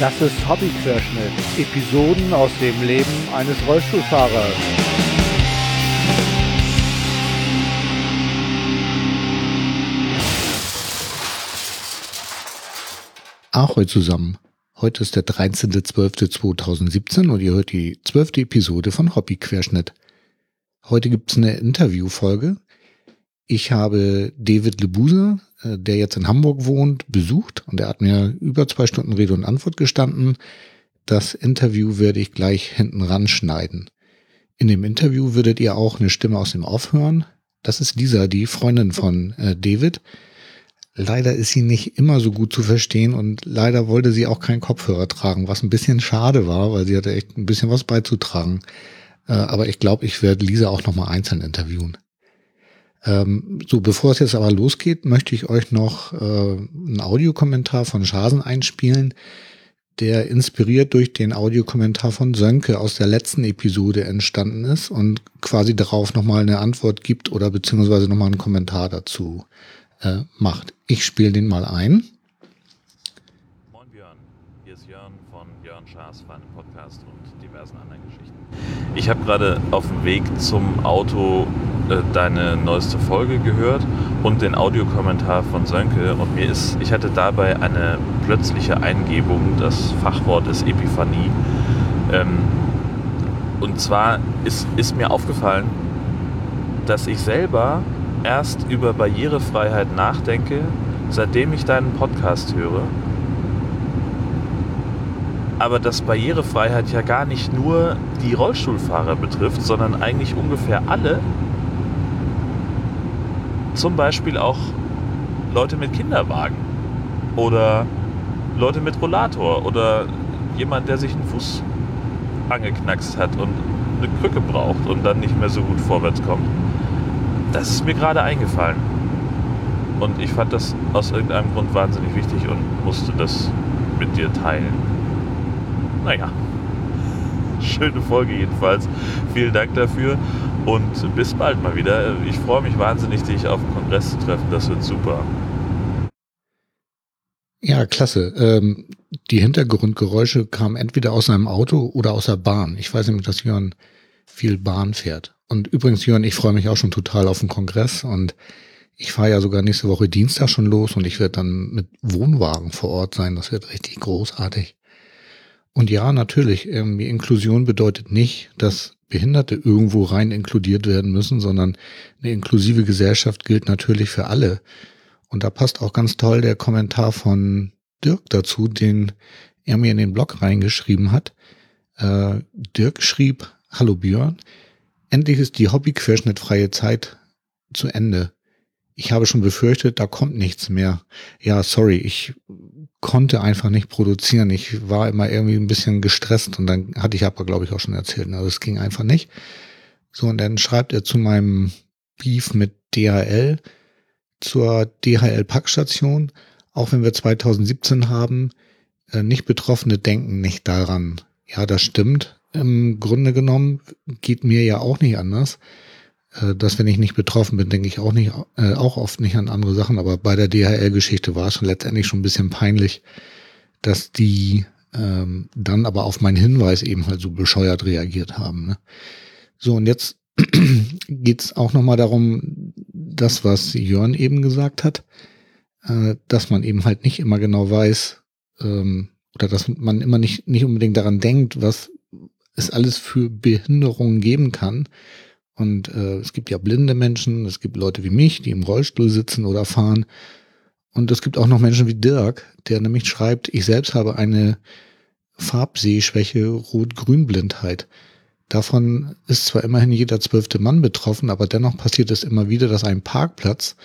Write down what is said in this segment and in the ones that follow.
Das ist Hobbyquerschnitt. Episoden aus dem Leben eines Rollstuhlfahrers. Ahoi zusammen. Heute ist der 13.12.2017 und ihr hört die zwölfte Episode von Hobbyquerschnitt. Heute gibt's eine Interviewfolge. Ich habe David Lebuse, der jetzt in Hamburg wohnt, besucht und er hat mir über zwei Stunden Rede und Antwort gestanden. Das Interview werde ich gleich hinten ranschneiden. In dem Interview würdet ihr auch eine Stimme aus dem Off hören. Das ist Lisa, die Freundin von äh, David. Leider ist sie nicht immer so gut zu verstehen und leider wollte sie auch keinen Kopfhörer tragen, was ein bisschen schade war, weil sie hatte echt ein bisschen was beizutragen. Äh, aber ich glaube, ich werde Lisa auch nochmal einzeln interviewen. Ähm, so, bevor es jetzt aber losgeht, möchte ich euch noch äh, einen Audiokommentar von Schasen einspielen, der inspiriert durch den Audiokommentar von Sönke aus der letzten Episode entstanden ist und quasi darauf nochmal eine Antwort gibt oder beziehungsweise nochmal einen Kommentar dazu äh, macht. Ich spiele den mal ein. Moin Björn, hier ist Jörn von Jörn Schaas für einen Podcast und diversen anderen Geschichten. Ich habe gerade auf dem Weg zum Auto äh, deine neueste Folge gehört und den Audiokommentar von Sönke und mir ist, ich hatte dabei eine plötzliche Eingebung, das Fachwort ist Epiphanie. Ähm, und zwar ist, ist mir aufgefallen, dass ich selber erst über Barrierefreiheit nachdenke, seitdem ich deinen Podcast höre. Aber dass Barrierefreiheit ja gar nicht nur die Rollstuhlfahrer betrifft, sondern eigentlich ungefähr alle. Zum Beispiel auch Leute mit Kinderwagen oder Leute mit Rollator oder jemand, der sich einen Fuß angeknackst hat und eine Krücke braucht und dann nicht mehr so gut vorwärts kommt. Das ist mir gerade eingefallen. Und ich fand das aus irgendeinem Grund wahnsinnig wichtig und musste das mit dir teilen. Naja. Schöne Folge jedenfalls. Vielen Dank dafür und bis bald mal wieder. Ich freue mich wahnsinnig, dich auf dem Kongress zu treffen. Das wird super. Ja, klasse. Ähm, die Hintergrundgeräusche kamen entweder aus einem Auto oder aus der Bahn. Ich weiß nämlich, dass Jörn viel Bahn fährt. Und übrigens, Jörn, ich freue mich auch schon total auf den Kongress und ich fahre ja sogar nächste Woche Dienstag schon los und ich werde dann mit Wohnwagen vor Ort sein. Das wird richtig großartig. Und ja, natürlich, irgendwie Inklusion bedeutet nicht, dass Behinderte irgendwo rein inkludiert werden müssen, sondern eine inklusive Gesellschaft gilt natürlich für alle. Und da passt auch ganz toll der Kommentar von Dirk dazu, den er mir in den Blog reingeschrieben hat. Äh, Dirk schrieb, Hallo Björn, endlich ist die hobbyquerschnittfreie Zeit zu Ende. Ich habe schon befürchtet, da kommt nichts mehr. Ja, sorry, ich konnte einfach nicht produzieren. Ich war immer irgendwie ein bisschen gestresst und dann hatte ich aber, glaube ich, auch schon erzählt. Also es ging einfach nicht. So, und dann schreibt er zu meinem Beef mit DHL zur DHL-Packstation, auch wenn wir 2017 haben, äh, nicht Betroffene denken nicht daran. Ja, das stimmt. Im Grunde genommen geht mir ja auch nicht anders. Äh, dass wenn ich nicht betroffen bin, denke ich auch nicht, äh, auch oft nicht an andere Sachen. Aber bei der DHL-Geschichte war es schon letztendlich schon ein bisschen peinlich, dass die ähm, dann aber auf meinen Hinweis eben halt so bescheuert reagiert haben. Ne? So, und jetzt geht's auch nochmal darum, das, was Jörn eben gesagt hat, äh, dass man eben halt nicht immer genau weiß, ähm, oder dass man immer nicht, nicht unbedingt daran denkt, was es alles für Behinderungen geben kann, und äh, es gibt ja blinde Menschen, es gibt Leute wie mich, die im Rollstuhl sitzen oder fahren. Und es gibt auch noch Menschen wie Dirk, der nämlich schreibt, ich selbst habe eine Farbsehschwäche, Rot-Grün-Blindheit. Davon ist zwar immerhin jeder zwölfte Mann betroffen, aber dennoch passiert es immer wieder, dass ein Parkplatz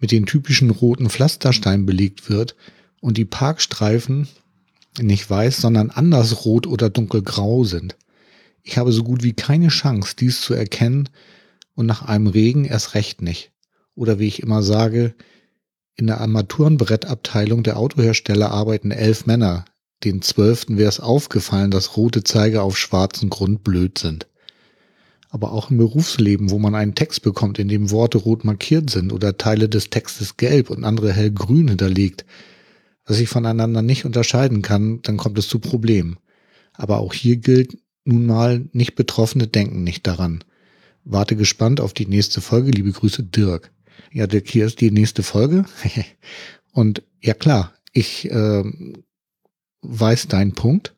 mit den typischen roten Pflastersteinen belegt wird und die Parkstreifen nicht weiß, sondern anders rot oder dunkelgrau sind. Ich habe so gut wie keine Chance, dies zu erkennen und nach einem Regen erst recht nicht. Oder wie ich immer sage, in der Armaturenbrettabteilung der Autohersteller arbeiten elf Männer. Den zwölften wäre es aufgefallen, dass rote Zeiger auf schwarzen Grund blöd sind. Aber auch im Berufsleben, wo man einen Text bekommt, in dem Worte rot markiert sind oder Teile des Textes gelb und andere hellgrün hinterlegt, das sich voneinander nicht unterscheiden kann, dann kommt es zu Problemen. Aber auch hier gilt nun mal, nicht Betroffene denken nicht daran. Warte gespannt auf die nächste Folge. Liebe Grüße, Dirk. Ja, Dirk, hier ist die nächste Folge. Und ja klar, ich äh, weiß deinen Punkt,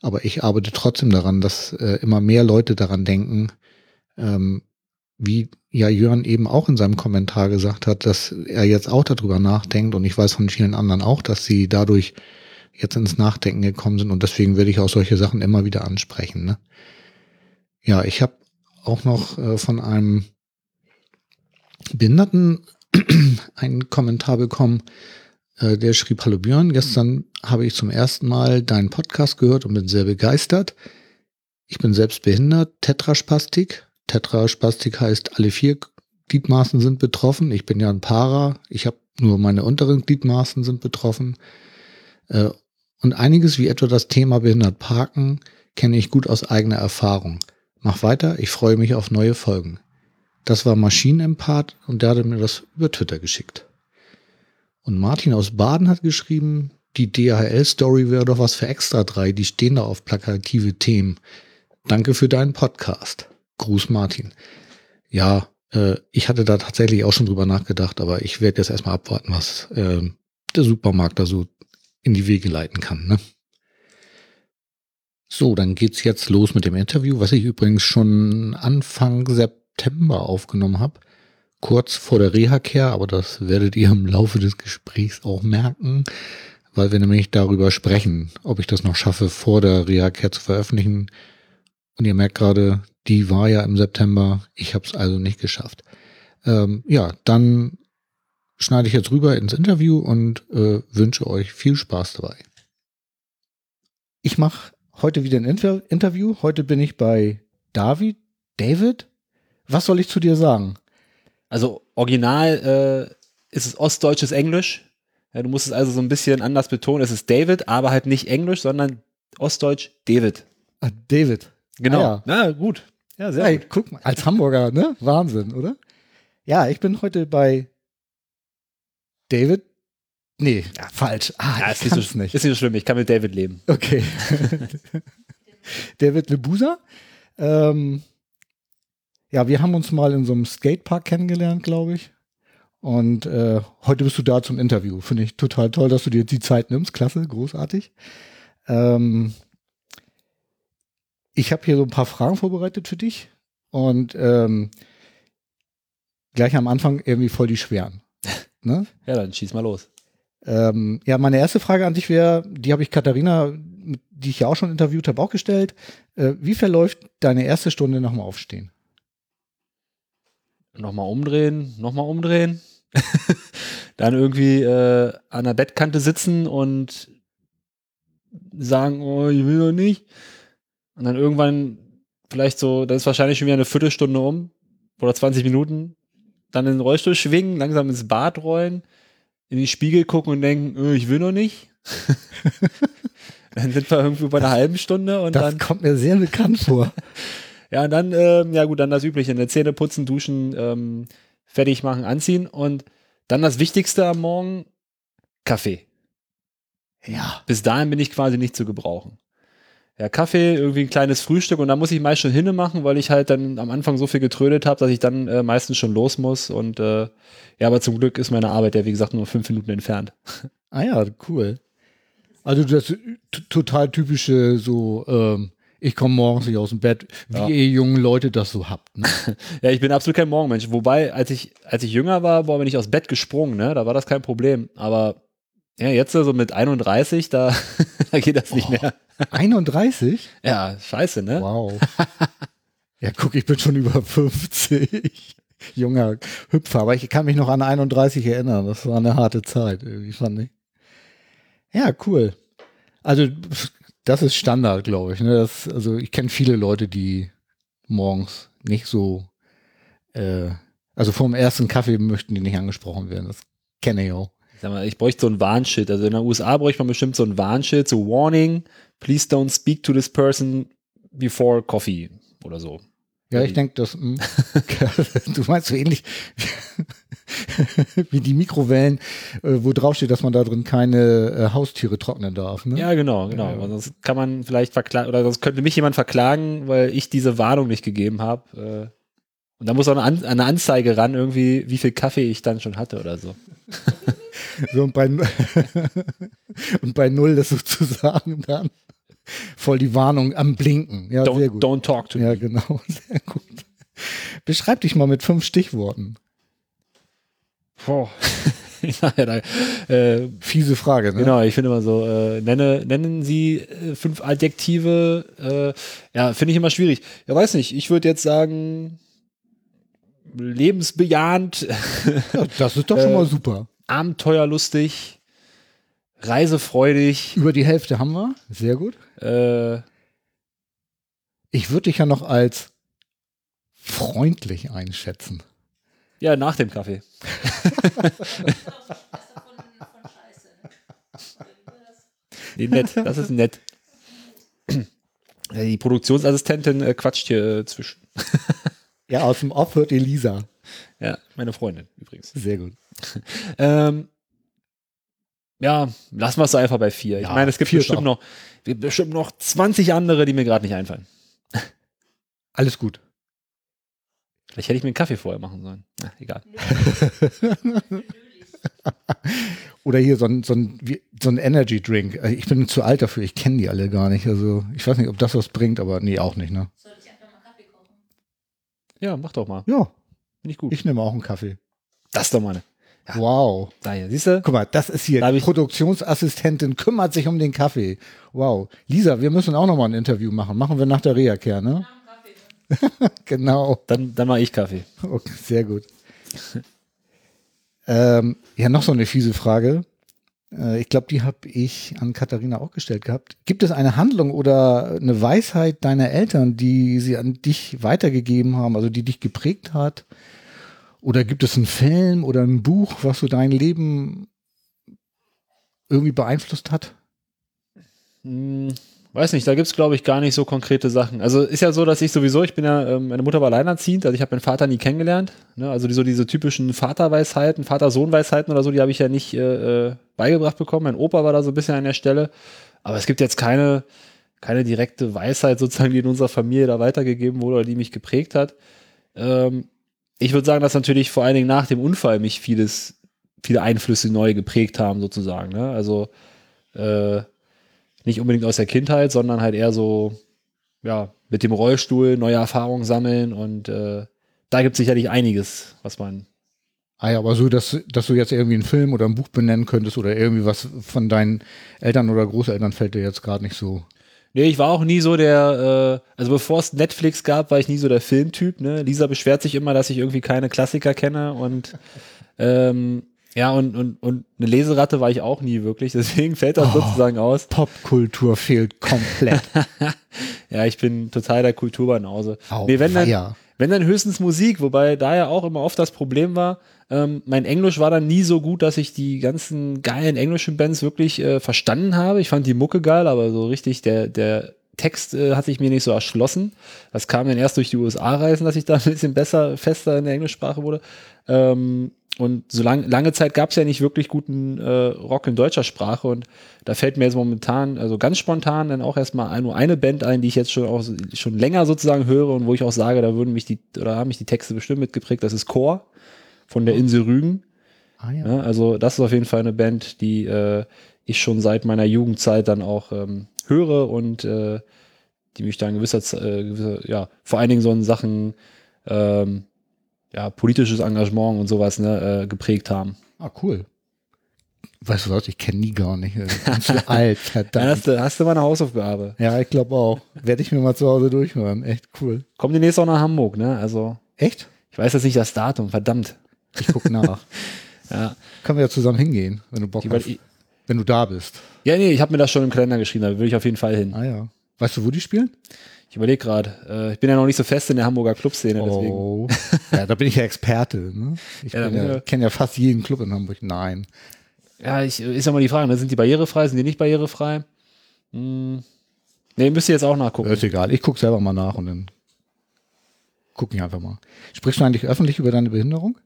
aber ich arbeite trotzdem daran, dass äh, immer mehr Leute daran denken, ähm, wie ja Jörn eben auch in seinem Kommentar gesagt hat, dass er jetzt auch darüber nachdenkt und ich weiß von vielen anderen auch, dass sie dadurch jetzt ins Nachdenken gekommen sind und deswegen werde ich auch solche Sachen immer wieder ansprechen. Ne? Ja, ich habe auch noch äh, von einem Behinderten einen Kommentar bekommen, äh, der schrieb, Hallo Björn, gestern habe ich zum ersten Mal deinen Podcast gehört und bin sehr begeistert. Ich bin selbst behindert, Tetraspastik, Tetraspastik heißt, alle vier Gliedmaßen sind betroffen. Ich bin ja ein Para. Ich habe nur meine unteren Gliedmaßen sind betroffen. Äh, und einiges wie etwa das Thema behindert parken kenne ich gut aus eigener Erfahrung. Mach weiter, ich freue mich auf neue Folgen. Das war Maschinenempath und der hatte mir das über Twitter geschickt. Und Martin aus Baden hat geschrieben, die DHL-Story wäre doch was für Extra 3, die stehen da auf plakative Themen. Danke für deinen Podcast. Gruß Martin. Ja, äh, ich hatte da tatsächlich auch schon drüber nachgedacht, aber ich werde jetzt erstmal abwarten, was äh, der Supermarkt da so in die Wege leiten kann. Ne? So, dann geht's jetzt los mit dem Interview, was ich übrigens schon Anfang September aufgenommen habe. Kurz vor der Reha-Care, aber das werdet ihr im Laufe des Gesprächs auch merken, weil wir nämlich darüber sprechen, ob ich das noch schaffe, vor der Reha-Care zu veröffentlichen. Und ihr merkt gerade, die war ja im September. Ich habe es also nicht geschafft. Ähm, ja, dann schneide ich jetzt rüber ins Interview und äh, wünsche euch viel Spaß dabei. Ich mache heute wieder ein Inter Interview. Heute bin ich bei David. David? Was soll ich zu dir sagen? Also original äh, ist es ostdeutsches Englisch. Ja, du musst es also so ein bisschen anders betonen. Es ist David, aber halt nicht Englisch, sondern ostdeutsch David. Ah, David. Genau. Ah, ja. Na gut. Ja, sehr hey, gut. Guck mal, als Hamburger, ne? Wahnsinn, oder? Ja, ich bin heute bei David. Nee, ja, falsch. Ah, ja, ist, nicht so, nicht. ist nicht so schlimm. Ich kann mit David leben. Okay. David Lebusa. Ähm, ja, wir haben uns mal in so einem Skatepark kennengelernt, glaube ich. Und äh, heute bist du da zum Interview. Finde ich total toll, dass du dir die Zeit nimmst. Klasse, großartig. Ähm, ich habe hier so ein paar Fragen vorbereitet für dich und ähm, gleich am Anfang irgendwie voll die schweren. Ne? Ja, dann schieß mal los. Ähm, ja, meine erste Frage an dich wäre, die habe ich Katharina, die ich ja auch schon interviewt habe, auch gestellt. Äh, wie verläuft deine erste Stunde nach dem Aufstehen? Nochmal umdrehen, nochmal umdrehen. dann irgendwie äh, an der Bettkante sitzen und sagen, oh, ich will doch nicht. Und dann irgendwann vielleicht so, dann ist wahrscheinlich schon wieder eine Viertelstunde um oder 20 Minuten. Dann in den Rollstuhl schwingen, langsam ins Bad rollen, in den Spiegel gucken und denken, oh, ich will noch nicht. dann sind wir irgendwie bei einer halben Stunde und das dann. Das kommt mir sehr bekannt vor. ja, und dann, ähm, ja gut, dann das Übliche, eine Zähne putzen, duschen, ähm, fertig machen, anziehen und dann das Wichtigste am Morgen, Kaffee. Ja. Bis dahin bin ich quasi nicht zu gebrauchen ja, Kaffee, irgendwie ein kleines Frühstück und da muss ich meist schon hinne machen, weil ich halt dann am Anfang so viel getrödet habe, dass ich dann äh, meistens schon los muss. Und äh, ja, aber zum Glück ist meine Arbeit ja, wie gesagt, nur fünf Minuten entfernt. Ah ja, cool. Also das total typische so, ähm, ich komme morgens nicht aus dem Bett, wie ja. ihr jungen Leute das so habt. Ne? ja, ich bin absolut kein Morgenmensch. Wobei, als ich, als ich jünger war, boah, bin ich aus Bett gesprungen, ne? Da war das kein Problem. Aber ja, jetzt so mit 31, da, da geht das nicht oh. mehr. 31? Ja, scheiße, ne? Wow. Ja, guck, ich bin schon über 50. Junger Hüpfer, aber ich kann mich noch an 31 erinnern. Das war eine harte Zeit, irgendwie fand ich. Ja, cool. Also, das ist Standard, glaube ich. Ne? Das, also, ich kenne viele Leute, die morgens nicht so, äh, also vom ersten Kaffee möchten die nicht angesprochen werden. Das kenne ich auch. Sag mal, ich bräuchte so ein Warnschild. Also in den USA bräuchte man bestimmt so ein Warnschild, so Warning, please don't speak to this person before coffee oder so. Ja, ich denke, das, hm. du meinst so ähnlich Wie die Mikrowellen, äh, wo drauf steht, dass man da drin keine äh, Haustiere trocknen darf. Ne? Ja, genau, genau. Ja, Sonst kann man vielleicht verklagen, oder sonst könnte mich jemand verklagen, weil ich diese Warnung nicht gegeben habe. Und da muss auch eine, An eine Anzeige ran, irgendwie, wie viel Kaffee ich dann schon hatte oder so. So, und, bei, und bei Null ist sozusagen dann voll die Warnung am Blinken. Ja, sehr Don't, gut. don't talk to Ja, me. genau. Sehr gut. Beschreib dich mal mit fünf Stichworten. Boah. ja, da, äh, Fiese Frage, ne? Genau, ich finde immer so, äh, nenne, nennen Sie äh, fünf Adjektive, äh, ja, finde ich immer schwierig. Ja, weiß nicht, ich würde jetzt sagen, lebensbejahend, Ja, das ist doch schon Äh, mal super. abenteuerlustig, reisefreudig, Über die Hälfte haben wir. Sehr gut. äh, Ich würde dich ja noch als freundlich einschätzen. ja, nach dem Kaffee. Nee, nett, das ist nett. Die Produktionsassistentin äh, quatscht hier äh, zwischen. Ja, aus dem Off hört Elisa. Ja, meine Freundin übrigens. Sehr gut. Ähm, ja, lassen wir es einfach bei vier. Ich Ja, meine, es gibt bestimmt noch, bestimmt noch 20 andere, die mir gerade nicht einfallen. Alles gut. Vielleicht hätte ich mir einen Kaffee vorher machen sollen. Na, egal. Oder hier so ein, so ein, so ein Energy Drink. Also Ich bin zu alt dafür, ich kenne die alle gar nicht. Also ich weiß nicht, ob das was bringt, aber nee, auch nicht, ne? Soll ich einfach mal Kaffee kochen? Ja, mach doch mal. Ja, Finde ich gut. ich nehme auch einen Kaffee. das ist doch mal eine. Ja. Wow. Da hier, siehst du? Guck mal, das ist hier, Da Produktionsassistentin kümmert sich um den Kaffee. Wow. Lisa, wir müssen auch noch mal ein Interview machen. Machen wir nach der Reha-Care, ne? Ne? Genau. Dann, dann mache ich Kaffee. Okay, sehr gut. ähm, ja, noch so eine fiese Frage. Äh, ich glaube, die habe ich an Katharina auch gestellt gehabt. Gibt es eine Handlung oder eine Weisheit deiner Eltern, die sie an dich weitergegeben haben, also die dich geprägt hat? Oder gibt es einen Film oder ein Buch, was so dein Leben irgendwie beeinflusst hat? Weiß nicht, da gibt's glaube ich, gar nicht so konkrete Sachen. Also ist ja so, dass ich sowieso, ich bin ja, ähm, meine Mutter war alleinerziehend, also ich habe meinen Vater nie kennengelernt. Ne? Also die, so diese typischen Vaterweisheiten, Vater-Sohn-Weisheiten oder so, die habe ich ja nicht äh, äh, beigebracht bekommen. Mein Opa war da so ein bisschen an der Stelle. Aber es gibt jetzt keine, keine direkte Weisheit sozusagen, die in unserer Familie da weitergegeben wurde oder die mich geprägt hat. Ähm, ich würde sagen, dass natürlich vor allen Dingen nach dem Unfall mich vieles, viele Einflüsse neu geprägt haben, sozusagen. Ne? Also äh, nicht unbedingt aus der Kindheit, sondern halt eher so, ja, mit dem Rollstuhl neue Erfahrungen sammeln und äh, da gibt es sicherlich einiges, was man. Ah ja, aber so, dass, dass du jetzt irgendwie einen Film oder ein Buch benennen könntest oder irgendwie was von deinen Eltern oder Großeltern fällt dir jetzt gerade nicht so. Nee, ich war auch nie so der, äh, also bevor es Netflix gab, war ich nie so der Filmtyp. Ne? Lisa beschwert sich immer, dass ich irgendwie keine Klassiker kenne und ähm, ja, und, und, und eine Leseratte war ich auch nie wirklich, deswegen fällt das Oh. sozusagen aus. Popkultur fehlt komplett. Ja, ich bin total der Kulturbanause. Au, nee, wenn dann, wenn dann höchstens Musik, wobei da ja auch immer oft das Problem war, ähm, mein Englisch war dann nie so gut, dass ich die ganzen geilen englischen Bands wirklich äh, verstanden habe. Ich fand die Mucke geil, aber so richtig der, der Text äh, hat sich mir nicht so erschlossen. Das kam dann erst durch die USA-Reisen, dass ich da ein bisschen besser, fester in der Englischsprache wurde. Ähm, und so lang, lange Zeit gab es ja nicht wirklich guten äh, Rock in deutscher Sprache und da fällt mir jetzt momentan, also ganz spontan dann auch erstmal nur eine Band ein, die ich jetzt schon auch schon länger sozusagen höre und wo ich auch sage, da würden mich die, oder haben mich die Texte bestimmt mitgeprägt, das ist Chor von der Insel Rügen. Ah ja. Ja, also das ist auf jeden Fall eine Band, die äh, ich schon seit meiner Jugendzeit dann auch ähm, höre und äh, die mich da in gewisser, äh, gewisser ja, vor allen Dingen so in Sachen ähm, ja, politisches Engagement und sowas ne, äh, geprägt haben. Ah, cool. Weißt du was, ich kenne die gar nicht. Zu alt, verdammt. hast du, hast du mal eine Hausaufgabe. Ja, ich glaube auch. Werde ich mir mal zu Hause durchhören. Echt cool. Komm demnächst auch nach Hamburg, ne? Also, Echt? ich weiß jetzt nicht das Datum, verdammt. Ich guck nach. Ja, Können wir ja zusammen hingehen, wenn du Bock die, hast. ich, Wenn du da bist. ja nee, ich habe mir das schon im Kalender geschrieben, da will ich auf jeden Fall hin. Ah ja. Weißt du, wo die spielen? Ich überlege gerade, äh, ich bin ja noch nicht so fest in der Hamburger Clubszene, deswegen. Oh. Ja, da bin ich ja Experte. Ne? Ich Ja, ja, kenne ja fast jeden Club in Hamburg. Nein. Ja, ich, ist ja mal die Frage, ne? sind die barrierefrei, sind die nicht barrierefrei? Hm. Nee, müsst ihr jetzt auch nachgucken. Ist egal. Ich guck selber mal nach und dann gucken wir einfach mal. Sprichst du eigentlich öffentlich über deine Behinderung?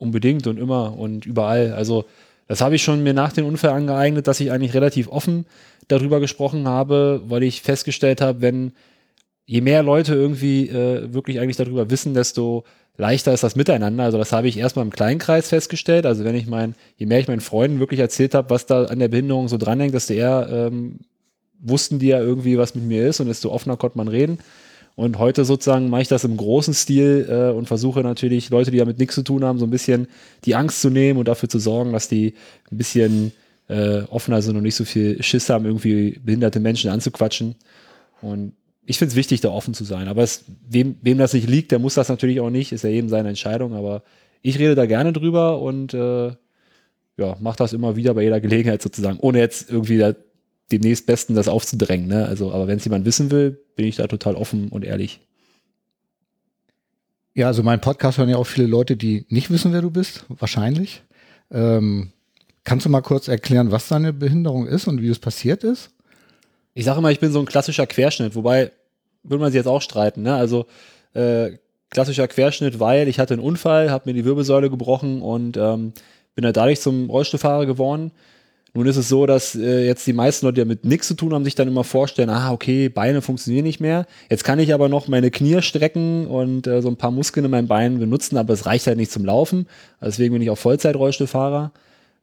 unbedingt und immer und überall. Also das habe ich schon mir nach dem Unfall angeeignet, dass ich eigentlich relativ offen darüber gesprochen habe, weil ich festgestellt habe, wenn je mehr Leute irgendwie äh, wirklich eigentlich darüber wissen, desto leichter ist das Miteinander. Also das habe ich erstmal im kleinen Kreis festgestellt. Also wenn ich mein, je mehr ich meinen Freunden wirklich erzählt habe, was da an der Behinderung so dranhängt, desto eher ähm, wussten die ja irgendwie, was mit mir ist und desto offener konnte man reden. Und heute sozusagen mache ich das im großen Stil äh, und versuche natürlich Leute, die damit nichts zu tun haben, so ein bisschen die Angst zu nehmen und dafür zu sorgen, dass die ein bisschen äh, offener sind und nicht so viel Schiss haben, irgendwie behinderte Menschen anzuquatschen. Und ich finde es wichtig, da offen zu sein. Aber es, wem, wem das nicht liegt, der muss das natürlich auch nicht, ist ja eben seine Entscheidung. Aber ich rede da gerne drüber und äh, ja, mache das immer wieder bei jeder Gelegenheit sozusagen, ohne jetzt irgendwie da, dem nächstbesten das aufzudrängen. Ne? Also, aber wenn es jemand wissen will, bin ich da total offen und ehrlich. Ja, also mein Podcast hören ja auch viele Leute, die nicht wissen, wer du bist, wahrscheinlich. Ähm, kannst du mal kurz erklären, was deine Behinderung ist und wie es passiert ist? Ich sage immer, ich bin so ein klassischer Querschnitt, wobei würde man sich jetzt auch streiten. Ne? Also äh, klassischer Querschnitt, weil ich hatte einen Unfall, habe mir die Wirbelsäule gebrochen und ähm, bin halt dadurch zum Rollstuhlfahrer geworden. Nun ist es so, dass äh, jetzt die meisten Leute, die damit nichts zu tun haben, sich dann immer vorstellen, ah, okay, Beine funktionieren nicht mehr. Jetzt kann ich aber noch meine Knie strecken und äh, so ein paar Muskeln in meinen Beinen benutzen, aber es reicht halt nicht zum Laufen. Also deswegen bin ich auch Vollzeit-Rollstuhlfahrer.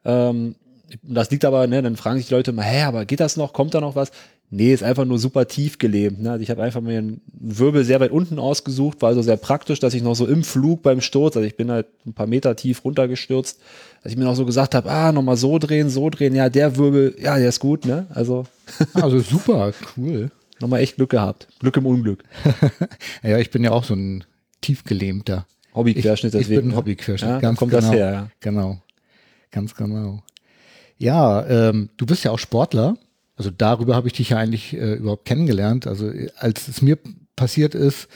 Ähm, das liegt aber, ne, dann fragen sich die Leute immer, hä, aber geht das noch? Kommt da noch was? Nee, ist einfach nur super tief gelähmt. Ne? Also ich habe einfach mir einen Wirbel sehr weit unten ausgesucht, war also sehr praktisch, dass ich noch so im Flug beim Sturz, also ich bin halt ein paar Meter tief runtergestürzt, dass ich mir noch so gesagt habe, ah, nochmal so drehen, so drehen, ja, der Wirbel, ja, der ist gut, ne? Also. Also super, cool. nochmal echt Glück gehabt. Glück im Unglück. ja, ich bin ja auch so ein tiefgelähmter. Hobbyquerschnitt Ich, ich deswegen. bin ein ne? Hobbyquerschnitt, Ja, ganz kommt genau. das her, ja. Genau, ganz genau. Ja, ähm, du bist ja auch Sportler. Also darüber habe ich dich ja eigentlich äh, überhaupt kennengelernt. Also äh, als es mir passiert ist,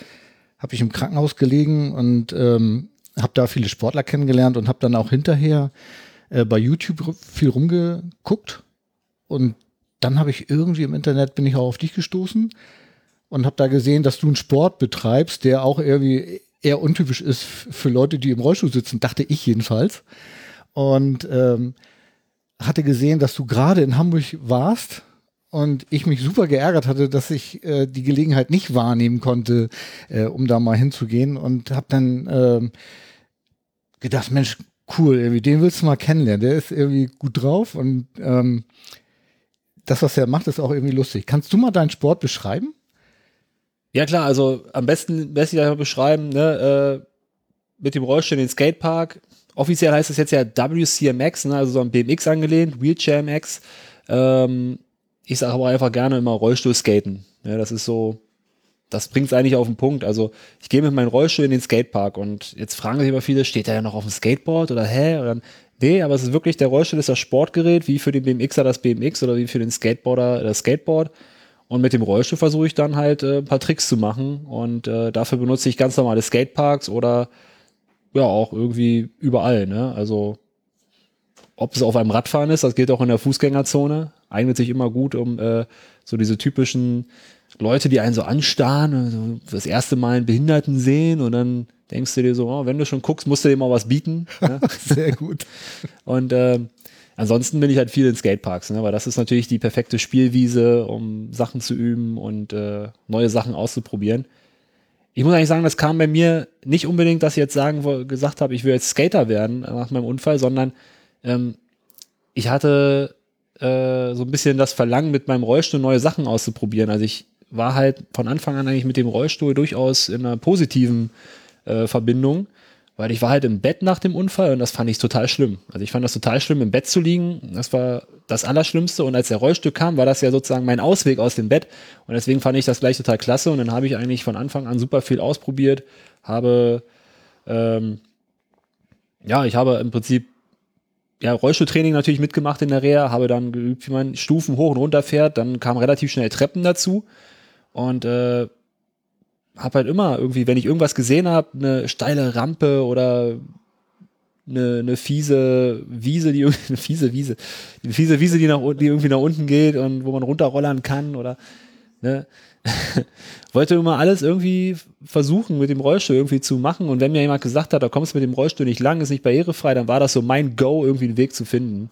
habe ich im Krankenhaus gelegen und ähm, habe da viele Sportler kennengelernt und habe dann auch hinterher äh, bei YouTube viel rumgeguckt. Und dann habe ich irgendwie im Internet bin ich auch auf dich gestoßen und habe da gesehen, dass du einen Sport betreibst, der auch irgendwie eher untypisch ist für Leute, die im Rollstuhl sitzen, dachte ich jedenfalls. Und ähm, hatte gesehen, dass du gerade in Hamburg warst und ich mich super geärgert hatte, dass ich äh, die Gelegenheit nicht wahrnehmen konnte, äh, um da mal hinzugehen und habe dann ähm, gedacht, Mensch, cool, irgendwie, den willst du mal kennenlernen. Der ist irgendwie gut drauf und ähm, das, was er macht, ist auch irgendwie lustig. Kannst du mal deinen Sport beschreiben? Ja klar, also am besten lässt sich das beschreiben, ne, äh, mit dem Rollstuhl in den Skatepark. Offiziell heißt es jetzt ja WCMX, ne, also so an BMX angelehnt, Wheelchair MX. Ähm, ich sage aber einfach gerne immer Rollstuhl-Skaten. Ja, das ist so, das bringt es eigentlich auf den Punkt. Also ich gehe mit meinem Rollstuhl in den Skatepark und jetzt fragen sich aber viele, steht der ja noch auf dem Skateboard oder hä? Oder, nee, aber es ist wirklich, der Rollstuhl ist das Sportgerät, wie für den BMXer das BMX oder wie für den Skateboarder das Skateboard. Und mit dem Rollstuhl versuche ich dann halt äh, ein paar Tricks zu machen. Und äh, dafür benutze ich ganz normale Skateparks oder ja auch irgendwie überall. Ne? Also ob es auf einem Radfahren ist, das geht auch in der Fußgängerzone. Eignet sich immer gut, um äh, so diese typischen Leute, die einen so anstarren, also das erste Mal einen Behinderten sehen und dann denkst du dir so, oh, wenn du schon guckst, musst du dir mal was bieten. Ne? Sehr gut. Und ähm, ansonsten bin ich halt viel in Skateparks, ne? weil das ist natürlich die perfekte Spielwiese, um Sachen zu üben und äh, neue Sachen auszuprobieren. Ich muss eigentlich sagen, das kam bei mir nicht unbedingt, dass ich jetzt sagen, gesagt habe, ich will jetzt Skater werden nach meinem Unfall, sondern ähm, ich hatte äh, so ein bisschen das Verlangen, mit meinem Rollstuhl neue Sachen auszuprobieren. Also ich war halt von Anfang an eigentlich mit dem Rollstuhl durchaus in einer positiven äh, Verbindung, weil ich war halt im Bett nach dem Unfall und das fand ich total schlimm. Also ich fand das total schlimm, im Bett zu liegen. Das war das Allerschlimmste. Und als der Rollstuhl kam, war das ja sozusagen mein Ausweg aus dem Bett. Und deswegen fand ich das gleich total klasse. Und dann habe ich eigentlich von Anfang an super viel ausprobiert, habe ähm, ja, ich habe im Prinzip ja, Rollstuhltraining natürlich mitgemacht in der Reha, habe dann geübt, wie man Stufen hoch und runter fährt, dann kamen relativ schnell Treppen dazu und äh, habe halt immer irgendwie, wenn ich irgendwas gesehen habe, eine steile Rampe oder eine, eine fiese Wiese, die irgendwie- eine fiese Wiese, eine fiese Wiese, die nach die irgendwie nach unten geht und wo man runterrollern kann oder Ne? Wollte immer alles irgendwie versuchen, mit dem Rollstuhl irgendwie zu machen. Und wenn mir jemand gesagt hat, da kommst du mit dem Rollstuhl nicht lang, ist nicht barrierefrei, dann war das so mein Go, irgendwie einen Weg zu finden.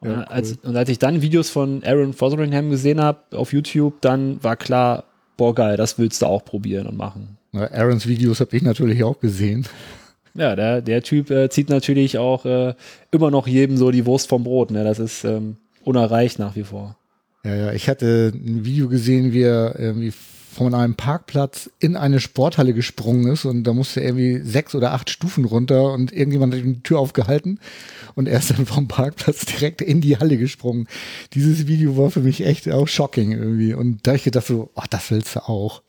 Und, Ja, cool. als, und als ich dann Videos von Aaron Fotheringham gesehen habe auf YouTube, dann war klar, boah geil, das willst du auch probieren und machen. Na, Aarons Videos habe ich natürlich auch gesehen. Ja, der, der Typ äh, zieht natürlich auch äh, immer noch jedem so die Wurst vom Brot. Ne? Das ist ähm, unerreicht nach wie vor. Ja, ja, ich hatte ein Video gesehen, wie er irgendwie von einem Parkplatz in eine Sporthalle gesprungen ist und da musste er irgendwie sechs oder acht Stufen runter und irgendjemand hat ihm die Tür aufgehalten und er ist dann vom Parkplatz direkt in die Halle gesprungen. Dieses Video war für mich echt auch shocking irgendwie und da ich gedacht so, ach, das willst du auch.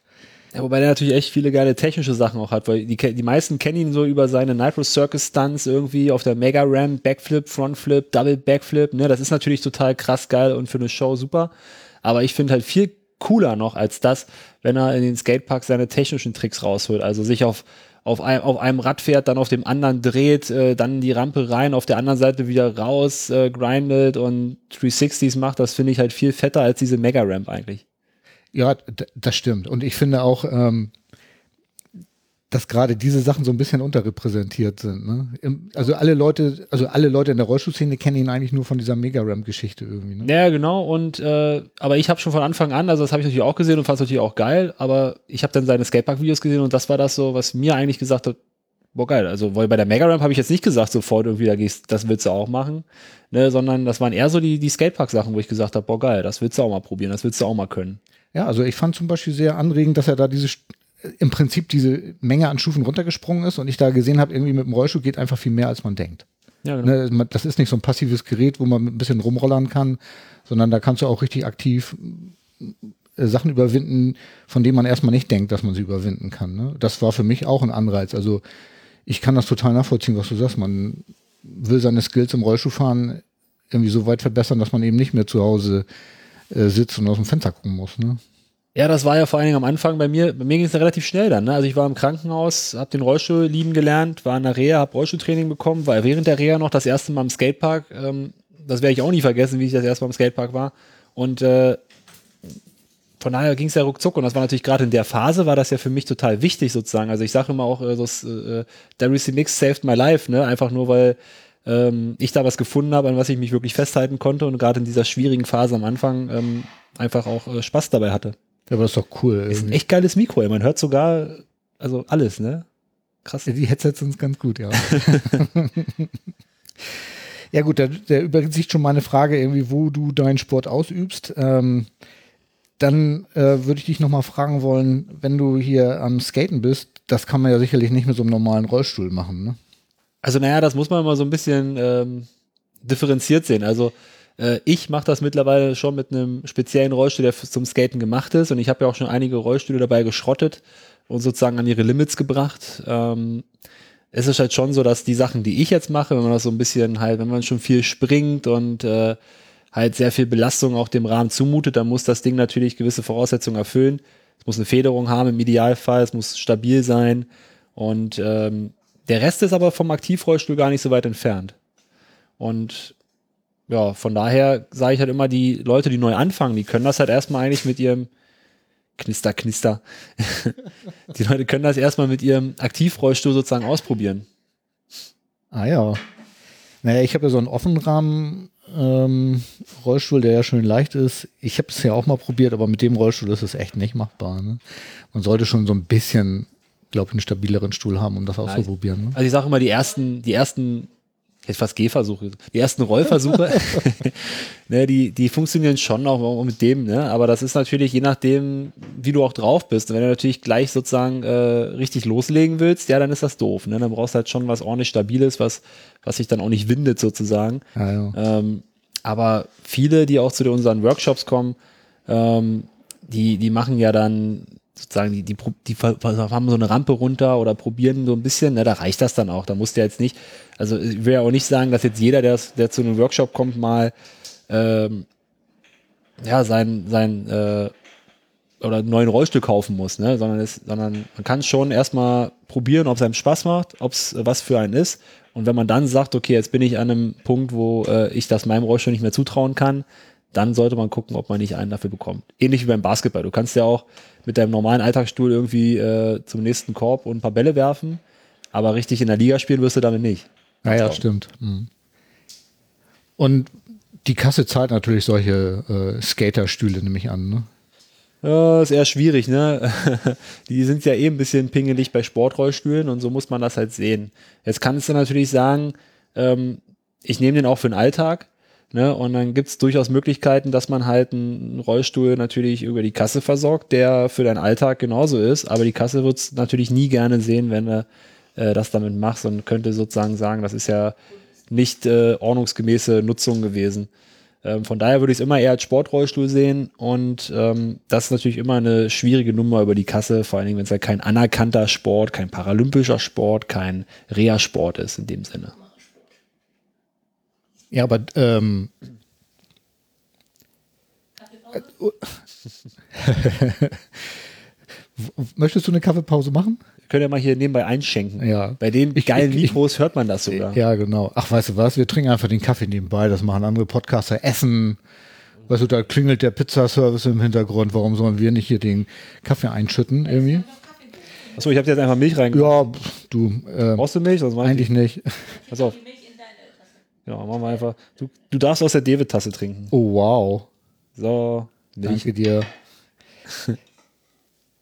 Ja, wobei der natürlich echt viele geile technische Sachen auch hat, weil die, die meisten kennen ihn so über seine Nitro Circus Stunts irgendwie auf der Mega Ram, Backflip, Frontflip, Double Backflip, ne, das ist natürlich total krass geil und für eine Show super. Aber ich finde halt viel cooler noch als das, wenn er in den Skateparks seine technischen Tricks rausholt. Also sich auf, auf, einem, auf einem Rad fährt, dann auf dem anderen dreht, äh, dann die Rampe rein, auf der anderen Seite wieder raus, äh, grindet und 360s macht. Das finde ich halt viel fetter als diese Mega Ramp eigentlich. Ja, das stimmt. Und ich finde auch, ähm, dass gerade diese Sachen so ein bisschen unterrepräsentiert sind. Ne? Im, also alle Leute, also alle Leute in der Rollstuhlszene kennen ihn eigentlich nur von dieser Mega-Ramp-Geschichte irgendwie. Ne? Ja, genau. Und äh, aber ich habe schon von Anfang an, also das habe ich natürlich auch gesehen und fand es natürlich auch geil. Aber ich habe dann seine Skatepark-Videos gesehen und das war das so, was mir eigentlich gesagt hat, boah geil. Also weil bei der Mega Ramp habe ich jetzt nicht gesagt sofort irgendwie, da gehst, das willst du auch machen, ne, sondern das waren eher so die die Skatepark-Sachen, wo ich gesagt habe, boah geil, das willst du auch mal probieren, das willst du auch mal können. Ja, also ich fand zum Beispiel sehr anregend, dass er da diese St- im Prinzip diese Menge an Stufen runtergesprungen ist und ich da gesehen habe, irgendwie mit dem Rollstuhl geht einfach viel mehr, als man denkt. Ja, genau. Ne, das ist nicht so ein passives Gerät, wo man ein bisschen rumrollern kann, sondern da kannst du auch richtig aktiv äh, Sachen überwinden, von denen man erstmal nicht denkt, dass man sie überwinden kann. Ne? Das war für mich auch ein Anreiz. Also ich kann das total nachvollziehen, was du sagst. Man will seine Skills im Rollstuhlfahren irgendwie so weit verbessern, dass man eben nicht mehr zu Hause äh, sitzt und aus dem Fenster gucken muss. Ne? Ja, das war ja vor allen Dingen am Anfang bei mir. Bei mir ging es ja relativ schnell dann. Ne? Also ich war im Krankenhaus, habe den Rollstuhl lieben gelernt, war in der Reha, habe Rollstuhltraining bekommen, war während der Reha noch das erste Mal im Skatepark. Ähm, das werde ich auch nie vergessen, wie ich das erste Mal im Skatepark war. Und äh, von daher ging es ja ruckzuck. Und das war natürlich gerade in der Phase, war das ja für mich total wichtig sozusagen. Also ich sage immer auch, äh, das, äh, Darius Mix saved my life, ne? Einfach nur, weil ähm, ich da was gefunden habe, an was ich mich wirklich festhalten konnte und gerade in dieser schwierigen Phase am Anfang ähm, einfach auch äh, Spaß dabei hatte. Ja, aber das ist doch cool. Ist ein irgendwie. echt geiles Mikro, ey. man hört sogar, also alles, ne? Krass. Die Headsets sind ganz gut, ja. ja gut, da, da übersicht schon meine Frage irgendwie, wo du deinen Sport ausübst. Ähm, dann äh, würde ich dich nochmal fragen wollen, wenn du hier am Skaten bist, das kann man ja sicherlich nicht mit so einem normalen Rollstuhl machen, ne? Also naja, das muss man mal so ein bisschen ähm, differenziert sehen. Also äh, ich mache das mittlerweile schon mit einem speziellen Rollstuhl, der zum Skaten gemacht ist. Und ich habe ja auch schon einige Rollstühle dabei geschrottet und sozusagen an ihre Limits gebracht. Ähm, es ist halt schon so, dass die Sachen, die ich jetzt mache, wenn man das so ein bisschen halt, wenn man schon viel springt und äh, halt sehr viel Belastung auch dem Rahmen zumutet, dann muss das Ding natürlich gewisse Voraussetzungen erfüllen. Es muss eine Federung haben im Idealfall, es muss stabil sein und ähm, der Rest ist aber vom Aktivrollstuhl gar nicht so weit entfernt. Und ja, von daher sage ich halt immer, die Leute, die neu anfangen, die können das halt erstmal eigentlich mit ihrem Knister, Knister. die Leute können das erstmal mit ihrem Aktivrollstuhl sozusagen ausprobieren. Ah ja. Naja, ich habe ja so einen Offenrahmen ähm, Rollstuhl, der ja schön leicht ist. Ich habe es ja auch mal probiert, aber mit dem Rollstuhl ist es echt nicht machbar. Ne? Man sollte schon so ein bisschen, glaube ich, einen stabileren Stuhl haben, um das auszuprobieren. Ne? Also ich sage immer, die ersten, die ersten, hätte fast Gehversuche, die ersten Rollversuche, ne, die, die funktionieren schon auch mit dem, ne? Aber das ist natürlich je nachdem, wie du auch drauf bist. Und wenn du natürlich gleich sozusagen äh, richtig loslegen willst, ja, dann ist das doof. Ne? Dann brauchst du halt schon was ordentlich Stabiles, was, was sich dann auch nicht windet sozusagen. Ja, ja. Ähm, aber viele, die auch zu unseren Workshops kommen, ähm, die, die machen ja dann sozusagen, die, die, die haben so eine Rampe runter oder probieren so ein bisschen, ne, da reicht das dann auch. Da musst du jetzt nicht, also ich will ja auch nicht sagen, dass jetzt jeder, der, der zu einem Workshop kommt, mal ähm, ja, sein, sein äh, oder einen neuen Rollstuhl kaufen muss, ne? sondern, es, sondern man kann schon erstmal probieren, ob es einem Spaß macht, ob es was für einen ist. Und wenn man dann sagt, okay, jetzt bin ich an einem Punkt, wo äh, ich das meinem Rollstuhl nicht mehr zutrauen kann, dann sollte man gucken, ob man nicht einen dafür bekommt. Ähnlich wie beim Basketball. Du kannst ja auch mit deinem normalen Alltagsstuhl irgendwie äh, zum nächsten Korb und ein paar Bälle werfen, aber richtig in der Liga spielen wirst du damit nicht. Ja, ja, Traum. stimmt. Mhm. Und die Kasse zahlt natürlich solche äh, Skaterstühle, nehme ich an. Ne? Ja, ist eher schwierig, ne? Die sind ja eh ein bisschen pingelig bei Sportrollstühlen und so muss man das halt sehen. Jetzt kannst du natürlich sagen, ähm, ich nehme den auch für den Alltag, ne? Und dann gibt's durchaus Möglichkeiten, dass man halt einen Rollstuhl natürlich über die Kasse versorgt, der für deinen Alltag genauso ist, aber die Kasse wird's natürlich nie gerne sehen, wenn du äh, das damit machst und könnte sozusagen sagen, das ist ja nicht äh, ordnungsgemäße Nutzung gewesen. Ähm, von daher würde ich es immer eher als Sportrollstuhl sehen und ähm, das ist natürlich immer eine schwierige Nummer über die Kasse, vor allen Dingen, wenn es ja kein anerkannter Sport, kein paralympischer Sport, kein Reha-Sport ist in dem Sinne. Ja, aber ähm, Kaffeepause? möchtest du eine Kaffeepause machen? Könnt ihr mal hier nebenbei einschenken. Ja. Bei den Ich- geilen ich- ich- Mikros hört man das sogar. Ja, genau. Ach, weißt du was? Wir trinken einfach den Kaffee nebenbei. Das machen andere Podcaster. Essen. Weißt du, da klingelt der Pizzaservice im Hintergrund. Warum sollen wir nicht hier den Kaffee einschütten irgendwie? Achso, ich habe jetzt einfach Milch reingebracht. Ja, du, äh, Brauchst du Milch? Mach ich eigentlich nicht. Pass auf. Ja, machen wir einfach. Du, du darfst aus der David-Tasse trinken. Oh, wow. So, Milch. Danke dir.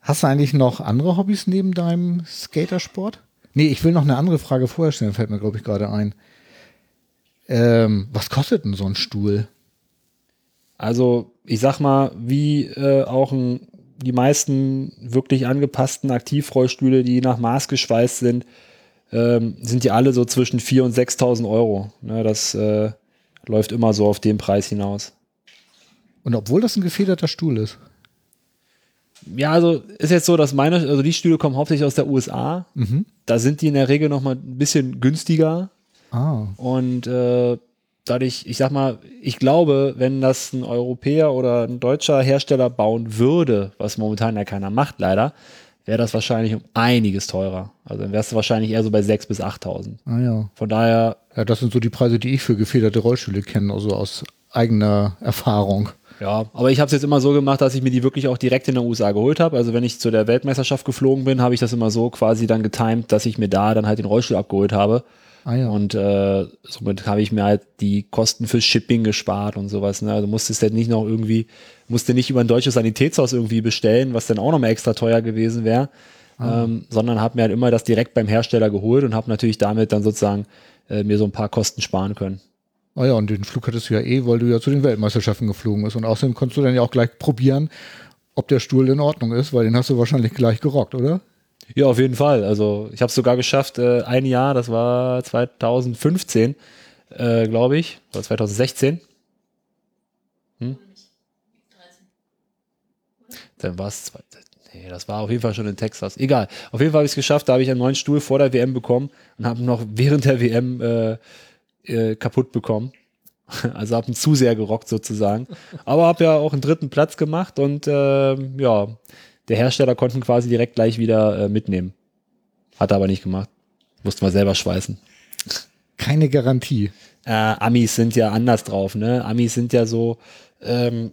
Hast du eigentlich noch andere Hobbys neben deinem Skatersport? Nee, ich will noch eine andere Frage vorher stellen, fällt mir, glaube ich, gerade ein. Ähm, was kostet denn so ein Stuhl? Also, ich sag mal, wie äh, auch ein, die meisten wirklich angepassten Aktivrollstühle, die nach Maß geschweißt sind, ähm, sind die alle so zwischen 4.000 und 6.000 Euro. Ne, das äh, läuft immer so auf den Preis hinaus. Und obwohl das ein gefederter Stuhl ist. Ja, also ist jetzt so, dass meine, also die Stühle kommen hauptsächlich aus der USA. Mhm. Da sind die in der Regel noch mal ein bisschen günstiger. Ah, Und äh, dadurch, ich sag mal, ich glaube, wenn das ein Europäer oder ein deutscher Hersteller bauen würde, was momentan ja keiner macht, leider, wäre das wahrscheinlich um einiges teurer. Also dann wärst du wahrscheinlich eher so bei 6.000 bis 8.000. ah ja. Von daher, Ja, das sind so die Preise, die ich für gefederte Rollstühle kenne, also aus eigener Erfahrung. ja, aber ich habe es jetzt immer so gemacht, dass ich mir die wirklich auch direkt in der USA geholt habe. Also wenn ich zu der Weltmeisterschaft geflogen bin, habe ich das immer so quasi dann getimt, dass ich mir da dann halt den Rollstuhl abgeholt habe. Ah ja. Und äh, somit habe ich mir halt die Kosten fürs Shipping gespart und sowas. Ne? Also musstest halt nicht noch irgendwie, musste nicht über ein deutsches Sanitätshaus irgendwie bestellen, was dann auch nochmal extra teuer gewesen wäre, ähm, sondern habe mir halt immer das direkt beim Hersteller geholt und habe natürlich damit dann sozusagen äh, mir so ein paar Kosten sparen können. Ah ja, und den Flug hattest du ja eh, weil du ja zu den Weltmeisterschaften geflogen bist. Und außerdem konntest du dann ja auch gleich probieren, ob der Stuhl in Ordnung ist, weil den hast du wahrscheinlich gleich gerockt, oder? Ja, auf jeden Fall. Also ich habe es sogar geschafft, äh, ein Jahr, das war 2015, äh, glaube ich, oder 2016. 13. Dann war es, nee, das war auf jeden Fall schon in Texas. Egal. Auf jeden Fall habe ich es geschafft, da habe ich einen neuen Stuhl vor der WM bekommen und habe ihn noch während der WM äh, äh, kaputt bekommen. Also habe ihn zu sehr gerockt sozusagen. Aber habe ja auch einen dritten Platz gemacht und ähm, ja, der Hersteller konnte ihn quasi direkt gleich wieder äh, mitnehmen. Hat er aber nicht gemacht. Mussten wir selber schweißen. Keine Garantie. Äh, Amis sind ja anders drauf, ne? Amis sind ja so, ähm,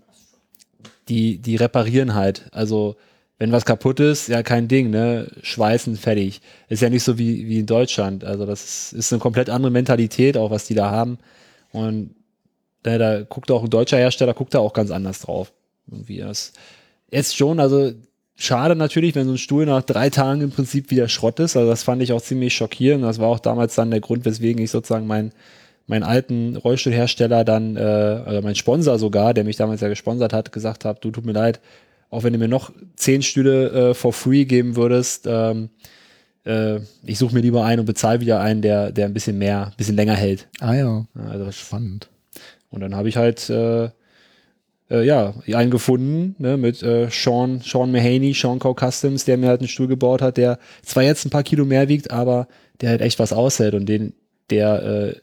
die, die reparieren halt. Also, wenn was kaputt ist, ja, kein Ding, ne? Schweißen, fertig. Ist ja nicht so wie, wie in Deutschland. Also, das ist, ist eine komplett andere Mentalität, auch was die da haben. Und da, da guckt auch ein deutscher Hersteller, guckt da auch ganz anders drauf. Irgendwie das jetzt schon, also schade natürlich, wenn so ein Stuhl nach drei Tagen im Prinzip wieder Schrott ist. Also das fand ich auch ziemlich schockierend. Das war auch damals dann der Grund, weswegen ich sozusagen meinen meinen alten Rollstuhlhersteller dann, äh, also mein Sponsor sogar, der mich damals ja gesponsert hat, gesagt hat, du tut mir leid, auch wenn du mir noch zehn Stühle äh, for free geben würdest, ähm, äh, ich suche mir lieber einen und bezahle wieder einen, der, der ein bisschen mehr, ein bisschen länger hält. Ah ja, Also spannend. und dann habe ich halt äh, äh, ja einen gefunden ne, mit äh, Sean Sean Mahaney, Sean Co Customs, der mir halt einen Stuhl gebaut hat, der zwar jetzt ein paar Kilo mehr wiegt, aber der halt echt was aushält und den der äh,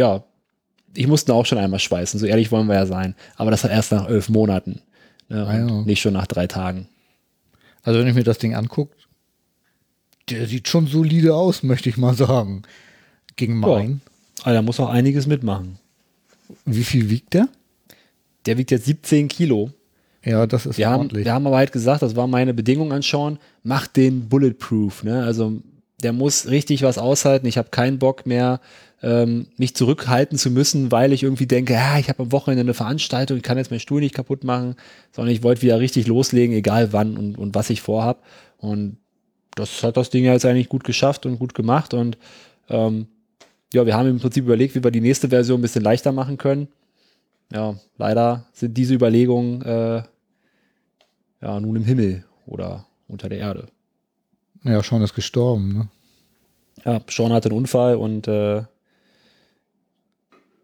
ja ich musste auch schon einmal schweißen, so ehrlich wollen wir ja sein, aber das hat erst nach elf Monaten ne, Ah, ja. nicht schon nach drei Tagen. Also wenn ich mir das Ding angucke, der sieht schon solide aus, möchte ich mal sagen. Gegen Ja. mein. Aber da muss auch einiges mitmachen. Wie viel wiegt der? der wiegt jetzt 17 Kilo. Ja, das ist Wir haben, ordentlich. wir haben aber halt gesagt, das war meine Bedingung an Sean, mach den bulletproof. Ne? Also der muss richtig was aushalten. Ich habe keinen Bock mehr, ähm, mich zurückhalten zu müssen, weil ich irgendwie denke, ja, ich habe am Wochenende eine Veranstaltung, ich kann jetzt meinen Stuhl nicht kaputt machen, sondern ich wollte wieder richtig loslegen, egal wann und, und was ich vorhab. Und das hat das Ding ja jetzt eigentlich gut geschafft und gut gemacht. Und ähm, ja, wir haben im Prinzip überlegt, wie wir die nächste Version ein bisschen leichter machen können. Ja, leider sind diese Überlegungen äh, ja nun im Himmel oder unter der Erde. Ja, Sean ist gestorben, ne? Ja, Sean hatte einen Unfall und äh,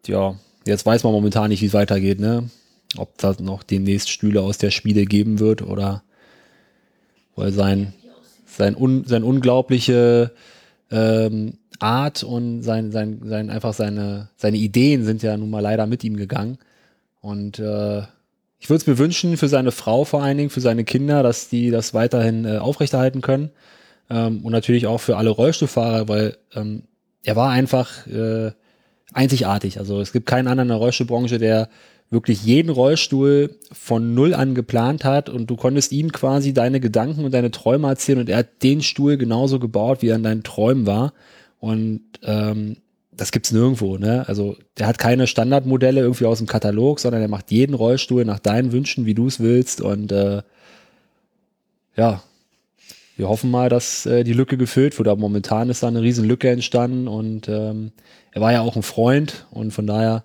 ja, jetzt weiß man momentan nicht, wie es weitergeht, ne? Ob das noch demnächst Stühle aus der Spiele geben wird oder weil sein, sein, un, sein unglaubliche ähm, Art und sein, sein, sein, einfach seine, seine Ideen sind ja nun mal leider mit ihm gegangen. Und äh, ich würde es mir wünschen für seine Frau vor allen Dingen, für seine Kinder, dass die das weiterhin äh, aufrechterhalten können. Ähm, und natürlich auch für alle Rollstuhlfahrer, weil ähm, er war einfach äh, einzigartig. Also es gibt keinen anderen in der Rollstuhlbranche, der wirklich jeden Rollstuhl von null an geplant hat und du konntest ihm quasi deine Gedanken und deine Träume erzählen und er hat den Stuhl genauso gebaut, wie er in deinen Träumen war. Und ähm, das gibt's nirgendwo, ne? Also der hat keine Standardmodelle irgendwie aus dem Katalog, sondern er macht jeden Rollstuhl nach deinen Wünschen, wie du es willst. Und äh, ja, wir hoffen mal, dass äh, die Lücke gefüllt wird. Aber momentan ist da eine riesen Lücke entstanden und ähm, er war ja auch ein Freund und von daher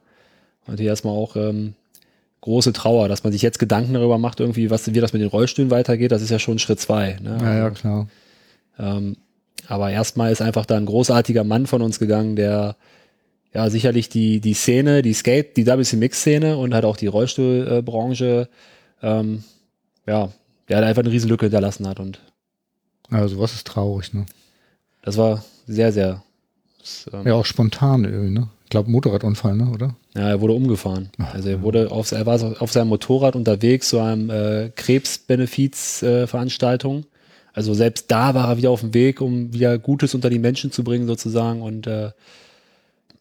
natürlich erstmal auch ähm, große Trauer, dass man sich jetzt Gedanken darüber macht, irgendwie, was wie das mit den Rollstühlen weitergeht. Das ist ja schon Schritt zwei. Ne? Ja, ja, klar. Ähm, aber erstmal ist einfach da ein großartiger Mann von uns gegangen, der ja sicherlich die, die Szene, die Skate, die WC-Mix-Szene und halt auch die Rollstuhlbranche, ähm, ja, der hat einfach eine riesen Lücke hinterlassen hat und Also was ist traurig, ne? das war sehr, sehr, das, ähm, Ja, auch spontan irgendwie, ne? Ich glaube Motorradunfall, ne, oder? Ja, er wurde umgefahren. Also er wurde auf, er war auf seinem Motorrad unterwegs zu einem äh, Krebsbenefiz-Veranstaltung. also selbst da war er wieder auf dem Weg, um wieder Gutes unter die Menschen zu bringen sozusagen und äh,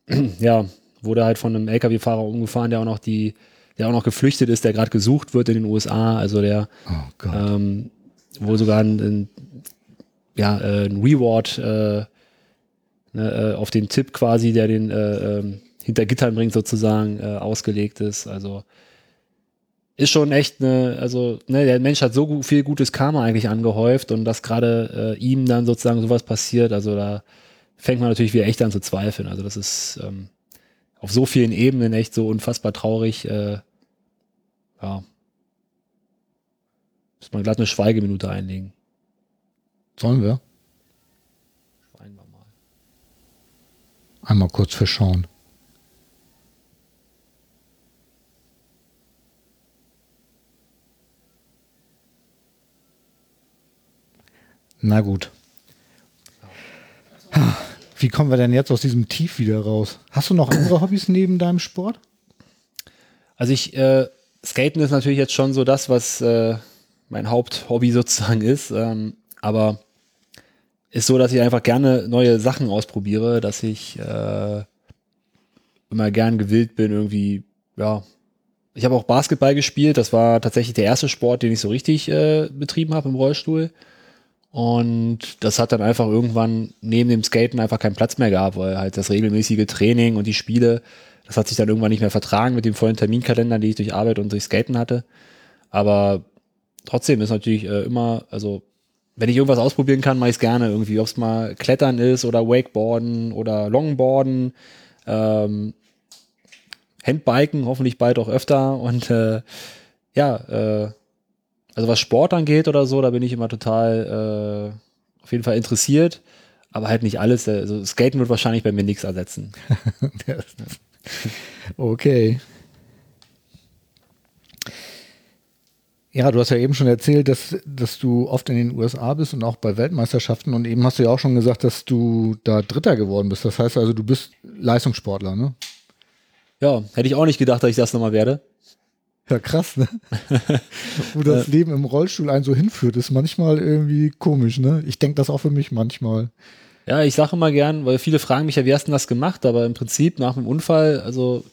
ja, wurde halt von einem LKW-Fahrer umgefahren, der auch noch die, der auch noch geflüchtet ist, der gerade gesucht wird in den USA. Also der Oh Gott. ähm, wo sogar ein, ein, ja, äh, ein Reward äh, ne, äh, auf den Tipp quasi, der den äh, ähm, hinter Gittern bringt, sozusagen ausgelegt ist. Also ist schon echt eine, also ne, der Mensch hat so viel gutes Karma eigentlich angehäuft und dass gerade äh, ihm dann sozusagen sowas passiert, also da fängt man natürlich wieder echt an zu zweifeln. Also das ist ähm, auf so vielen Ebenen echt so unfassbar traurig. Äh, ja. Muss man glatt eine Schweigeminute einlegen. Sollen wir? Schweigen wir mal. Einmal kurz für Sean. Na gut. Wie kommen wir denn jetzt aus diesem Tief wieder raus? Hast du noch andere Hobbys neben deinem Sport? Also ich, äh, Skaten ist natürlich jetzt schon so das, was äh, mein Haupthobby sozusagen ist. Ähm, aber ist so, dass ich einfach gerne neue Sachen ausprobiere, dass ich äh, immer gern gewillt bin, irgendwie, ja. Ich habe auch Basketball gespielt, das war tatsächlich der erste Sport, den ich so richtig äh, betrieben habe im Rollstuhl. Und das hat dann einfach irgendwann neben dem Skaten einfach keinen Platz mehr gehabt, weil halt das regelmäßige Training und die Spiele, das hat sich dann irgendwann nicht mehr vertragen mit dem vollen Terminkalender, den ich durch Arbeit und durch Skaten hatte. Aber trotzdem ist natürlich äh, immer, also wenn ich irgendwas ausprobieren kann, mache ich es gerne irgendwie, ob es mal Klettern ist oder Wakeboarden oder Longboarden, ähm, Handbiken, hoffentlich bald auch öfter und äh, ja, äh, also was Sport angeht oder so, da bin ich immer total äh, auf jeden Fall interessiert, aber halt nicht alles. Also Skaten wird wahrscheinlich bei mir nichts ersetzen. Okay. Ja, du hast ja eben schon erzählt, dass, dass du oft in den USA bist und auch bei Weltmeisterschaften. Und eben hast du ja auch schon gesagt, dass du da Dritter geworden bist. Das heißt also, du bist Leistungssportler, ne? Ja, hätte ich auch nicht gedacht, dass ich das nochmal werde. Ja, krass, ne? Wo das Leben im Rollstuhl einen so hinführt, ist manchmal irgendwie komisch, ne? Ich denke das auch für mich manchmal. Ja, ich sage immer gern, weil viele fragen mich ja, wie hast du denn das gemacht? Aber im Prinzip nach dem Unfall, also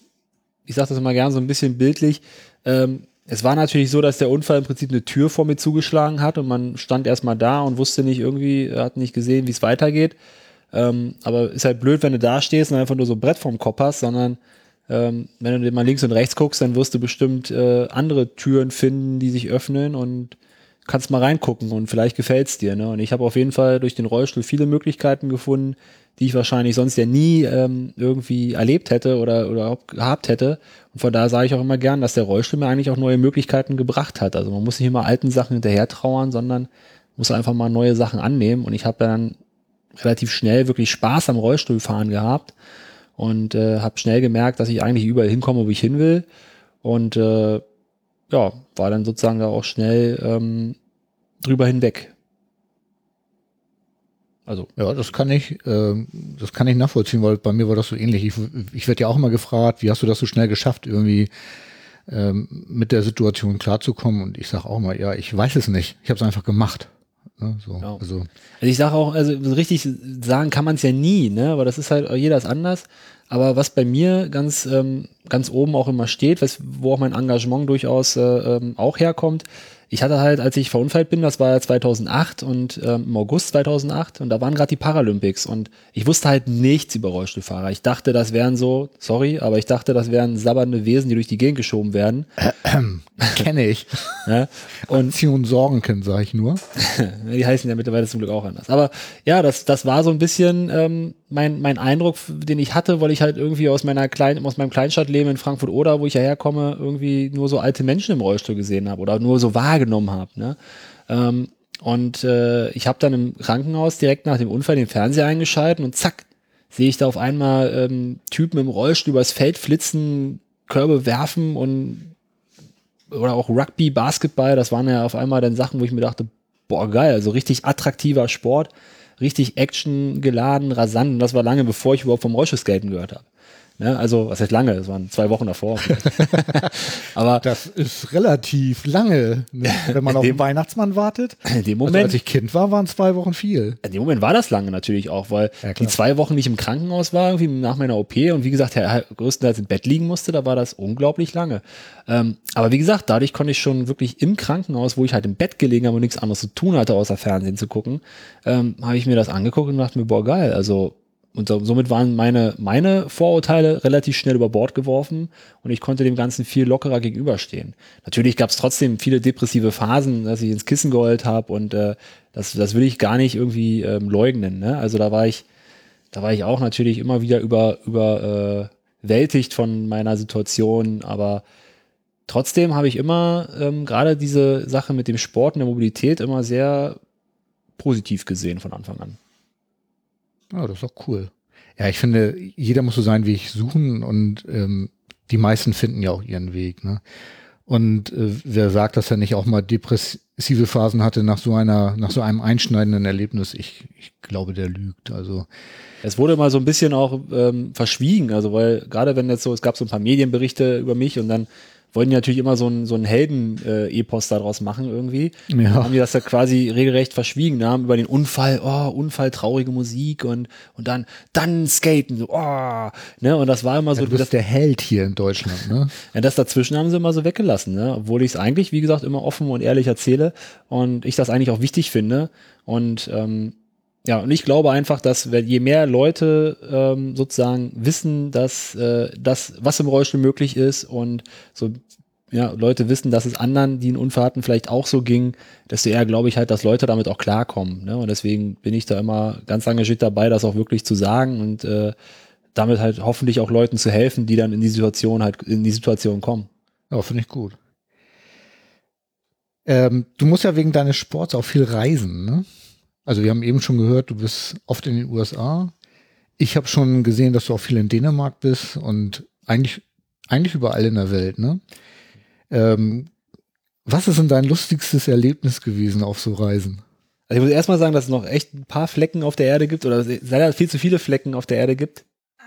ich sage das immer gern so ein bisschen bildlich, ähm, es war natürlich so, dass der Unfall im Prinzip eine Tür vor mir zugeschlagen hat und man stand erstmal da und wusste nicht irgendwie, hat nicht gesehen, wie es weitergeht. Ähm, aber ist halt blöd, wenn du da stehst und einfach nur so ein Brett vorm Kopf hast, sondern ähm, wenn du mal links und rechts guckst, dann wirst du bestimmt äh, andere Türen finden, die sich öffnen und kannst mal reingucken und vielleicht gefällt's dir. Ne? Und ich habe auf jeden Fall durch den Rollstuhl viele Möglichkeiten gefunden, die ich wahrscheinlich sonst ja nie ähm, irgendwie erlebt hätte oder, oder gehabt hätte. Und von daher sage ich auch immer gern, dass der Rollstuhl mir eigentlich auch neue Möglichkeiten gebracht hat. Also man muss nicht immer alten Sachen hinterher trauern, sondern muss einfach mal neue Sachen annehmen. Und ich habe dann relativ schnell wirklich Spaß am Rollstuhlfahren gehabt und äh, habe schnell gemerkt, dass ich eigentlich überall hinkomme, wo ich hin will. Und äh, ja, war dann sozusagen da auch schnell ähm, drüber hinweg. Also Ja, das kann ich, ähm, das kann ich nachvollziehen, weil bei mir war das so ähnlich. Ich, ich werde ja auch immer gefragt, wie hast du das so schnell geschafft, irgendwie ähm, mit der Situation klarzukommen? Und ich sage auch mal, ja, ich weiß es nicht. Ich habe es einfach gemacht. Ne, so, Ja. also Also ich sage auch, also so richtig sagen kann man es ja nie, ne? Aber das ist halt, jeder ist anders. Aber was bei mir ganz, ähm, ganz oben auch immer steht, was, wo auch mein Engagement durchaus äh, ähm, auch herkommt, ich hatte halt, als ich verunfallt bin, das war 2008 und ähm, im August 2008 und da waren gerade die Paralympics und ich wusste halt nichts über Rollstuhlfahrer. Ich dachte, das wären so, sorry, aber ich dachte, das wären sabbernde Wesen, die durch die Gegend geschoben werden. kenne ich. Ne? Und Zion Sorgenkind, sage ich nur. die heißen ja mittlerweile zum Glück auch anders. Aber ja, das, das war so ein bisschen ähm, mein, mein Eindruck, den ich hatte, weil ich halt irgendwie aus meiner kleinen, aus meinem Kleinstadtleben in Frankfurt oder wo ich ja herkomme, irgendwie nur so alte Menschen im Rollstuhl gesehen habe oder nur so wahrgenommen habe. Ne? Ähm, und äh, ich habe dann im Krankenhaus direkt nach dem Unfall den Fernseher eingeschalten und zack, sehe ich da auf einmal ähm, Typen im Rollstuhl übers Feld flitzen, Körbe werfen und oder auch Rugby, Basketball, das waren ja auf einmal dann Sachen, wo ich mir dachte, boah, geil, also richtig attraktiver Sport, richtig Action geladen, rasant. Und das war lange, bevor ich überhaupt vom Rollstuhlskaten gehört habe. Ne? Also, was heißt lange? Das waren zwei Wochen davor. Aber Das ist relativ lange, ne? wenn man auf den Weihnachtsmann wartet. in dem Also Moment, als ich Kind war, waren zwei Wochen viel. in dem Moment war das lange natürlich auch, weil Ja, die zwei Wochen, die ich im Krankenhaus war, irgendwie nach meiner OP und wie gesagt, ja, größtenteils im Bett liegen musste, da war das unglaublich lange. Ähm, aber wie gesagt, dadurch konnte ich schon wirklich im Krankenhaus, wo ich halt im Bett gelegen habe und nichts anderes zu tun hatte, außer Fernsehen zu gucken, ähm, habe ich mir das angeguckt und dachte mir, boah, geil, also und so, somit waren meine, meine Vorurteile relativ schnell über Bord geworfen und ich konnte dem Ganzen viel lockerer gegenüberstehen. Natürlich gab es trotzdem viele depressive Phasen, dass ich ins Kissen geheult habe und äh, das, das will ich gar nicht irgendwie ähm, leugnen. Ne? Also da war ich, da war ich auch natürlich immer wieder über, über äh, von meiner Situation, aber trotzdem habe ich immer ähm, gerade diese Sache mit dem Sport und der Mobilität immer sehr positiv gesehen von Anfang an. Ja, das ist doch cool. Ja, ich finde, jeder muss so seinen Weg suchen und ähm, die meisten finden ja auch ihren Weg. Ne? Und äh, wer sagt, dass er nicht auch mal depressive Phasen hatte nach so einer, nach so einem einschneidenden Erlebnis, ich, ich glaube, der lügt. Also Es wurde mal so ein bisschen auch ähm, verschwiegen, also weil gerade wenn jetzt so, es gab so ein paar Medienberichte über mich und dann wollten die natürlich immer so ein, so ein Helden-Epos daraus machen irgendwie. Ja. Haben die das ja quasi regelrecht verschwiegen, haben über den Unfall, oh, Unfall, traurige Musik und, und dann, dann skaten, so, oh, ne, und das war immer so, du bist der Held hier in Deutschland. Ne? ja, das dazwischen haben sie immer so weggelassen, ne? obwohl ich es eigentlich, wie gesagt, immer offen und ehrlich erzähle und ich das eigentlich auch wichtig finde. Und ähm, ja, und ich glaube einfach, dass je mehr Leute ähm, sozusagen wissen, dass äh, das, was im Rollstuhl möglich ist und so ja, Leute wissen, dass es anderen, die einen Unfall hatten, vielleicht auch so ging, desto eher glaube ich halt, dass Leute damit auch klarkommen. Ne? Und deswegen bin ich da immer ganz engagiert dabei, das auch wirklich zu sagen und äh, damit halt hoffentlich auch Leuten zu helfen, die dann in die Situation halt in die Situation kommen. Ja, finde ich gut. Ähm, du musst ja wegen deines Sports auch viel reisen, ne? Also wir haben eben schon gehört, du bist oft in den USA. Ich habe schon gesehen, dass du auch viel in Dänemark bist und eigentlich, eigentlich überall in der Welt, ne? Ähm, was ist denn dein lustigstes Erlebnis gewesen auf so Reisen? Also ich muss erstmal sagen, dass es noch echt ein paar Flecken auf der Erde gibt oder leider viel zu viele Flecken auf der Erde gibt. Ah,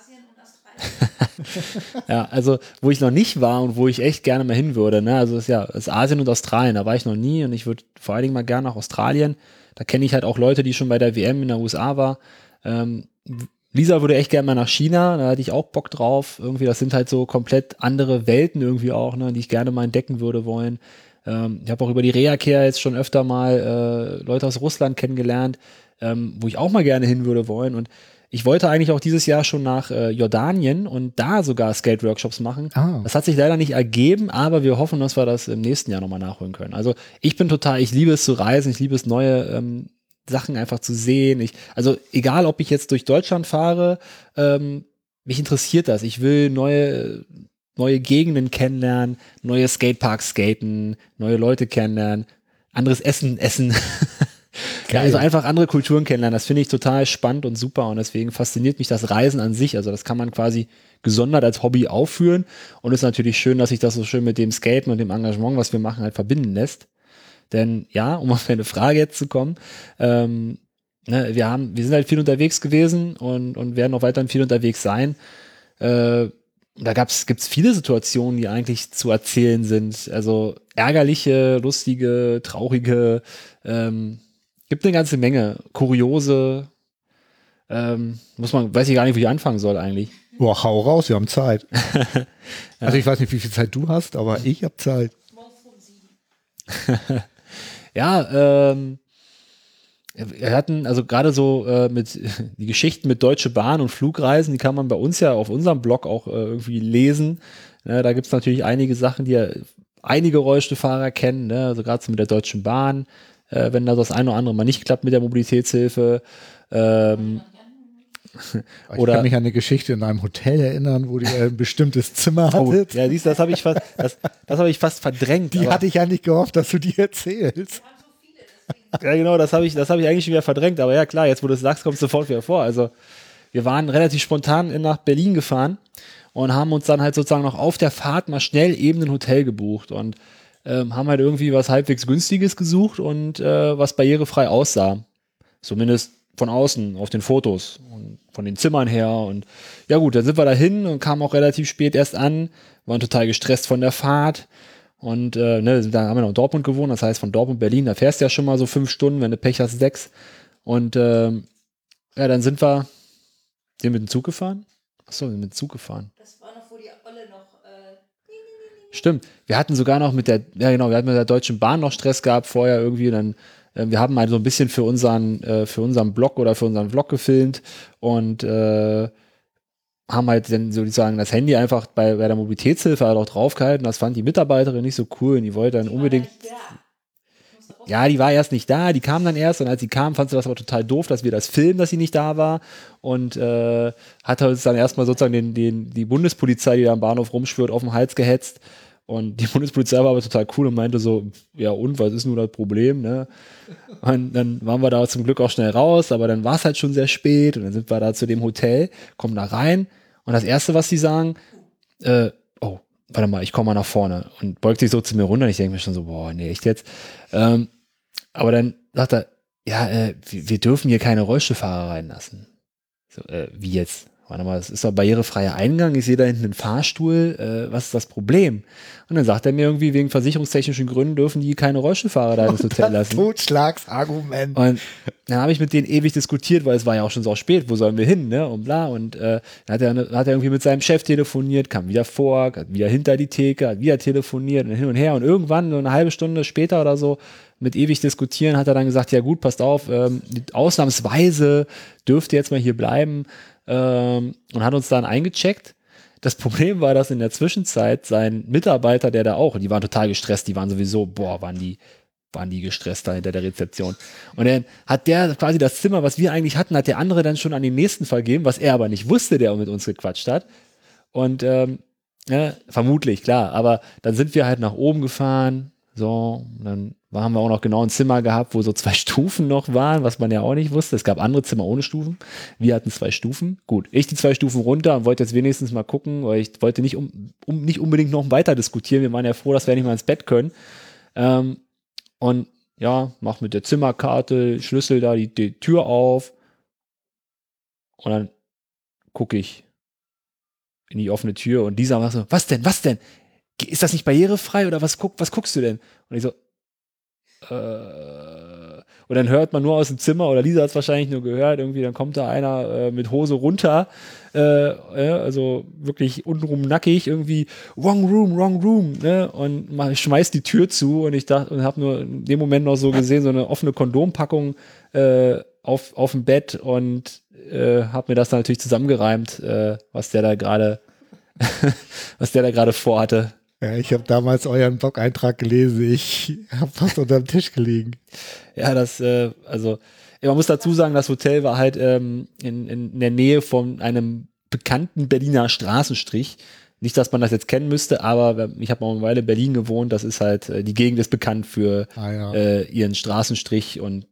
Asien und Australien. Ja, also wo ich noch nicht war und wo ich echt gerne mal hin würde, ne? Also ist ja ist Asien und Australien, da war ich noch nie und ich würde vor allen Dingen mal gerne nach Australien. Da kenne ich halt auch Leute, die schon bei der WM in der USA war. Ähm, Lisa würde echt gerne mal nach China, da hatte ich auch Bock drauf. Irgendwie, das sind halt so komplett andere Welten irgendwie auch, ne, die ich gerne mal entdecken würde wollen. Ähm, ich habe auch über die Reha-Care jetzt schon öfter mal äh, Leute aus Russland kennengelernt, ähm, wo ich auch mal gerne hin würde wollen. Und ich wollte eigentlich auch dieses Jahr schon nach äh, Jordanien und da sogar Skate-Workshops machen. Ah. Das hat sich leider nicht ergeben, aber wir hoffen, dass wir das im nächsten Jahr nochmal nachholen können. Also ich bin total, ich liebe es zu reisen, ich liebe es neue ähm, Sachen einfach zu sehen. Ich, also egal, ob ich jetzt durch Deutschland fahre, ähm, mich interessiert das. Ich will neue, neue Gegenden kennenlernen, neue Skateparks skaten, neue Leute kennenlernen, anderes Essen essen. ja, also einfach andere Kulturen kennenlernen. Das finde ich total spannend und super und deswegen fasziniert mich das Reisen an sich. Also das kann man quasi gesondert als Hobby aufführen und ist natürlich schön, dass sich das so schön mit dem Skaten und dem Engagement, was wir machen, halt verbinden lässt. Denn ja, um auf eine Frage jetzt zu kommen, ähm, ne, wir haben, wir sind halt viel unterwegs gewesen und, und werden auch weiterhin viel unterwegs sein. Äh, da gab's, gibt's viele Situationen, die eigentlich zu erzählen sind. Also ärgerliche, lustige, traurige, ähm, gibt eine ganze Menge. Kuriose, ähm, muss man, weiß ich gar nicht, wo ich anfangen soll eigentlich. Boah, hau raus, wir haben Zeit. Also ich weiß nicht, wie viel Zeit du hast, aber ich habe Zeit. Ja, ähm, wir hatten also gerade so äh, mit die Geschichten mit Deutsche Bahn und Flugreisen, die kann man bei uns ja auf unserem Blog auch äh, irgendwie lesen. Ne, da gibt's natürlich einige Sachen, die ja einige Rollstuhlfahrer kennen, ne? also gerade so mit der Deutschen Bahn, äh, wenn da das eine oder andere mal nicht klappt mit der Mobilitätshilfe. Ähm, Ich Oder- kann mich an eine Geschichte in einem Hotel erinnern, wo ihr ein bestimmtes Zimmer oh, hattet. ja, siehst du, das habe ich fast, das, das habe ich fast verdrängt. Die aber- hatte ich eigentlich gehofft, dass du die erzählst. Ja, genau, das habe ich, das habe ich eigentlich schon wieder verdrängt. Aber ja, klar, jetzt wo du es sagst, kommt es sofort wieder vor. Also, wir waren relativ spontan nach Berlin gefahren und haben uns dann halt sozusagen noch auf der Fahrt mal schnell eben ein Hotel gebucht und ähm, haben halt irgendwie was halbwegs günstiges gesucht und äh, was barrierefrei aussah. Zumindest von außen auf den Fotos und von den Zimmern her. Und ja gut, dann sind wir dahin und kamen auch relativ spät erst an, waren total gestresst von der Fahrt. Und äh, ne, da haben wir noch in Dortmund gewohnt, das heißt von Dortmund Berlin, da fährst du ja schon mal so fünf Stunden, wenn du Pech hast, sechs. Und ähm, ja, dann sind wir, sind wir mit dem Zug gefahren? Achso, wir sind mit dem Zug gefahren. Das war noch, wo die Olle noch. Äh, Stimmt. Wir hatten sogar noch mit der, ja genau, wir hatten mit der Deutschen Bahn noch Stress gehabt vorher irgendwie. Dann, äh, wir haben mal so ein bisschen für unseren, äh, für unseren Blog oder für unseren Vlog gefilmt und äh, haben halt dann sozusagen das Handy einfach bei, bei der Mobilitätshilfe halt auch draufgehalten. Das fand die Mitarbeiterin nicht so cool und die wollte dann unbedingt. Ja, die war erst nicht da, die kam dann erst und als sie kam, fand sie das aber total doof, dass wir das filmen, dass sie nicht da war und äh, hat uns dann erstmal sozusagen den, den, die Bundespolizei, die da am Bahnhof rumschwirrt, auf den Hals gehetzt und die Bundespolizei war aber total cool und meinte so, ja und, was ist nun das Problem, ne? Und dann waren wir da zum Glück auch schnell raus, aber dann war es halt schon sehr spät und dann sind wir da zu dem Hotel, kommen da rein und das Erste, was sie sagen, äh, oh, warte mal, ich komme mal nach vorne und beugt sich so zu mir runter und ich denke mir schon so, boah, nee, echt jetzt? Ähm, aber dann sagt er, ja, äh, wir, wir dürfen hier keine Rollstuhlfahrer reinlassen. So, äh, wie jetzt? Warte mal, das ist doch barrierefreier Eingang. Ich sehe da hinten einen Fahrstuhl. Äh, was ist das Problem? Und dann sagt er mir irgendwie, wegen versicherungstechnischen Gründen dürfen die keine Rollstuhlfahrer da ins Hotel lassen. Totschlagsargument. Und dann habe ich mit denen ewig diskutiert, weil es war ja auch schon so spät, wo sollen wir hin, ne? Und bla. Und äh, dann hat er, hat er irgendwie mit seinem Chef telefoniert, kam wieder vor, hat wieder hinter die Theke, hat wieder telefoniert und hin und her. Und irgendwann, so eine halbe Stunde später oder so, mit ewig diskutieren, hat er dann gesagt, ja gut, passt auf, ähm, ausnahmsweise dürft ihr jetzt mal hier bleiben ähm, und hat uns dann eingecheckt. Das Problem war, dass in der Zwischenzeit sein Mitarbeiter, der da auch, die waren total gestresst, die waren sowieso, boah, waren die, waren die gestresst da hinter der Rezeption. Und dann hat der quasi das Zimmer, was wir eigentlich hatten, hat der andere dann schon an den nächsten vergeben, was er aber nicht wusste, der mit uns gequatscht hat. Und ähm, ja, vermutlich, klar. Aber dann sind wir halt nach oben gefahren, so, dann haben wir auch noch genau ein Zimmer gehabt, wo so zwei Stufen noch waren, was man ja auch nicht wusste. Es gab andere Zimmer ohne Stufen. Wir hatten zwei Stufen. Gut, ich die zwei Stufen runter und wollte jetzt wenigstens mal gucken, weil ich wollte nicht, um, um, nicht unbedingt noch weiter diskutieren. Wir waren ja froh, dass wir nicht mal ins Bett können. Ähm, und ja, mach mit der Zimmerkarte, Schlüssel da die, die Tür auf. Und dann gucke ich in die offene Tür und dieser macht so, was denn, was denn? Ist das nicht barrierefrei oder was, guck, was guckst du denn? Und ich so, äh, Und dann hört man nur aus dem Zimmer, oder Lisa hat es wahrscheinlich nur gehört, irgendwie, dann kommt da einer äh, mit Hose runter, äh, ja, also wirklich untenrum nackig, irgendwie, wrong room, wrong room, ne? Und man schmeißt die Tür zu und ich dachte, und habe nur in dem Moment noch so gesehen, so eine offene Kondompackung äh, auf, auf dem Bett und äh, habe mir das dann natürlich zusammengereimt, äh, was der da gerade, was der da gerade vorhatte. Ja, ich habe damals euren Blog-Eintrag gelesen. Ich habe fast unter dem Tisch gelegen. Ja, das, äh, also, man muss dazu sagen, das Hotel war halt ähm, in, in der Nähe von einem bekannten Berliner Straßenstrich. Nicht, dass man das jetzt kennen müsste, aber ich habe mal eine Weile in Berlin gewohnt. Das ist halt, äh, die Gegend ist bekannt für Ah ja. äh, ihren Straßenstrich und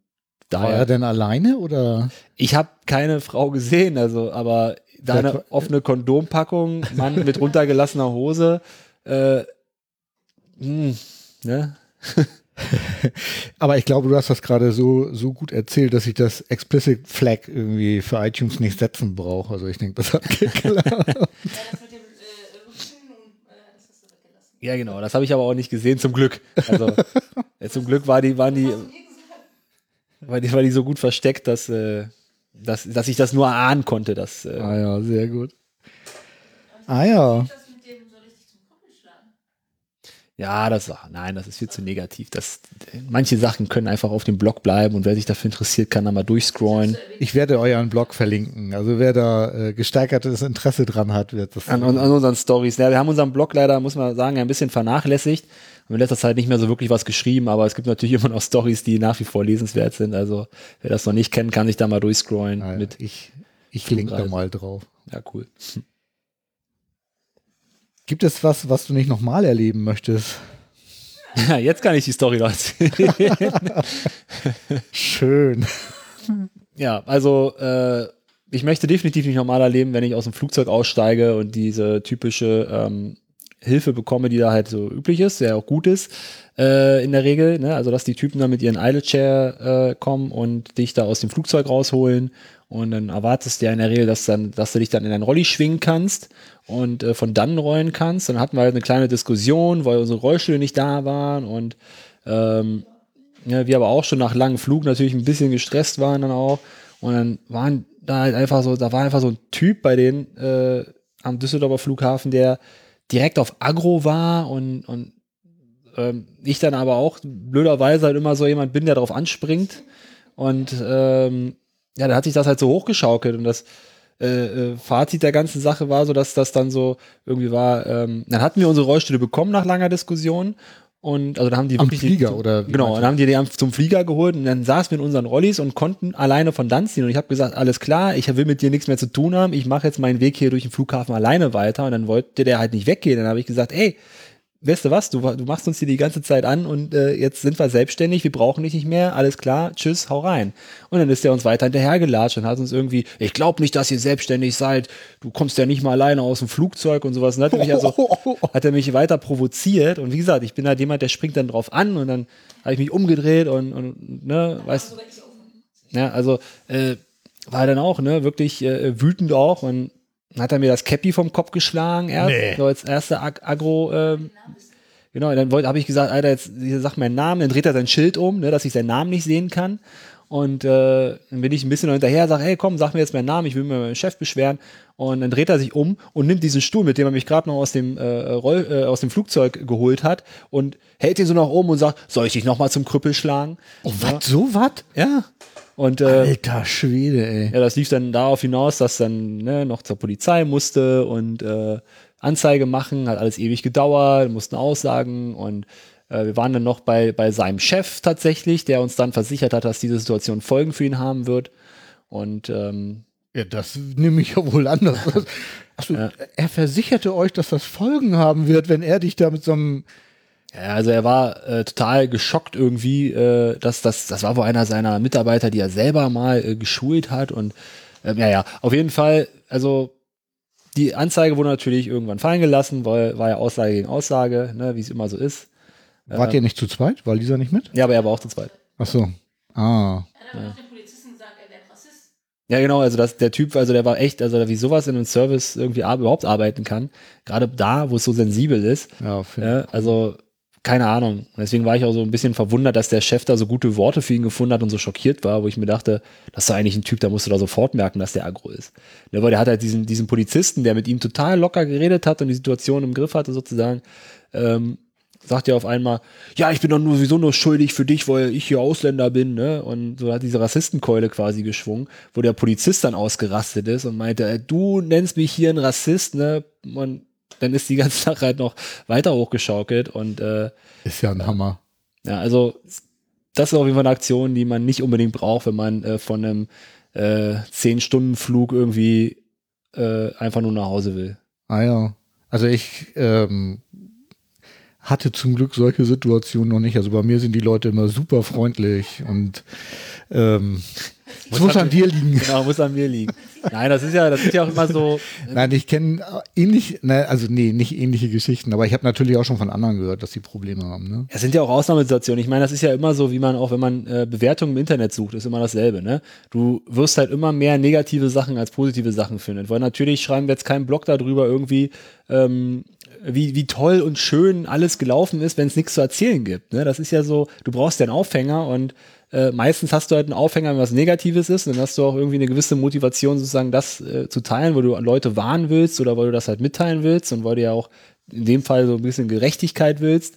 War daher. er denn alleine oder? Ich habe keine Frau gesehen, also, aber da eine offene Kondompackung, Mann mit runtergelassener Hose, äh, hm, ne? Aber ich glaube, du hast das gerade so, so gut erzählt, dass ich das Explicit Flag irgendwie für iTunes nicht setzen brauche. Also ich denke, das hat geklappt. Ja, äh, äh. Ja, genau, das habe ich aber auch nicht gesehen, zum Glück. Also, äh, zum Glück war die, waren die, war die, war die so gut versteckt, dass, äh, dass, dass ich das nur ahnen konnte, dass, äh, ah ja, sehr gut. Ah ja. Das mit dem soll ich dich zum Kuppel schlagen. Ja, das, ach, nein, das ist viel zu negativ. Das, manche Sachen können einfach auf dem Blog bleiben und wer sich dafür interessiert, kann da mal durchscrollen. Ich werde euren Blog verlinken. Also wer da äh, gesteigertes Interesse dran hat, wird das. An, an, unseren Stories. Ja, wir haben unseren Blog leider, muss man sagen, ein bisschen vernachlässigt. Haben in letzter Zeit nicht mehr so wirklich was geschrieben, aber es gibt natürlich immer noch Stories, die nach wie vor lesenswert sind. Also wer das noch nicht kennt, kann sich da mal durchscrollen. Ah ja, mit, ich ich link da mal drauf. ja, cool. Gibt es was, was du nicht nochmal erleben möchtest? Ja, jetzt kann ich die Story erzählen. Schön. ja, also äh, ich möchte definitiv nicht normal erleben, wenn ich aus dem Flugzeug aussteige und diese typische ähm, Hilfe bekomme, die da halt so üblich ist, der auch gut ist äh, in der Regel. Ne? Also dass die Typen dann mit ihren Idle Chair äh, kommen und dich da aus dem Flugzeug rausholen und dann erwartest du ja in der Regel, dass dann, dass du dich dann in deinen Rolli schwingen kannst und äh, von dann rollen kannst. Dann hatten wir halt eine kleine Diskussion, weil unsere Rollstühle nicht da waren und ähm, ja, wir aber auch schon nach langem Flug natürlich ein bisschen gestresst waren dann auch. Und dann waren da halt einfach so, da war einfach so ein Typ bei denen äh, am Düsseldorfer Flughafen, der direkt auf Agro war und, und ähm, ich dann aber auch blöderweise halt immer so jemand bin, der darauf anspringt. Und ähm, ja, da hat sich das halt so hochgeschaukelt und das äh, äh, Fazit der ganzen Sache war so, dass das dann so irgendwie war, ähm, dann hatten wir unsere Rollstühle bekommen nach langer Diskussion und also da haben die Am wirklich die- Flieger, oder genau, dann haben die die zum Flieger geholt und dann saßen wir in unseren Rollis und konnten alleine von dann ziehen und ich habe gesagt, alles klar, ich will mit dir nichts mehr zu tun haben, ich mache jetzt meinen Weg hier durch den Flughafen alleine weiter und dann wollte der halt nicht weggehen, dann habe ich gesagt, ey, weißt du was, du, du machst uns hier die ganze Zeit an und äh, jetzt sind wir selbstständig, wir brauchen dich nicht mehr, alles klar, tschüss, hau rein. Und dann ist der uns weiter hinterhergelatscht und hat uns irgendwie, ich glaube nicht, dass ihr selbstständig seid, du kommst ja nicht mal alleine aus dem Flugzeug und sowas. Und hat er mich also, hat er mich weiter provoziert und wie gesagt, ich bin halt jemand, der springt dann drauf an und dann habe ich mich umgedreht und, und ne, weißt Also, ich aufmache. ja, also äh, war dann auch, ne, wirklich äh, wütend auch und hat er mir das Cappy vom Kopf geschlagen erst, Nee. so als erste Ag Agro, ähm, genau, dann habe ich gesagt, Alter, jetzt sag meinen Namen, dann dreht er sein Schild um, ne, dass ich seinen Namen nicht sehen kann. Und äh, dann bin ich ein bisschen noch hinterher, sag, hey, komm, sag mir jetzt meinen Namen, ich will mir meinen Chef beschweren. Und dann dreht er sich um und nimmt diesen Stuhl, mit dem er mich gerade noch aus dem äh, Roll, äh, aus dem Flugzeug geholt hat und hält ihn so nach oben und sagt, soll ich dich noch mal zum Krüppel schlagen? Oh, was? So was? Ja. Und äh, Alter Schwede, ey. ja, das lief dann darauf hinaus, dass dann ne, noch zur Polizei musste und äh, Anzeige machen, hat alles ewig gedauert, mussten Aussagen und äh, wir waren dann noch bei, bei seinem Chef tatsächlich, der uns dann versichert hat, dass diese Situation Folgen für ihn haben wird. Und ähm, Ja, das nehme ich ja wohl anders. Achso, Ja. er versicherte euch, dass das Folgen haben wird, wenn er dich da mit so einem. Ja, also er war äh, total geschockt irgendwie, äh, dass das, das war wohl einer seiner Mitarbeiter, die er selber mal äh, geschult hat und ähm, ja, ja, auf jeden Fall, also die Anzeige wurde natürlich irgendwann fallen gelassen, weil war ja Aussage gegen Aussage, ne, wie es immer so ist. Wart ihr nicht zu zweit? War Lisa nicht mit? Ja, aber er war auch zu zweit. Achso. Ah. Er hat aber auch den Polizisten gesagt, er wäre Rassist. Ja, genau, also das, der Typ, also der war echt, also wie sowas in einem Service irgendwie überhaupt arbeiten kann, gerade da, wo es so sensibel ist, Ja, ja, also keine Ahnung. Deswegen war ich auch so ein bisschen verwundert, dass der Chef da so gute Worte für ihn gefunden hat und so schockiert war, wo ich mir dachte, das ist doch eigentlich ein Typ, da musst du da sofort merken, dass der aggro ist. Ne, weil der hat halt diesen, diesen Polizisten, der mit ihm total locker geredet hat und die Situation im Griff hatte sozusagen, ähm, sagt ja auf einmal, ja, ich bin doch nur sowieso nur schuldig für dich, weil ich hier Ausländer bin, ne? Und so hat diese Rassistenkeule quasi geschwungen, wo der Polizist dann ausgerastet ist und meinte, äh, du nennst mich hier ein Rassist, ne? Und dann ist die ganze Sache halt noch weiter hochgeschaukelt und äh, Ist ja ein Hammer. ja, also das ist auf jeden Fall eine Aktion, die man nicht unbedingt braucht, wenn man äh, von einem äh, 10-Stunden-Flug irgendwie äh, einfach nur nach Hause will. Ah ja. Also ich ähm, hatte zum Glück solche Situationen noch nicht. Also bei mir sind die Leute immer super freundlich und ähm, es muss an dir liegen. Genau, muss an mir liegen. Nein, das ist ja, das ist ja auch immer so. Nein, ich kenne ähnlich, ne, also nee, nicht ähnliche Geschichten, aber ich habe natürlich auch schon von anderen gehört, dass die Probleme haben. Ne? Es sind ja auch Ausnahmesituationen. Ich meine, das ist ja immer so, wie man auch, wenn man äh, Bewertungen im Internet sucht, ist immer dasselbe. Ne? Du wirst halt immer mehr negative Sachen als positive Sachen finden. Weil natürlich schreiben wir jetzt keinen Blog darüber irgendwie, ähm, wie, wie toll und schön alles gelaufen ist, wenn es nichts zu erzählen gibt. Ne? Das ist ja so, du brauchst ja einen Aufhänger und äh, meistens hast du halt einen Aufhänger, wenn was Negatives ist, und dann hast du auch irgendwie eine gewisse Motivation, sozusagen das äh, zu teilen, weil du Leute warnen willst oder weil du das halt mitteilen willst und weil du ja auch in dem Fall so ein bisschen Gerechtigkeit willst.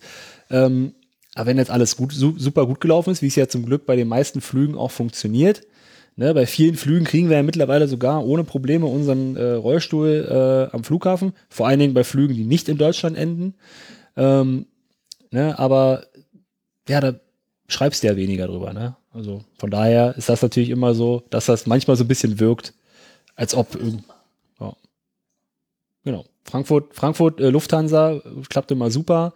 Ähm, aber wenn jetzt alles gut, su super gut gelaufen ist, wie es ja zum Glück bei den meisten Flügen auch funktioniert, ne, bei vielen Flügen kriegen wir ja mittlerweile sogar ohne Probleme unseren äh, Rollstuhl äh, am Flughafen, vor allen Dingen bei Flügen, die nicht in Deutschland enden. Ähm, ne, aber ja, da schreibst du ja weniger drüber. Ne? Also von daher ist das natürlich immer so, dass das manchmal so ein bisschen wirkt, als ob ja. Genau. Frankfurt, Frankfurt äh, Lufthansa äh, klappte mal super.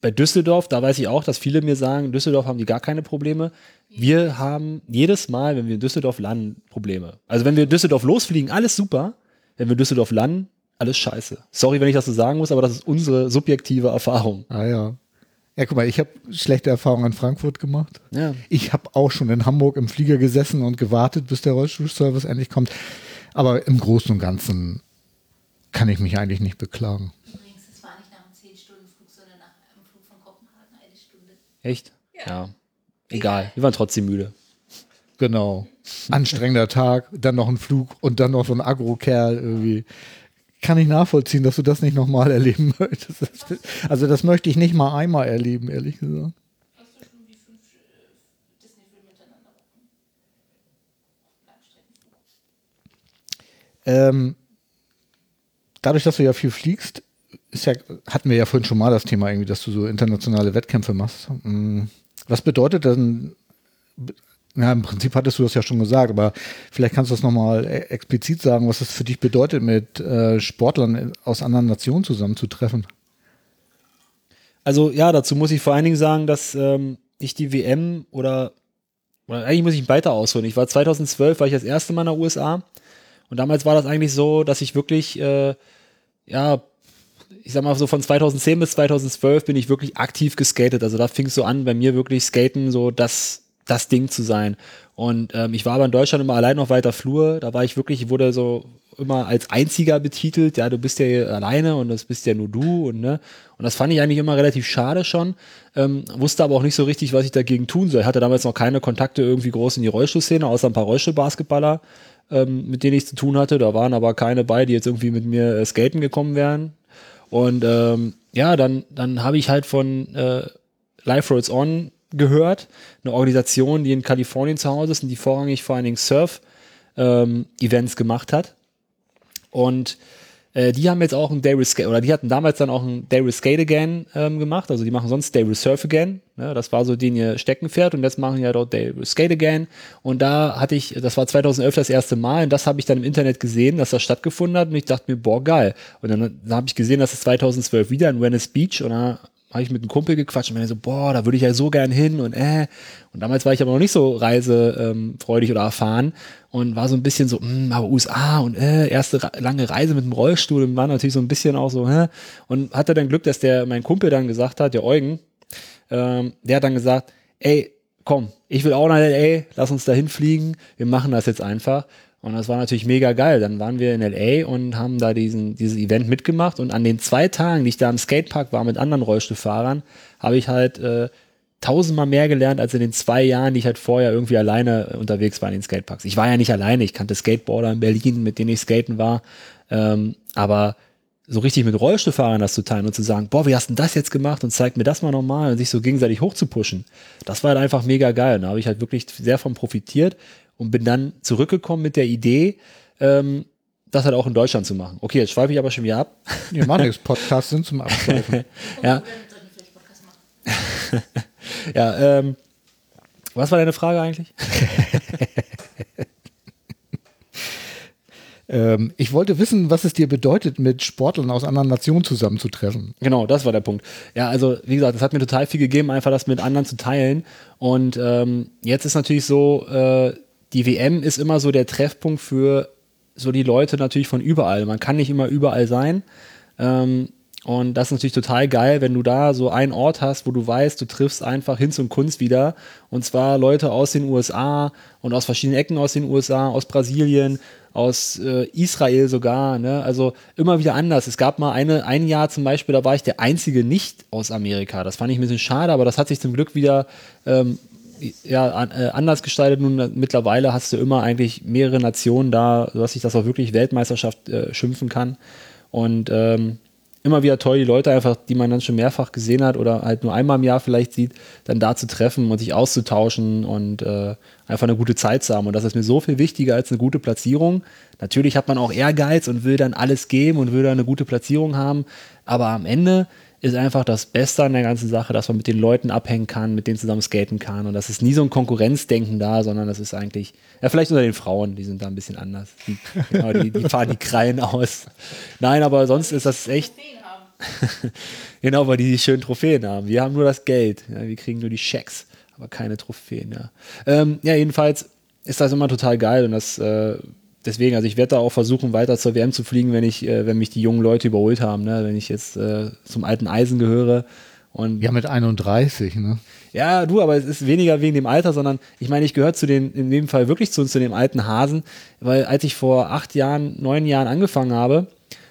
Bei Düsseldorf, da weiß ich auch, dass viele mir sagen, in Düsseldorf haben die gar keine Probleme. Wir haben jedes Mal, wenn wir in Düsseldorf landen, Probleme. Also wenn wir in Düsseldorf losfliegen, alles super. Wenn wir in Düsseldorf landen, alles scheiße. Sorry, wenn ich das so sagen muss, aber das ist unsere subjektive Erfahrung. Ah ja. Ja, guck mal, ich habe schlechte Erfahrungen in Frankfurt gemacht. Ja. Ich habe auch schon in Hamburg im Flieger gesessen und gewartet, bis der Rollstuhlservice endlich kommt. Aber im Großen und Ganzen kann ich mich eigentlich nicht beklagen. Übrigens, es war nicht nach einem 10-Stunden-Flug, sondern nach einem Flug von Kopenhagen eine Stunde. Echt? Ja. Egal. Wir waren trotzdem müde. Genau. Anstrengender Tag, dann noch ein Flug und dann noch so ein Agro-Kerl irgendwie. Kann ich nachvollziehen, dass du das nicht nochmal erleben möchtest. Also das möchte ich nicht mal einmal erleben, ehrlich gesagt. Hast du schon die fünf Disney-Filme. Ähm, dadurch, dass du ja viel fliegst, ist ja, hatten wir ja vorhin schon mal das Thema irgendwie, dass du so internationale Wettkämpfe machst. Mm, Was bedeutet denn, ja, im Prinzip hattest du das ja schon gesagt, aber vielleicht kannst du das nochmal e- explizit sagen, was es für dich bedeutet, mit äh, Sportlern aus anderen Nationen zusammenzutreffen. Also ja, dazu muss ich vor allen Dingen sagen, dass ähm, ich die WM oder, oder eigentlich muss ich weiter ausholen. Ich war 2012, war ich das erste Mal in den USA und damals war das eigentlich so, dass ich wirklich, äh, ja, ich sag mal so von 2010 bis 2012 bin ich wirklich aktiv geskatet. Also da fing es so an, bei mir wirklich Skaten so das das Ding zu sein. Und ähm, ich war aber in Deutschland immer allein auf weiter Flur. Da war ich wirklich, ich wurde so immer als Einziger betitelt. Ja, du bist ja alleine und das bist ja nur du und ne. Und das fand ich eigentlich immer relativ schade schon. Ähm, wusste aber auch nicht so richtig, was ich dagegen tun soll. Ich hatte damals noch keine Kontakte irgendwie groß in die Rollstuhlszene, außer ein paar Rollstuhlbasketballer, ähm, mit denen ich zu tun hatte. Da waren aber keine bei, die jetzt irgendwie mit mir äh, skaten gekommen wären. Und ähm, ja, dann, dann habe ich halt von äh, Life Rolls On gehört, eine Organisation, die in Kalifornien zu Hause ist und die vorrangig vor allen Dingen Surf-Events gemacht hat. Und äh, die haben jetzt auch ein Skate, oder die hatten damals dann auch ein with Skate Again ähm, gemacht, also die machen sonst with Surf Again, ne? das war so den ihr Steckenpferd und jetzt machen ja dort with Skate Again. Und da hatte ich, das war 2011 das erste Mal und das habe ich dann im Internet gesehen, dass das stattgefunden hat und ich dachte mir, boah geil. Und dann, dann habe ich gesehen, dass es 2012 wieder in Venice Beach und da habe ich mit einem Kumpel gequatscht und mir so, boah, da würde ich ja so gern hin und äh. Und damals war ich aber noch nicht so reisefreudig oder erfahren und war so ein bisschen so, mh, aber USA und äh, erste lange Reise mit dem Rollstuhl und war natürlich so ein bisschen auch so, hä? Und hatte dann Glück, dass der, mein Kumpel dann gesagt hat, der Eugen, ähm, der hat dann gesagt, ey, komm, ich will auch nach LA, lass uns da hinfliegen, wir machen das jetzt einfach. Und das war natürlich mega geil. Dann waren wir in LA und haben da diesen, dieses Event mitgemacht. Und an den zwei Tagen, die ich da im Skatepark war mit anderen Rollstuhlfahrern, habe ich halt äh, tausendmal mehr gelernt als in den zwei Jahren, die ich halt vorher irgendwie alleine unterwegs war in den Skateparks. Ich war ja nicht alleine, ich kannte Skateboarder in Berlin, mit denen ich skaten war. Ähm, aber so richtig mit Rollstuhlfahrern das zu teilen und zu sagen, boah, wie hast du denn das jetzt gemacht und zeig mir das mal nochmal und sich so gegenseitig hochzupushen. Das war halt einfach mega geil. Da habe ich halt wirklich sehr von profitiert und bin dann zurückgekommen mit der Idee, ähm, das halt auch in Deutschland zu machen. Okay, jetzt schweife ich aber schon wieder ab. Ja, machen nichts. Podcasts sind zum Abschweifen. Ja. Ja, ähm, was war deine Frage eigentlich? ähm, ich wollte wissen, was es dir bedeutet, mit Sportlern aus anderen Nationen zusammenzutreffen. Genau, das war der Punkt. Ja, also wie gesagt, es hat mir total viel gegeben, einfach das mit anderen zu teilen. Und ähm, jetzt ist natürlich so, äh, die WM ist immer so der Treffpunkt für so die Leute natürlich von überall. Man kann nicht immer überall sein. Ähm, und das ist natürlich total geil, wenn du da so einen Ort hast, wo du weißt, du triffst einfach Hinz und Kunst wieder. Und zwar Leute aus den USA und aus verschiedenen Ecken aus den USA, aus Brasilien, aus äh, Israel sogar. Ne? Also immer wieder anders. Es gab mal eine, ein Jahr zum Beispiel, da war ich der einzige nicht aus Amerika. Das fand ich ein bisschen schade, aber das hat sich zum Glück wieder ähm, ja, äh, anders gestaltet. Nun mittlerweile hast du immer eigentlich mehrere Nationen da, sodass sich das auch wirklich Weltmeisterschaft äh, schimpfen kann. Und ähm, immer wieder toll, die Leute einfach, die man dann schon mehrfach gesehen hat oder halt nur einmal im Jahr vielleicht sieht, dann da zu treffen und sich auszutauschen und äh, einfach eine gute Zeit zu haben. Und das ist mir so viel wichtiger als eine gute Platzierung. Natürlich hat man auch Ehrgeiz und will dann alles geben und will dann eine gute Platzierung haben. Aber am Ende ist einfach das Beste an der ganzen Sache, dass man mit den Leuten abhängen kann, mit denen zusammen skaten kann. Und das ist nie so ein Konkurrenzdenken da, sondern das ist eigentlich, ja, vielleicht unter den Frauen, die sind da ein bisschen anders. Die, genau, die, die fahren die Krallen aus. Nein, aber sonst ist das echt, Trophäen haben. genau, weil die die schönen Trophäen haben. Wir haben nur das Geld. Ja, wir kriegen nur die Schecks, aber keine Trophäen, ja. Ähm, ja, jedenfalls ist das immer total geil und das, äh, deswegen, also ich werde da auch versuchen, weiter zur WM zu fliegen, wenn ich, äh, wenn mich die jungen Leute überholt haben, ne? wenn ich jetzt äh, zum alten Eisen gehöre. Und Ja, mit 31, ne? ja, du, aber es ist weniger wegen dem Alter, sondern ich meine, ich gehöre zu den, in dem Fall wirklich zu, zu dem alten Hasen, weil als ich vor acht Jahren, neun Jahren angefangen habe,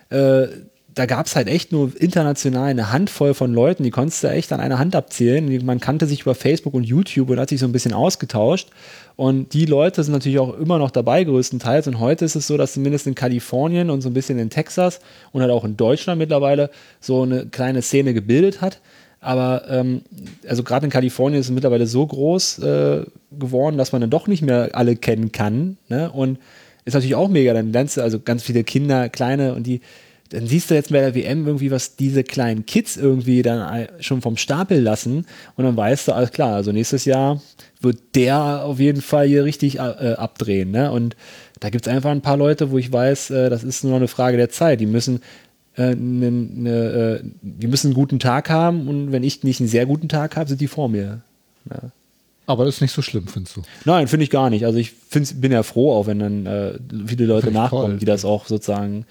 äh, da gab es halt echt nur international eine Handvoll von Leuten, die konntest du echt an einer Hand abzählen. Man kannte sich über Facebook und YouTube und hat sich so ein bisschen ausgetauscht. Und die Leute sind natürlich auch immer noch dabei, größtenteils. Und heute ist es so, dass zumindest in Kalifornien und so ein bisschen in Texas und halt auch in Deutschland mittlerweile so eine kleine Szene gebildet hat. Aber ähm, also gerade in Kalifornien ist es mittlerweile so groß äh, geworden, dass man dann doch nicht mehr alle kennen kann. Ne? Und ist natürlich auch mega. Dann lernst du also ganz viele Kinder, kleine und die, dann siehst du jetzt bei der WM irgendwie, was diese kleinen Kids irgendwie dann schon vom Stapel lassen und dann weißt du, alles klar, also nächstes Jahr wird der auf jeden Fall hier richtig äh, abdrehen. Ne? Und da gibt es einfach ein paar Leute, wo ich weiß, äh, das ist nur eine Frage der Zeit. Die müssen äh, ne, ne, äh, die müssen einen guten Tag haben und wenn ich nicht einen sehr guten Tag habe, sind die vor mir. Aber das ist nicht so schlimm, findest du? Nein, finde ich gar nicht. Also ich bin ja froh, auch wenn dann äh, viele Leute nachkommen, toll. die das auch sozusagen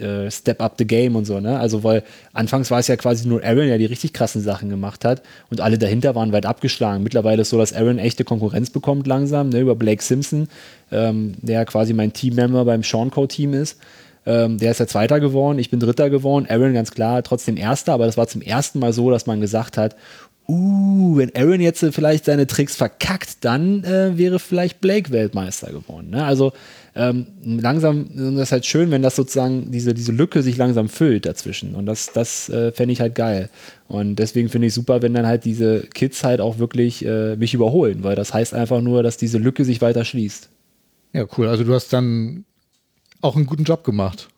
äh, step up the game und so, ne? Also weil anfangs war es ja quasi nur Aaron, der die richtig krassen Sachen gemacht hat und alle dahinter waren weit abgeschlagen. Mittlerweile ist so, dass Aaron echte Konkurrenz bekommt langsam, ne, über Blake Simpson, ähm, der quasi mein Teammember beim Sean Co Team ist. Ähm, der ist ja Zweiter geworden, ich bin Dritter geworden, Aaron ganz klar trotzdem Erster, aber das war zum ersten Mal so, dass man gesagt hat, uh, wenn Aaron jetzt äh, vielleicht seine Tricks verkackt, dann äh, wäre vielleicht Blake Weltmeister geworden. Ne? Also ähm, langsam das ist halt schön, wenn das sozusagen diese, diese Lücke sich langsam füllt dazwischen. Und das, das äh, fände ich halt geil. Und deswegen finde ich super, wenn dann halt diese Kids halt auch wirklich äh, mich überholen, weil das heißt einfach nur, dass diese Lücke sich weiter schließt. Ja, cool. Also du hast dann auch einen guten Job gemacht.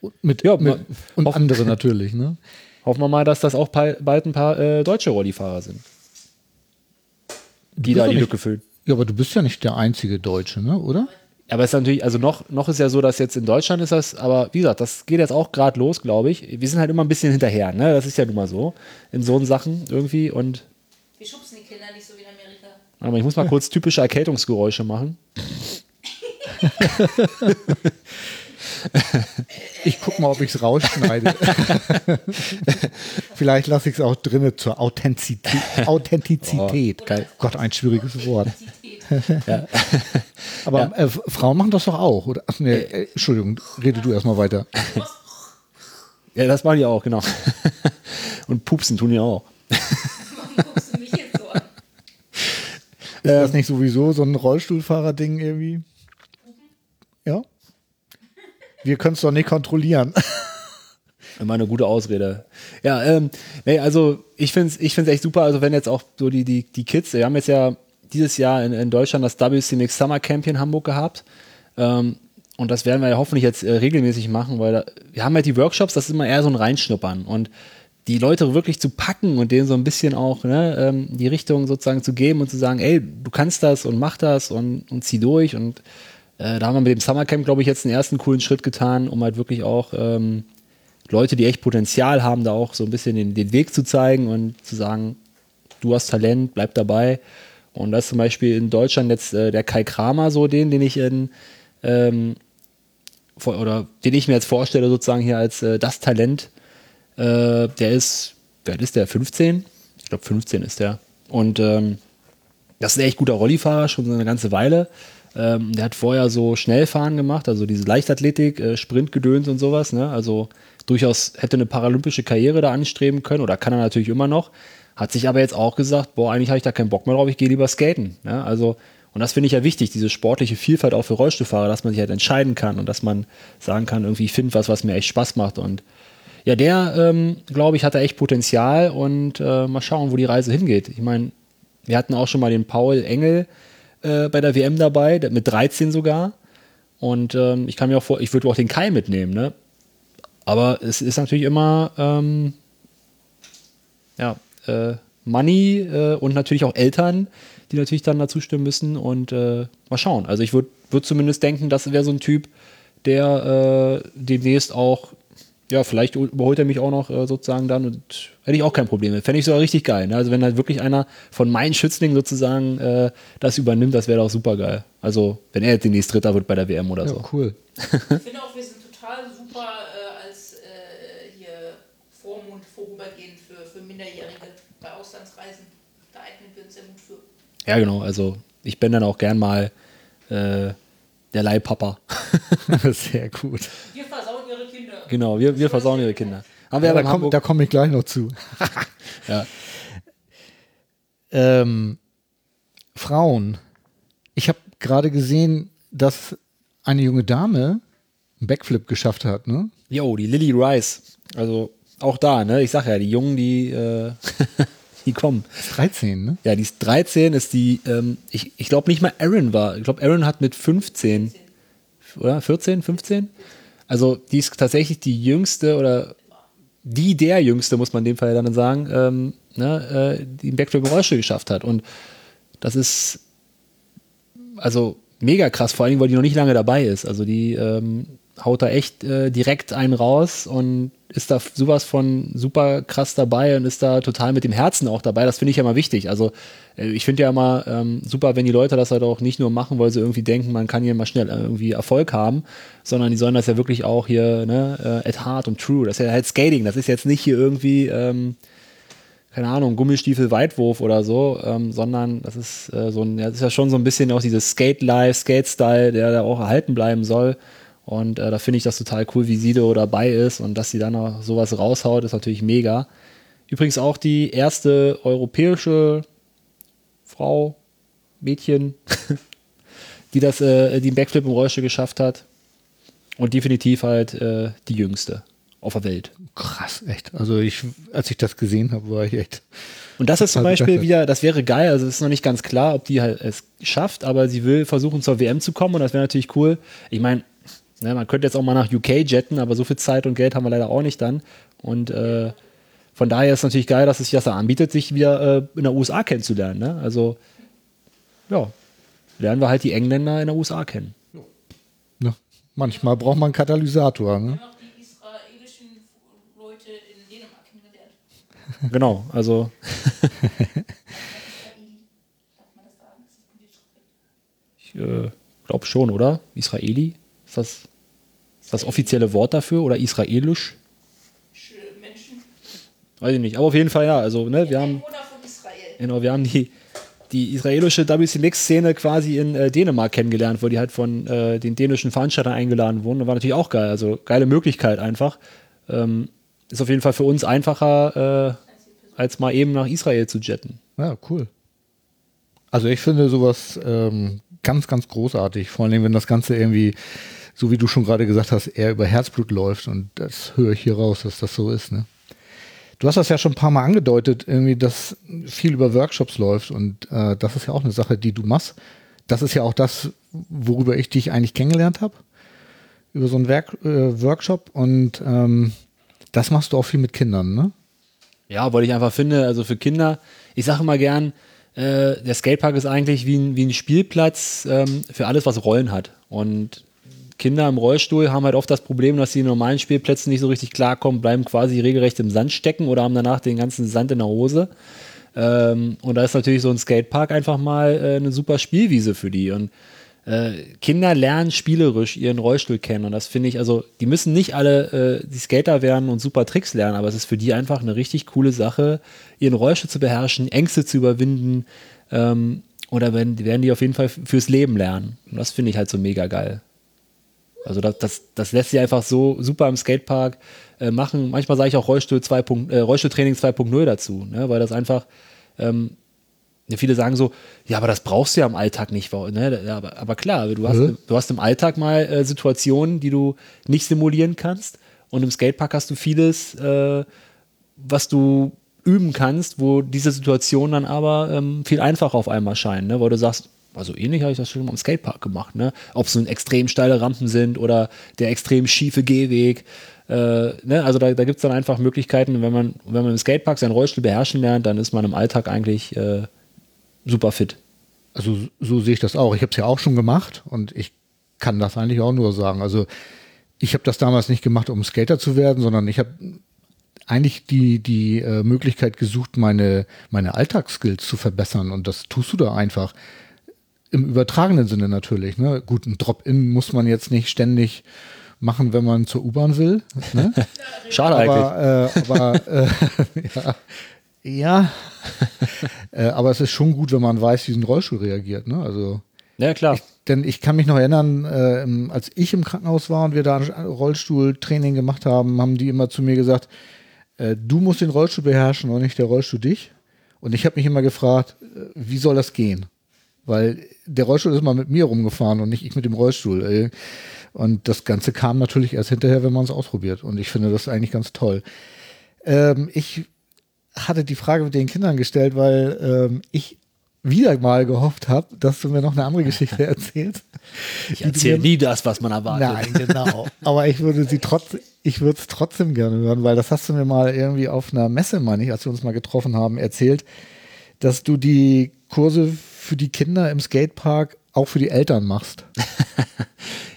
Und Mit, Ja, mit, und andere natürlich, ne? Hoffen wir mal, dass das auch bald ein paar äh, deutsche Rollifahrer sind, die da die nicht- Lücke füllen. Ja, aber du bist ja nicht der einzige Deutsche, ne? Oder? Aber es ist natürlich, also noch, noch ist ja so, dass jetzt in Deutschland ist das, aber wie gesagt, das geht jetzt auch gerade los, glaube ich. Wir sind halt immer ein bisschen hinterher, ne? Das ist ja nun mal so. In so Sachen irgendwie. Und Wir schubsen die Kinder nicht so wie in Amerika. aber ich muss mal kurz typische Erkältungsgeräusche machen. Ich guck mal, ob ich es rausschneide. Vielleicht lasse ich es auch drinne zur Authentizität. Authentizität. Oh, geil. Gott, ein schwieriges Wort. Ja. Aber Ja. äh, Frauen machen das doch auch, oder? Ach, nee, äh, Entschuldigung, rede du erstmal weiter. ja, das machen die auch, genau. Und pupsen tun die auch. Mich jetzt so an? Ist das nicht sowieso so ein Rollstuhlfahrer-Ding irgendwie? Ja? Wir können es doch nicht kontrollieren. Immer eine gute Ausrede. Ja, ähm, nee, also ich finde es ich find's echt super, also wenn jetzt auch so die, die, die Kids, wir haben jetzt ja dieses Jahr in, in Deutschland das WC Mix Summer Camp hier in Hamburg gehabt. Ähm, und das werden wir ja hoffentlich jetzt äh, regelmäßig machen, weil da, wir haben halt die Workshops, das ist immer eher so ein Reinschnuppern. Und die Leute wirklich zu packen und denen so ein bisschen auch ne, ähm, die Richtung sozusagen zu geben und zu sagen, ey, du kannst das und mach das und, und zieh durch. Und äh, da haben wir mit dem Summercamp, glaube ich, jetzt einen ersten coolen Schritt getan, um halt wirklich auch ähm, Leute, die echt Potenzial haben, da auch so ein bisschen den, den Weg zu zeigen und zu sagen, du hast Talent, bleib dabei. Und das ist zum Beispiel in Deutschland jetzt äh, der Kai Kramer, so den, den ich in, ähm, vor, oder den ich mir jetzt vorstelle, sozusagen hier als äh, das Talent. Äh, der ist, wer ist der? 15? Ich glaube 15 ist der. Und ähm, das ist ein echt guter Rollifahrer, schon so eine ganze Weile. Ähm, der hat vorher so Schnellfahren gemacht, also diese Leichtathletik, äh, Sprintgedöns und sowas. Ne? Also durchaus hätte eine paralympische Karriere da anstreben können oder kann er natürlich immer noch. Hat sich aber jetzt auch gesagt, boah, eigentlich habe ich da keinen Bock mehr drauf, ich gehe lieber skaten. Ne? Also, und das finde ich ja wichtig, diese sportliche Vielfalt auch für Rollstuhlfahrer, dass man sich halt entscheiden kann und dass man sagen kann, irgendwie, ich finde was, was mir echt Spaß macht. Und ja, der, ähm, glaube ich, hat da echt Potenzial und äh, mal schauen, wo die Reise hingeht. Ich meine, wir hatten auch schon mal den Paul Engel äh, bei der WM dabei, mit 13 sogar. Und ähm, ich kann mir auch vor, ich würde auch den Kai mitnehmen, ne? Aber es ist natürlich immer, ähm, ja, äh, Money äh, und natürlich auch Eltern, die natürlich dann dazu stimmen müssen und äh, mal schauen. Also ich würde würd zumindest denken, das wäre so ein Typ, der äh, demnächst auch, ja, vielleicht überholt er mich auch noch äh, sozusagen dann und hätte ich auch kein Problem mit. Fände ich sogar richtig geil. Ne? Also wenn halt wirklich einer von meinen Schützlingen sozusagen äh, das übernimmt, das wäre doch super geil. Also wenn er jetzt demnächst Dritter wird bei der WM oder Ja, so. cool. Ich finde auch, wir sind total super äh, als äh, hier Vormund vorübergehend für, für Minderjährige bei Auslandsreisen. Da eignen wir uns sehr gut für. Ja, genau. Also ich bin dann auch gern mal äh, der Leihpapa. Sehr gut. Wir versauen ihre Kinder. genau, wir, wir versauen ihre Kinder. Haben wir Ja, da komme komm ich gleich noch zu. ja. Ähm, Frauen. Ich habe gerade gesehen, dass eine junge Dame einen Backflip geschafft hat, ne? Jo, die Lily Rice. Also auch da, ne? Ich sag ja, die Jungen, die, äh, die kommen. Ist 13, ne? Ja, die ist 13, ist die, ähm, ich, ich glaube nicht mal Aaron war. Ich glaube, Aaron hat mit 15, oder 14, 15? Also die ist tatsächlich die jüngste oder die der jüngste, muss man in dem Fall dann sagen, ähm, ne, äh, die einen Backflip im Rollstuhl geschafft hat. Und das ist also mega krass, vor allem, weil die noch nicht lange dabei ist. Also die ähm, haut da echt äh, direkt einen raus und ist da sowas von super krass dabei und ist da total mit dem Herzen auch dabei. Das finde ich ja mal wichtig. Also äh, ich finde ja immer ähm, super, wenn die Leute das halt auch nicht nur machen, weil sie irgendwie denken, man kann hier mal schnell irgendwie Erfolg haben, sondern die sollen das ja wirklich auch hier ne, äh, at heart und true. Das ist ja halt Skating. Das ist jetzt nicht hier irgendwie ähm, keine Ahnung, Gummistiefel, Weitwurf oder so, ähm, sondern das ist äh, so ein, das ist ja schon so ein bisschen auch dieses Skate-Life, Skate-Style, der da auch erhalten bleiben soll. Und äh, da finde ich das total cool, wie sie da dabei ist und dass sie dann noch sowas raushaut, ist natürlich mega. Übrigens auch die erste europäische Frau, Mädchen, die das, äh, die einen Backflip im Rollstuhl geschafft hat. Und definitiv halt äh, die jüngste auf der Welt. Krass, echt. Also ich, als ich das gesehen habe, war ich echt. Und das ist zum Beispiel wieder, das wäre geil, also es ist noch nicht ganz klar, ob die halt es schafft, aber sie will versuchen zur WM zu kommen und das wäre natürlich cool. Ich meine, ne, man könnte jetzt auch mal nach UK jetten, aber so viel Zeit und Geld haben wir leider auch nicht dann. Und äh, von daher ist es natürlich geil, dass es sich das da anbietet, sich wieder äh, in der USA kennenzulernen. Ne? Also, ja, lernen wir halt die Engländer in der USA kennen. Ne? Manchmal braucht man einen Katalysator. Ne? Wir haben auch die israelischen Leute in Dänemark kennengelernt. Genau, also ich äh, glaube schon, oder? Israeli? Ist das ist das offizielle Wort dafür oder israelisch? Sch- Menschen. Weiß ich nicht. Aber auf jeden Fall ja. Also, ne, wir haben, Einwohner von Israel. genau, wir haben die, die israelische WCLX-Szene quasi in äh, Dänemark kennengelernt, wo die halt von äh, den dänischen Veranstaltern eingeladen wurden. Das war natürlich auch geil. Also geile Möglichkeit einfach. Ähm, ist auf jeden Fall für uns einfacher, äh, als mal eben nach Israel zu jetten. Ja, cool. Also ich finde sowas ähm, ganz, ganz großartig. Vor allem, wenn das Ganze irgendwie, so wie du schon gerade gesagt hast, eher über Herzblut läuft. Und das höre ich hier raus, dass das so ist. Ne? Du hast das ja schon ein paar Mal angedeutet, irgendwie, dass viel über Workshops läuft. Und äh, das ist ja auch eine Sache, die du machst. Das ist ja auch das, worüber ich dich eigentlich kennengelernt habe. Über so einen Werk äh, Workshop. Und ähm, das machst du auch viel mit Kindern, ne? Ja, weil ich einfach finde, also für Kinder, ich sage immer gern, äh, der Skatepark ist eigentlich wie ein, wie ein Spielplatz ähm, für alles, was Rollen hat. Und Kinder im Rollstuhl haben halt oft das Problem, dass sie in normalen Spielplätzen nicht so richtig klarkommen, bleiben quasi regelrecht im Sand stecken oder haben danach den ganzen Sand in der Hose. Ähm, und da ist natürlich so ein Skatepark einfach mal äh, eine super Spielwiese für die. Und äh, Kinder lernen spielerisch ihren Rollstuhl kennen. Und das finde ich, also, die müssen nicht alle äh, die Skater werden und super Tricks lernen, aber es ist für die einfach eine richtig coole Sache, ihren Rollstuhl zu beherrschen, Ängste zu überwinden. Ähm, oder werden, werden die auf jeden Fall fürs Leben lernen. Und das finde ich halt so mega geil. Also das, das, das lässt sich einfach so super im Skatepark äh, machen. Manchmal sage ich auch Rollstuhl 2. Äh, Rollstuhltraining 2.0 dazu, ne? weil das einfach, ähm, ja, viele sagen so, ja, aber das brauchst du ja im Alltag nicht. Ne? Aber, aber klar, du hast, Mhm. du hast im Alltag mal äh, Situationen, die du nicht simulieren kannst. Und im Skatepark hast du vieles, äh, was du üben kannst, wo diese Situationen dann aber ähm, viel einfacher auf einmal scheinen, ne? weil du sagst, also ähnlich habe ich das schon mal im Skatepark gemacht, ne? Ob es nun extrem steile Rampen sind oder der extrem schiefe Gehweg. Äh, ne? Also da, da gibt es dann einfach Möglichkeiten, wenn man, wenn man im Skatepark seinen Rollstuhl beherrschen lernt, dann ist man im Alltag eigentlich äh, super fit. Also so sehe ich das auch. Ich habe es ja auch schon gemacht und ich kann das eigentlich auch nur sagen. Also ich habe das damals nicht gemacht, um Skater zu werden, sondern ich habe eigentlich die, die äh, Möglichkeit gesucht, meine, meine Alltagsskills zu verbessern. Und das tust du da einfach. Im übertragenen Sinne natürlich. Ne? Gut, ein Drop-In muss man jetzt nicht ständig machen, wenn man zur U-Bahn will. Ne? Schade eigentlich. aber, äh, aber äh, ja, ja. äh, aber es ist schon gut, wenn man weiß, wie ein Rollstuhl reagiert. Ne? Also Ja, klar. denn ich kann mich noch erinnern, äh, als ich im Krankenhaus war und wir da Rollstuhltraining gemacht haben, haben die immer zu mir gesagt, äh, du musst den Rollstuhl beherrschen und nicht der Rollstuhl dich. Und ich habe mich immer gefragt, äh, wie soll das gehen? Weil der Rollstuhl ist mal mit mir rumgefahren und nicht ich mit dem Rollstuhl. Und das Ganze kam natürlich erst hinterher, wenn man es ausprobiert. Und ich finde das eigentlich ganz toll. Ähm, ich hatte die Frage mit den Kindern gestellt, weil ähm, ich wieder mal gehofft habe, dass du mir noch eine andere Geschichte erzählst. Ich erzähle nie das, was man erwartet. Nein, genau. Aber ich würde sie trotzdem, ich würde es trotzdem gerne hören, weil das hast du mir mal irgendwie auf einer Messe, meine ich, als wir uns mal getroffen haben, erzählt, dass du die Kurse für die Kinder im Skatepark auch für die Eltern machst.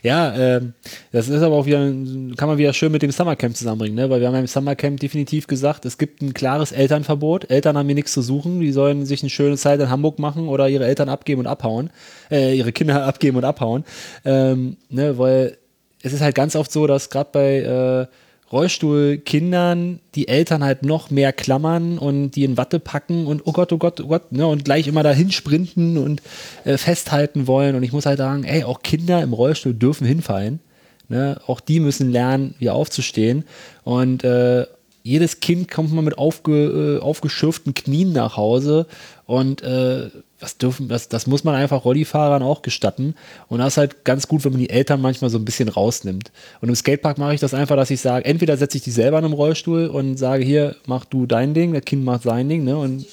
Ja, ähm, das ist aber auch wieder, kann man wieder schön mit dem Summercamp zusammenbringen, ne? weil wir haben ja im Summercamp definitiv gesagt, es gibt ein klares Elternverbot. Eltern haben hier nichts zu suchen, die sollen sich eine schöne Zeit in Hamburg machen oder ihre Eltern abgeben und abhauen, äh, ihre Kinder abgeben und abhauen, ähm, ne? weil es ist halt ganz oft so, dass gerade bei äh, Rollstuhlkindern die Eltern halt noch mehr klammern und die in Watte packen und oh Gott, oh Gott, oh Gott, ne, und gleich immer dahin sprinten und äh, festhalten wollen. Und ich muss halt sagen, ey, auch Kinder im Rollstuhl dürfen hinfallen. Ne? Auch die müssen lernen, wieder aufzustehen. Und äh, jedes Kind kommt mal mit aufge, äh, aufgeschürften Knien nach Hause und äh, was dürfen, das, das muss man einfach Rollifahrern auch gestatten. Und das ist halt ganz gut, wenn man die Eltern manchmal so ein bisschen rausnimmt. Und im Skatepark mache ich das einfach, dass ich sage, entweder setze ich die selber in einem Rollstuhl und sage, hier, mach du dein Ding, das Kind macht sein Ding, ne? Und,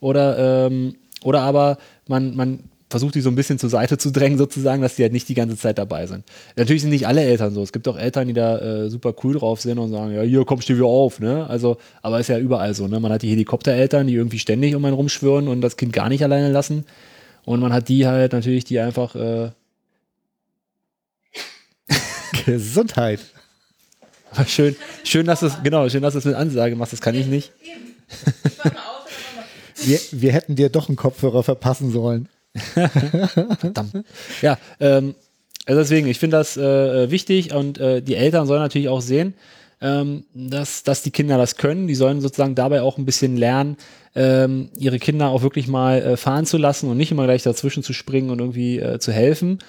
oder, ähm, oder aber man, man versucht die so ein bisschen zur Seite zu drängen, sozusagen, dass die halt nicht die ganze Zeit dabei sind. Natürlich sind nicht alle Eltern so. Es gibt auch Eltern, die da äh, super cool drauf sind und sagen, ja, hier komm, steh wieder auf, ne? Also, aber ist ja überall so, ne? Man hat die Helikoptereltern, die irgendwie ständig um einen rumschwirren und das Kind gar nicht alleine lassen. Und man hat die halt natürlich, die einfach, äh, Gesundheit. schön, schön, dass es, genau, schön, dass du es mit Ansage machst, das kann ich nicht. Wir, wir hätten dir doch einen Kopfhörer verpassen sollen. Verdammt. Ja, ähm, also deswegen, ich finde das äh, wichtig und äh, die Eltern sollen natürlich auch sehen, ähm, dass, dass die Kinder das können. Die sollen sozusagen dabei auch ein bisschen lernen, ähm, ihre Kinder auch wirklich mal äh, fahren zu lassen und nicht immer gleich dazwischen zu springen und irgendwie äh, zu helfen.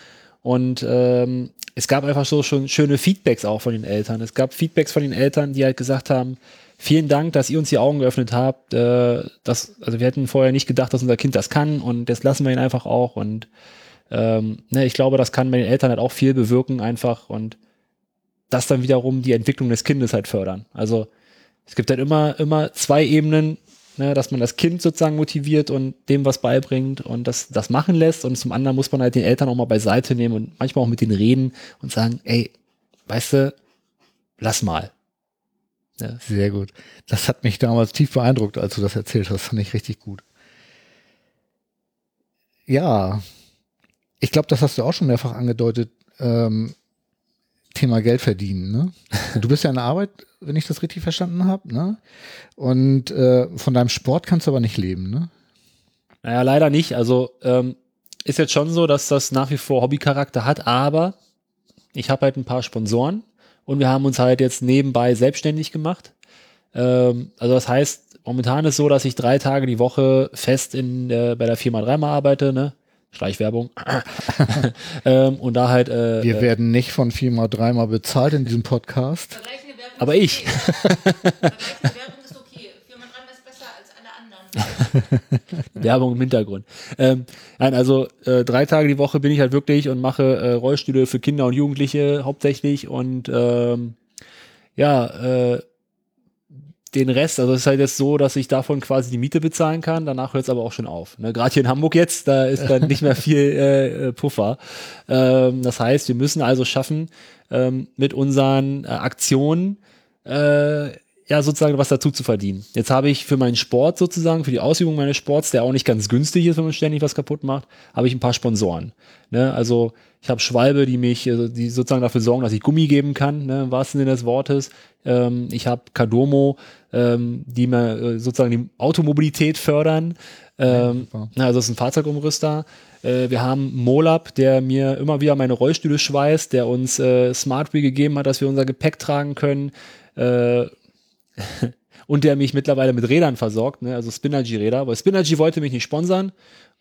Und ähm, es gab einfach so schon schöne Feedbacks auch von den Eltern. Es gab Feedbacks von den Eltern, die halt gesagt haben, vielen Dank, dass ihr uns die Augen geöffnet habt. Äh, das, also wir hätten vorher nicht gedacht, dass unser Kind das kann und jetzt lassen wir ihn einfach auch. Und ähm, ne, ich glaube, das kann bei den Eltern halt auch viel bewirken einfach und das dann wiederum die Entwicklung des Kindes halt fördern. Also es gibt halt immer, immer zwei Ebenen, ne, dass man das Kind sozusagen motiviert und dem was beibringt und das, das machen lässt. Und zum anderen muss man halt den Eltern auch mal beiseite nehmen und manchmal auch mit denen reden und sagen, ey, weißt du, lass mal. Ja. Sehr gut. Das hat mich damals tief beeindruckt, als du das erzählt hast. Fand ich richtig gut. Ja, ich glaube, das hast du auch schon mehrfach angedeutet. Ähm, Thema Geld verdienen. Ne? Du bist ja in der Arbeit, wenn ich das richtig verstanden habe. Ne? Und äh, von deinem Sport kannst du aber nicht leben. Ne? Naja, leider nicht. Also ähm, ist jetzt schon so, dass das nach wie vor Hobbycharakter hat, aber ich habe halt ein paar Sponsoren und wir haben uns halt jetzt nebenbei selbstständig gemacht. Ähm, also das heißt, momentan ist so, dass ich drei Tage die Woche fest in äh, bei der Firma dreimal arbeite, ne? Schleichwerbung. ähm, und da halt. Äh, Wir werden nicht von viermal, dreimal bezahlt in diesem Podcast. Aber ich. Werbung im Hintergrund. Ähm, nein, also äh, drei Tage die Woche bin ich halt wirklich und mache äh, Rollstühle für Kinder und Jugendliche hauptsächlich und ähm, ja, äh, den Rest, also es ist halt jetzt so, dass ich davon quasi die Miete bezahlen kann, danach hört es aber auch schon auf. Ne? Gerade hier in Hamburg jetzt, da ist dann nicht mehr viel äh, äh, Puffer. Ähm, das heißt, wir müssen also schaffen, ähm, mit unseren äh, Aktionen äh, ja sozusagen was dazu zu verdienen. Jetzt habe ich für meinen Sport sozusagen, für die Ausübung meines Sports, der auch nicht ganz günstig ist, wenn man ständig was kaputt macht, habe ich ein paar Sponsoren. Ne? Also ich habe Schwalbe, die mich, also die sozusagen dafür sorgen, dass ich Gummi geben kann, ne, im wahrsten Sinne des Wortes. Ähm, ich habe Kadomo, ähm, die mir äh, sozusagen die Automobilität fördern. Ähm, ja, also das ist ein Fahrzeugumrüster. Äh, wir haben Molab, der mir immer wieder meine Rollstühle schweißt, der uns äh, Smartwheel gegeben hat, dass wir unser Gepäck tragen können. Äh, und der mich mittlerweile mit Rädern versorgt, ne? also Spinergy-Räder, weil Spinergy wollte mich nicht sponsern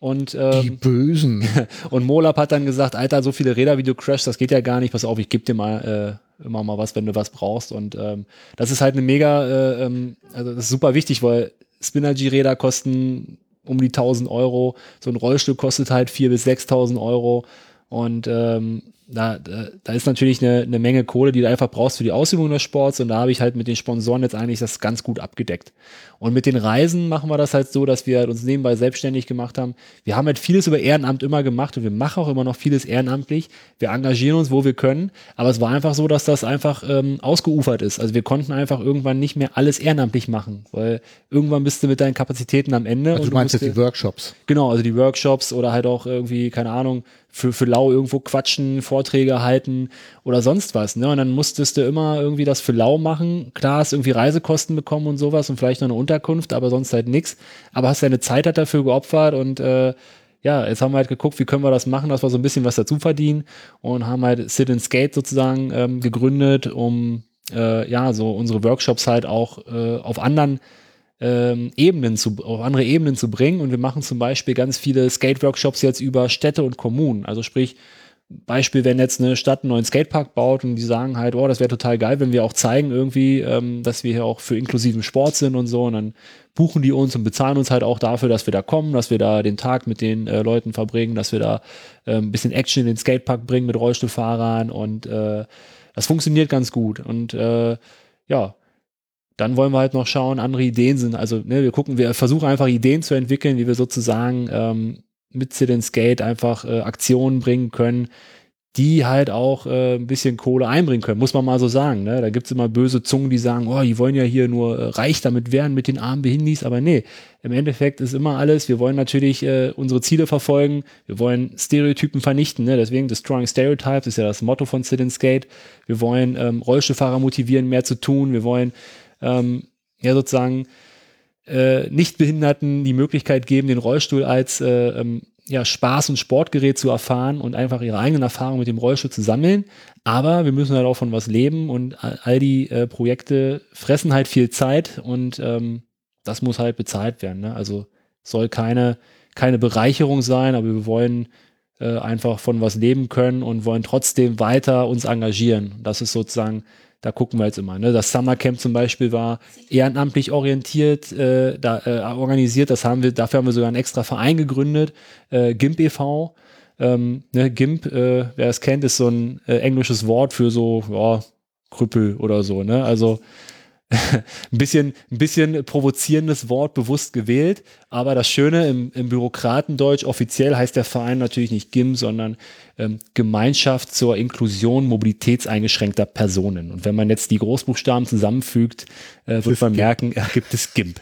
und ähm, die Bösen. und Molab hat dann gesagt, Alter, so viele Räder, wie du crashst, das geht ja gar nicht. Pass auf, ich gebe dir mal äh, immer mal was, wenn du was brauchst. Und ähm, das ist halt eine mega, äh, ähm, also das ist super wichtig, weil Spinergy-Räder kosten um die 1000 Euro. So ein Rollstuhl kostet halt 4.000 bis 6.000 Euro. Und ähm, da, da, da ist natürlich eine, eine Menge Kohle, die du einfach brauchst für die Ausübung des Sports. Und da habe ich halt mit den Sponsoren jetzt eigentlich das ganz gut abgedeckt. Und mit den Reisen machen wir das halt so, dass wir uns nebenbei selbstständig gemacht haben. Wir haben halt vieles über Ehrenamt immer gemacht und wir machen auch immer noch vieles ehrenamtlich. Wir engagieren uns, wo wir können. Aber es war einfach so, dass das einfach ähm, ausgeufert ist. Also wir konnten einfach irgendwann nicht mehr alles ehrenamtlich machen, weil irgendwann bist du mit deinen Kapazitäten am Ende. Also du meinst jetzt die Workshops? Genau, also die Workshops oder halt auch irgendwie, keine Ahnung, für, für lau irgendwo quatschen, Vorträge halten oder sonst was. Ne? Und dann musstest du immer irgendwie das für lau machen. Klar, hast irgendwie Reisekosten bekommen und sowas und vielleicht noch eine Unterkunft, aber sonst halt nix. Aber hast deine Zeit halt dafür geopfert und äh, ja, jetzt haben wir halt geguckt, wie können wir das machen, dass wir so ein bisschen was dazu verdienen und haben halt Sit and Skate sozusagen ähm, gegründet, um äh, ja so unsere Workshops halt auch äh, auf anderen ähm, Ebenen zu, auf andere Ebenen zu bringen. Und wir machen zum Beispiel ganz viele Skate-Workshops jetzt über Städte und Kommunen. Also sprich, Beispiel, wenn jetzt eine Stadt einen neuen Skatepark baut und die sagen halt, oh, das wäre total geil, wenn wir auch zeigen irgendwie, ähm, dass wir hier auch für inklusiven Sport sind und so. Und dann buchen die uns und bezahlen uns halt auch dafür, dass wir da kommen, dass wir da den Tag mit den äh, Leuten verbringen, dass wir da äh, ein bisschen Action in den Skatepark bringen mit Rollstuhlfahrern und äh, das funktioniert ganz gut. Und äh, ja, dann wollen wir halt noch schauen, andere Ideen sind. Also ne, wir gucken, wir versuchen einfach Ideen zu entwickeln, wie wir sozusagen ähm, mit Sit and Skate einfach äh, Aktionen bringen können, die halt auch äh, ein bisschen Kohle einbringen können, muss man mal so sagen. Ne? Da gibt's immer böse Zungen, die sagen, oh, die wollen ja hier nur äh, reich damit werden mit den armen Behindis, aber nee, im Endeffekt ist immer alles, wir wollen natürlich äh, unsere Ziele verfolgen, wir wollen Stereotypen vernichten, ne? deswegen Destroying Stereotypes ist ja das Motto von Sit and Skate. Wir wollen ähm, Rollstuhlfahrer motivieren, mehr zu tun, wir wollen ähm, ja sozusagen äh, Nichtbehinderten die Möglichkeit geben, den Rollstuhl als äh, ähm, ja, Spaß und Sportgerät zu erfahren und einfach ihre eigenen Erfahrungen mit dem Rollstuhl zu sammeln. Aber wir müssen halt auch von was leben und all die äh, Projekte fressen halt viel Zeit und ähm, das muss halt bezahlt werden. Ne? Also soll keine, keine Bereicherung sein, aber wir wollen äh, einfach von was leben können und wollen trotzdem weiter uns engagieren. Das ist sozusagen, da gucken wir jetzt immer. Ne? Das Summercamp zum Beispiel war ehrenamtlich orientiert, äh, da, äh, organisiert. Das haben wir, dafür haben wir sogar einen extra Verein gegründet, äh, GIMP e.V. Ähm, ne, GIMP, äh, wer es kennt, ist so ein äh, englisches Wort für so ja, Krüppel oder so. Ne? Also ein bisschen, ein bisschen provozierendes Wort bewusst gewählt, aber das Schöne im, im Bürokratendeutsch, offiziell heißt der Verein natürlich nicht GIM, sondern Gemeinschaft zur Inklusion mobilitätseingeschränkter Personen. Und wenn man jetzt die Großbuchstaben zusammenfügt, äh, wird man merken, ja, gibt es GIMP.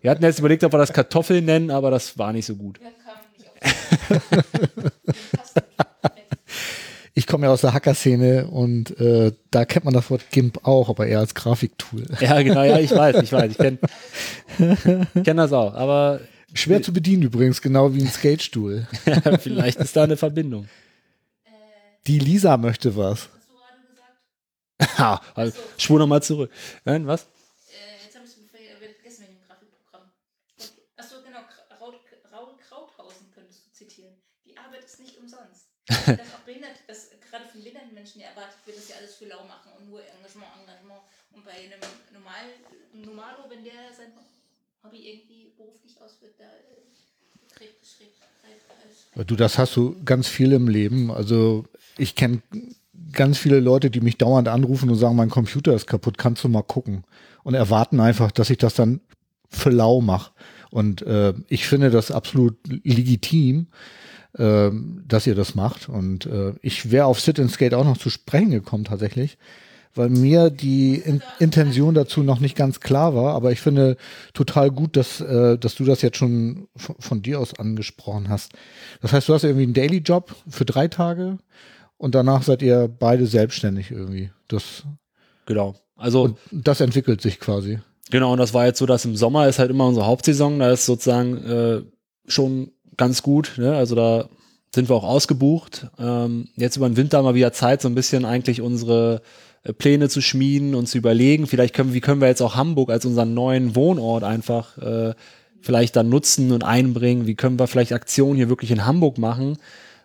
Wir hatten jetzt überlegt, ob wir das Kartoffel nennen, aber das war nicht so gut. Ich komme ja aus der Hacker-Szene und äh, da kennt man das Wort GIMP auch, aber eher als Grafiktool. Ja, genau, ja, ich weiß, ich weiß, ich kenne kenn das auch, aber Schwer zu bedienen übrigens, genau wie ein Skatestuhl. vielleicht ist da eine Verbindung. Die Lisa möchte was. Hast du gerade gesagt? Ha, also, schwur nochmal zurück. Nein, was? Äh, jetzt habe ich es vergessen mit dem Grafikprogramm. Achso, genau. Raul, Krauthausen könntest du zitieren. Die Arbeit ist nicht umsonst. dass auch behindert, dass gerade von behinderten Menschen erwartet wird, dass sie alles für lau machen und nur Engagement, Engagement. Und bei einem Normal, Normalo, wenn der sein Hobby irgendwie beruflich ausführt, da äh, trägt schräg. Du, das hast du ganz viel im Leben. Also ich kenne ganz viele Leute, die mich dauernd anrufen und sagen, mein Computer ist kaputt, kannst du mal gucken? Und erwarten einfach, dass ich das dann für lau mache. Und äh, ich finde das absolut legitim, äh, dass ihr das macht. Und äh, ich wäre auf Sit and Skate auch noch zu sprechen gekommen tatsächlich, weil mir die In Intention dazu noch nicht ganz klar war. Aber ich finde total gut, dass, äh, dass du das jetzt schon von, von dir aus angesprochen hast. Das heißt, du hast irgendwie einen Daily-Job für drei Tage und danach seid ihr beide selbstständig irgendwie. Das, Genau. Also, und das entwickelt sich quasi. Genau, und das war jetzt so, dass im Sommer ist halt immer unsere Hauptsaison, da ist sozusagen äh, schon ganz gut, ne? also da sind wir auch ausgebucht. Ähm, jetzt über den Winter mal wieder Zeit, so ein bisschen eigentlich unsere äh, Pläne zu schmieden und zu überlegen, vielleicht können, wie können wir jetzt auch Hamburg als unseren neuen Wohnort einfach äh, vielleicht dann nutzen und einbringen, wie können wir vielleicht Aktionen hier wirklich in Hamburg machen,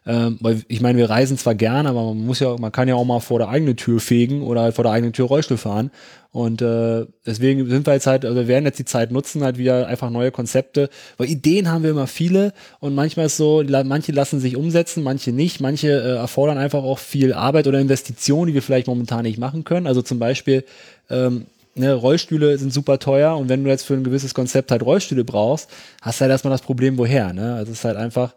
ähm, weil ich meine, wir reisen zwar gern, aber man muss ja, man kann ja auch mal vor der eigenen Tür fegen oder halt vor der eigenen Tür Rollstuhl fahren. Und äh, deswegen sind wir jetzt halt, also wir werden jetzt die Zeit nutzen, halt wieder einfach neue Konzepte. Weil Ideen haben wir immer viele und manchmal ist so, manche lassen sich umsetzen, manche nicht, manche äh, erfordern einfach auch viel Arbeit oder Investitionen, die wir vielleicht momentan nicht machen können. Also zum Beispiel ähm, ne, Rollstühle sind super teuer und wenn du jetzt für ein gewisses Konzept halt Rollstühle brauchst, hast du halt erstmal das Problem, woher. Ne? Also es ist halt einfach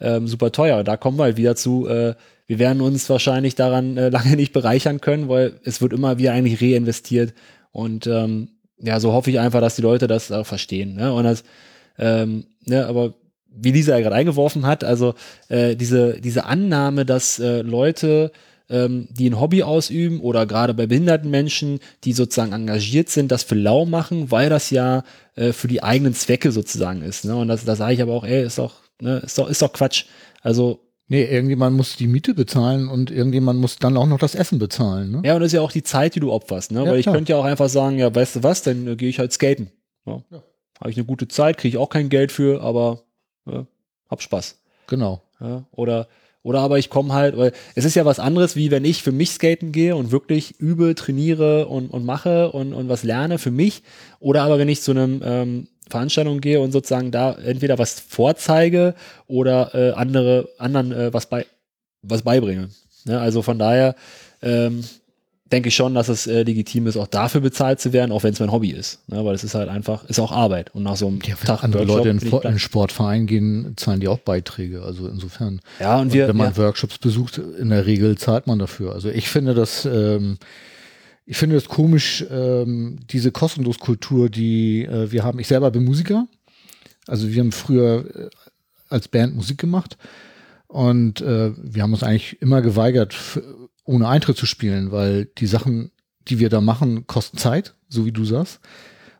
ähm, super teuer. Da kommen wir halt wieder zu, äh, wir werden uns wahrscheinlich daran äh, lange nicht bereichern können, weil es wird immer wieder eigentlich reinvestiert. Und ähm, ja, so hoffe ich einfach, dass die Leute das auch verstehen. Ne? Und das, ähm, ne, aber wie Lisa ja gerade eingeworfen hat, also äh, diese, diese Annahme, dass äh, Leute, ähm, die ein Hobby ausüben oder gerade bei behinderten Menschen, die sozusagen engagiert sind, das für lau machen, weil das ja äh, für die eigenen Zwecke sozusagen ist. Ne? Und das, da sage ich aber auch, ey, ist doch, ne, ist doch, ist doch Quatsch. Also Nee, irgendjemand muss die Miete bezahlen und irgendjemand muss dann auch noch das Essen bezahlen. Ne? Ja, und das ist ja auch die Zeit, die du opferst, ne? Ja, Weil ich klar. könnte ja auch einfach sagen, ja, weißt du was, dann äh, gehe ich halt skaten. Ja. Habe ich eine gute Zeit, kriege ich auch kein Geld für, aber ja, hab Spaß. Genau. Ja? Oder, oder aber ich komme halt, weil es ist ja was anderes, wie wenn ich für mich skaten gehe und wirklich übe, trainiere und, und mache und, und was lerne für mich. Oder aber wenn ich zu einem ähm, Veranstaltung gehe und sozusagen da entweder was vorzeige oder äh, andere anderen äh, was bei was beibringe. Ne? Also von daher ähm, denke ich schon, dass es äh, legitim ist, auch dafür bezahlt zu werden, auch wenn es mein Hobby ist. Ne? Weil es ist halt einfach, ist auch Arbeit. Und nach so einem Ja, Tag andere Workshop Leute in, in Sportverein gehen, zahlen die auch Beiträge. Also insofern. Ja, und Und wir, wenn man ja, Workshops besucht, in der Regel zahlt man dafür. Also ich finde das, ähm, ich finde das komisch, ähm, diese Kostenloskultur, die äh, wir haben. Ich selber bin Musiker. Also wir haben früher äh, als Band Musik gemacht und äh, wir haben uns eigentlich immer geweigert, ohne Eintritt zu spielen, weil die Sachen, die wir da machen, kosten Zeit, so wie du sagst.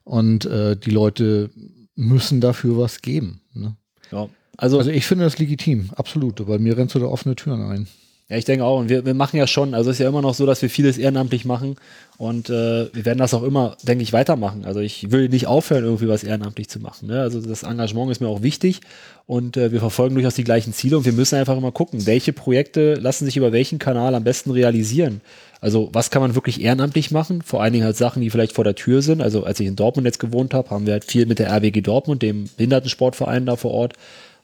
Und äh, die Leute müssen dafür was geben. Ne? ja. Also, Also ich finde das legitim, absolut. Bei mir rennst du da offene Türen ein. Ja, ich denke auch. Und wir, wir machen ja schon, also es ist ja immer noch so, dass wir vieles ehrenamtlich machen. Und äh, wir werden das auch immer, denke ich, weitermachen. Also ich will nicht aufhören, irgendwie was ehrenamtlich zu machen. Ne? Also das Engagement ist mir auch wichtig. Und äh, wir verfolgen durchaus die gleichen Ziele. Und wir müssen einfach immer gucken, welche Projekte lassen sich über welchen Kanal am besten realisieren. Also was kann man wirklich ehrenamtlich machen? Vor allen Dingen halt Sachen, die vielleicht vor der Tür sind. Also als ich in Dortmund jetzt gewohnt habe, haben wir halt viel mit der RWG Dortmund, dem Behindertensportverein da vor Ort,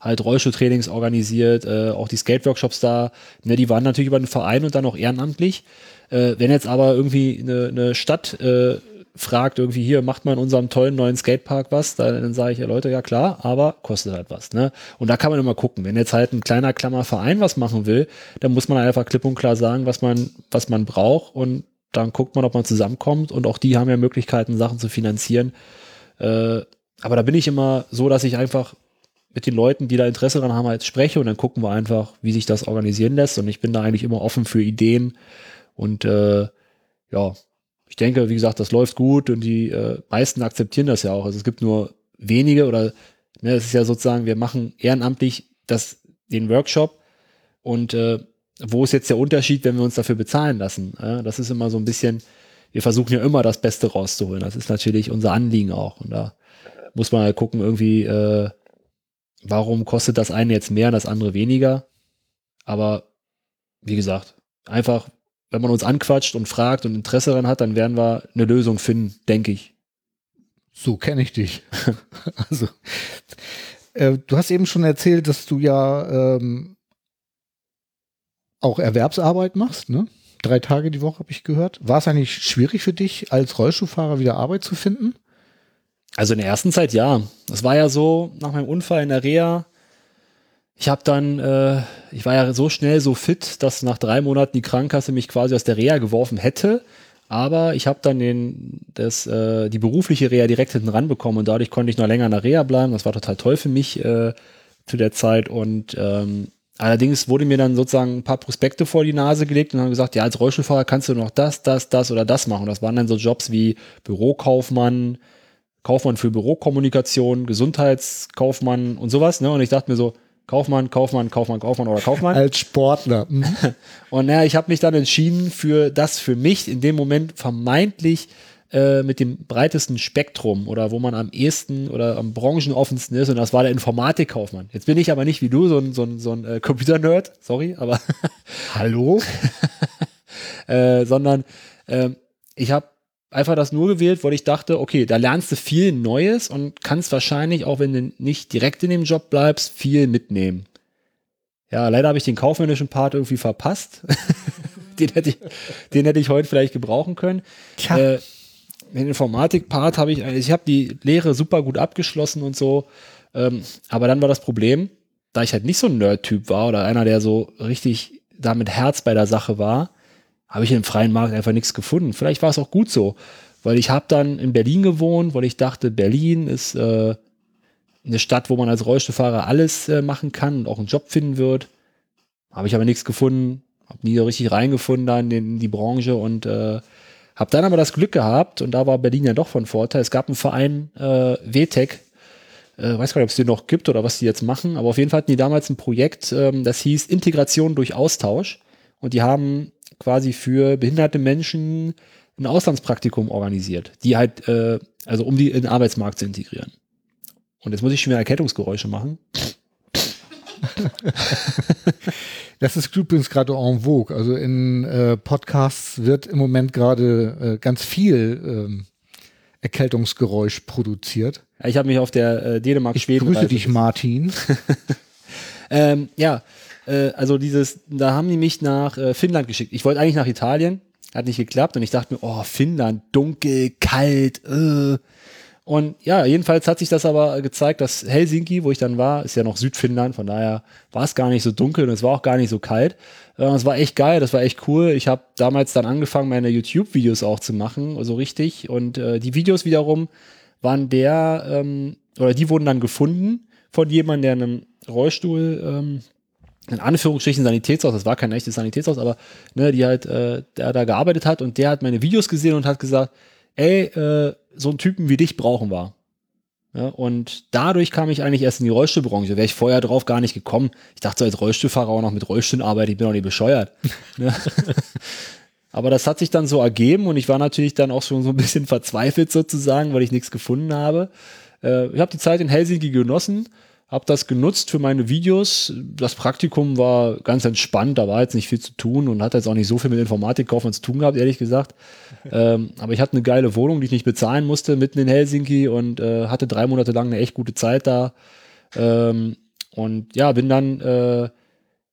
halt Rollstuhltrainings organisiert, äh, auch die Skate-Workshops da, ne, die waren natürlich über den Verein und dann auch ehrenamtlich. Äh, wenn jetzt aber irgendwie eine, eine Stadt äh, fragt, irgendwie hier, macht man in unserem tollen neuen Skatepark was, dann, dann sage ich ja Leute, ja klar, aber kostet halt was. Ne? Und da kann man immer gucken. Wenn jetzt halt ein kleiner Klammerverein was machen will, dann muss man einfach klipp und klar sagen, was man, was man braucht und dann guckt man, ob man zusammenkommt und auch die haben ja Möglichkeiten, Sachen zu finanzieren. Äh, aber da bin ich immer so, dass ich einfach mit den Leuten, die da Interesse daran haben, halt spreche und dann gucken wir einfach, wie sich das organisieren lässt. Und ich bin da eigentlich immer offen für Ideen. Und äh, ja, ich denke, wie gesagt, das läuft gut und die äh, meisten akzeptieren das ja auch. Also es gibt nur wenige oder ne, es ist ja sozusagen, wir machen ehrenamtlich das, den Workshop und äh, wo ist jetzt der Unterschied, wenn wir uns dafür bezahlen lassen? Ja, das ist immer so ein bisschen, wir versuchen ja immer das Beste rauszuholen. Das ist natürlich unser Anliegen auch. Und da muss man halt gucken, irgendwie, äh, warum kostet das eine jetzt mehr und das andere weniger? Aber wie gesagt, einfach, wenn man uns anquatscht und fragt und Interesse daran hat, dann werden wir eine Lösung finden, denke ich. So kenne ich dich. also, äh, du hast eben schon erzählt, dass du ja ähm, auch Erwerbsarbeit machst, ne? Drei Tage die Woche habe ich gehört. War es eigentlich schwierig für dich, als Rollstuhlfahrer wieder Arbeit zu finden? Also in der ersten Zeit ja. Das war ja so, nach meinem Unfall in der Reha, ich habe dann, äh, ich war ja so schnell, so fit, dass nach drei Monaten die Krankenkasse mich quasi aus der Reha geworfen hätte. Aber ich habe dann den, das, äh, die berufliche Reha direkt hinten ranbekommen und dadurch konnte ich noch länger in der Reha bleiben. Das war total toll für mich äh, zu der Zeit. Und ähm, allerdings wurde mir dann sozusagen ein paar Prospekte vor die Nase gelegt und haben gesagt, ja, als Rollstuhlfahrer kannst du noch das, das, das oder das machen. Das waren dann so Jobs wie Bürokaufmann, Kaufmann für Bürokommunikation, Gesundheitskaufmann und sowas. Ne? Und ich dachte mir so, Kaufmann, Kaufmann, Kaufmann, Kaufmann oder Kaufmann. Als Sportler. Mhm. Und naja, ich habe mich dann entschieden für das für mich in dem Moment vermeintlich äh, mit dem breitesten Spektrum oder wo man am ehesten oder am branchenoffensten ist und das war der Informatikkaufmann. Jetzt bin ich aber nicht wie du so ein, so ein, so ein äh, Computer-Nerd, sorry, aber Hallo? äh, sondern äh, ich habe einfach das nur gewählt, weil ich dachte, okay, da lernst du viel Neues und kannst wahrscheinlich, auch wenn du nicht direkt in dem Job bleibst, viel mitnehmen. Ja, leider habe ich den kaufmännischen Part irgendwie verpasst. den, hätte ich, den hätte ich heute vielleicht gebrauchen können. Tja. Äh, den Informatik-Part habe ich, also ich habe die Lehre super gut abgeschlossen und so. Ähm, aber dann war das Problem, da ich halt nicht so ein Nerd-Typ war oder einer, der so richtig da mit Herz bei der Sache war, habe ich im freien Markt einfach nichts gefunden. Vielleicht war es auch gut so, weil ich habe dann in Berlin gewohnt, weil ich dachte, Berlin ist äh, eine Stadt, wo man als Rollstuhlfahrer alles äh, machen kann und auch einen Job finden wird. Habe ich aber nichts gefunden, habe nie so richtig reingefunden da in, den, in die Branche und äh, habe dann aber das Glück gehabt und da war Berlin ja doch von Vorteil. Es gab einen Verein äh, WTEC, äh, weiß gar nicht, ob es den noch gibt oder was die jetzt machen, aber auf jeden Fall hatten die damals ein Projekt, ähm, das hieß Integration durch Austausch und die haben quasi für behinderte Menschen ein Auslandspraktikum organisiert, die halt, äh, also um die in den Arbeitsmarkt zu integrieren. Und jetzt muss ich schon wieder Erkältungsgeräusche machen. Das ist übrigens gerade en vogue. Also in äh, Podcasts wird im Moment gerade äh, ganz viel ähm, Erkältungsgeräusch produziert. Ich habe mich auf der äh, Ich Dänemark-Schweden. grüße dich, Martin. Ähm, ja, äh, also dieses, da haben die mich nach äh, Finnland geschickt. Ich wollte eigentlich nach Italien, hat nicht geklappt und ich dachte mir, oh, Finnland, dunkel, kalt, äh. Und ja, jedenfalls hat sich das aber gezeigt, dass Helsinki, wo ich dann war, ist ja noch Südfinnland, von daher war es gar nicht so dunkel und es war auch gar nicht so kalt. Äh, Es war echt geil, das war echt cool. Ich habe damals dann angefangen, meine YouTube-Videos auch zu machen, so richtig. Und äh, die Videos wiederum waren der, ähm, oder die wurden dann gefunden von jemandem, der in einem Rollstuhl, ähm, in Anführungsstrichen Sanitätshaus, das war kein echtes Sanitätshaus, aber ne, die halt, äh, der da gearbeitet hat und der hat meine Videos gesehen und hat gesagt, ey, äh, so einen Typen wie dich brauchen wir. Ja, und dadurch kam ich eigentlich erst in die Rollstuhlbranche. Wäre ich vorher drauf gar nicht gekommen. Ich dachte so als Rollstuhlfahrer auch noch mit Rollstuhlen arbeiten, ich bin doch nicht bescheuert. ne? Aber das hat sich dann so ergeben und ich war natürlich dann auch schon so ein bisschen verzweifelt sozusagen, weil ich nichts gefunden habe. Äh, ich habe die Zeit in Helsinki genossen, habe das genutzt für meine Videos. Das Praktikum war ganz entspannt, da war jetzt nicht viel zu tun und hat jetzt auch nicht so viel mit Informatikkaufmann zu tun gehabt, ehrlich gesagt. ähm, aber ich hatte eine geile Wohnung, die ich nicht bezahlen musste, mitten in Helsinki und äh, hatte drei Monate lang eine echt gute Zeit da. Ähm, und ja, bin dann äh,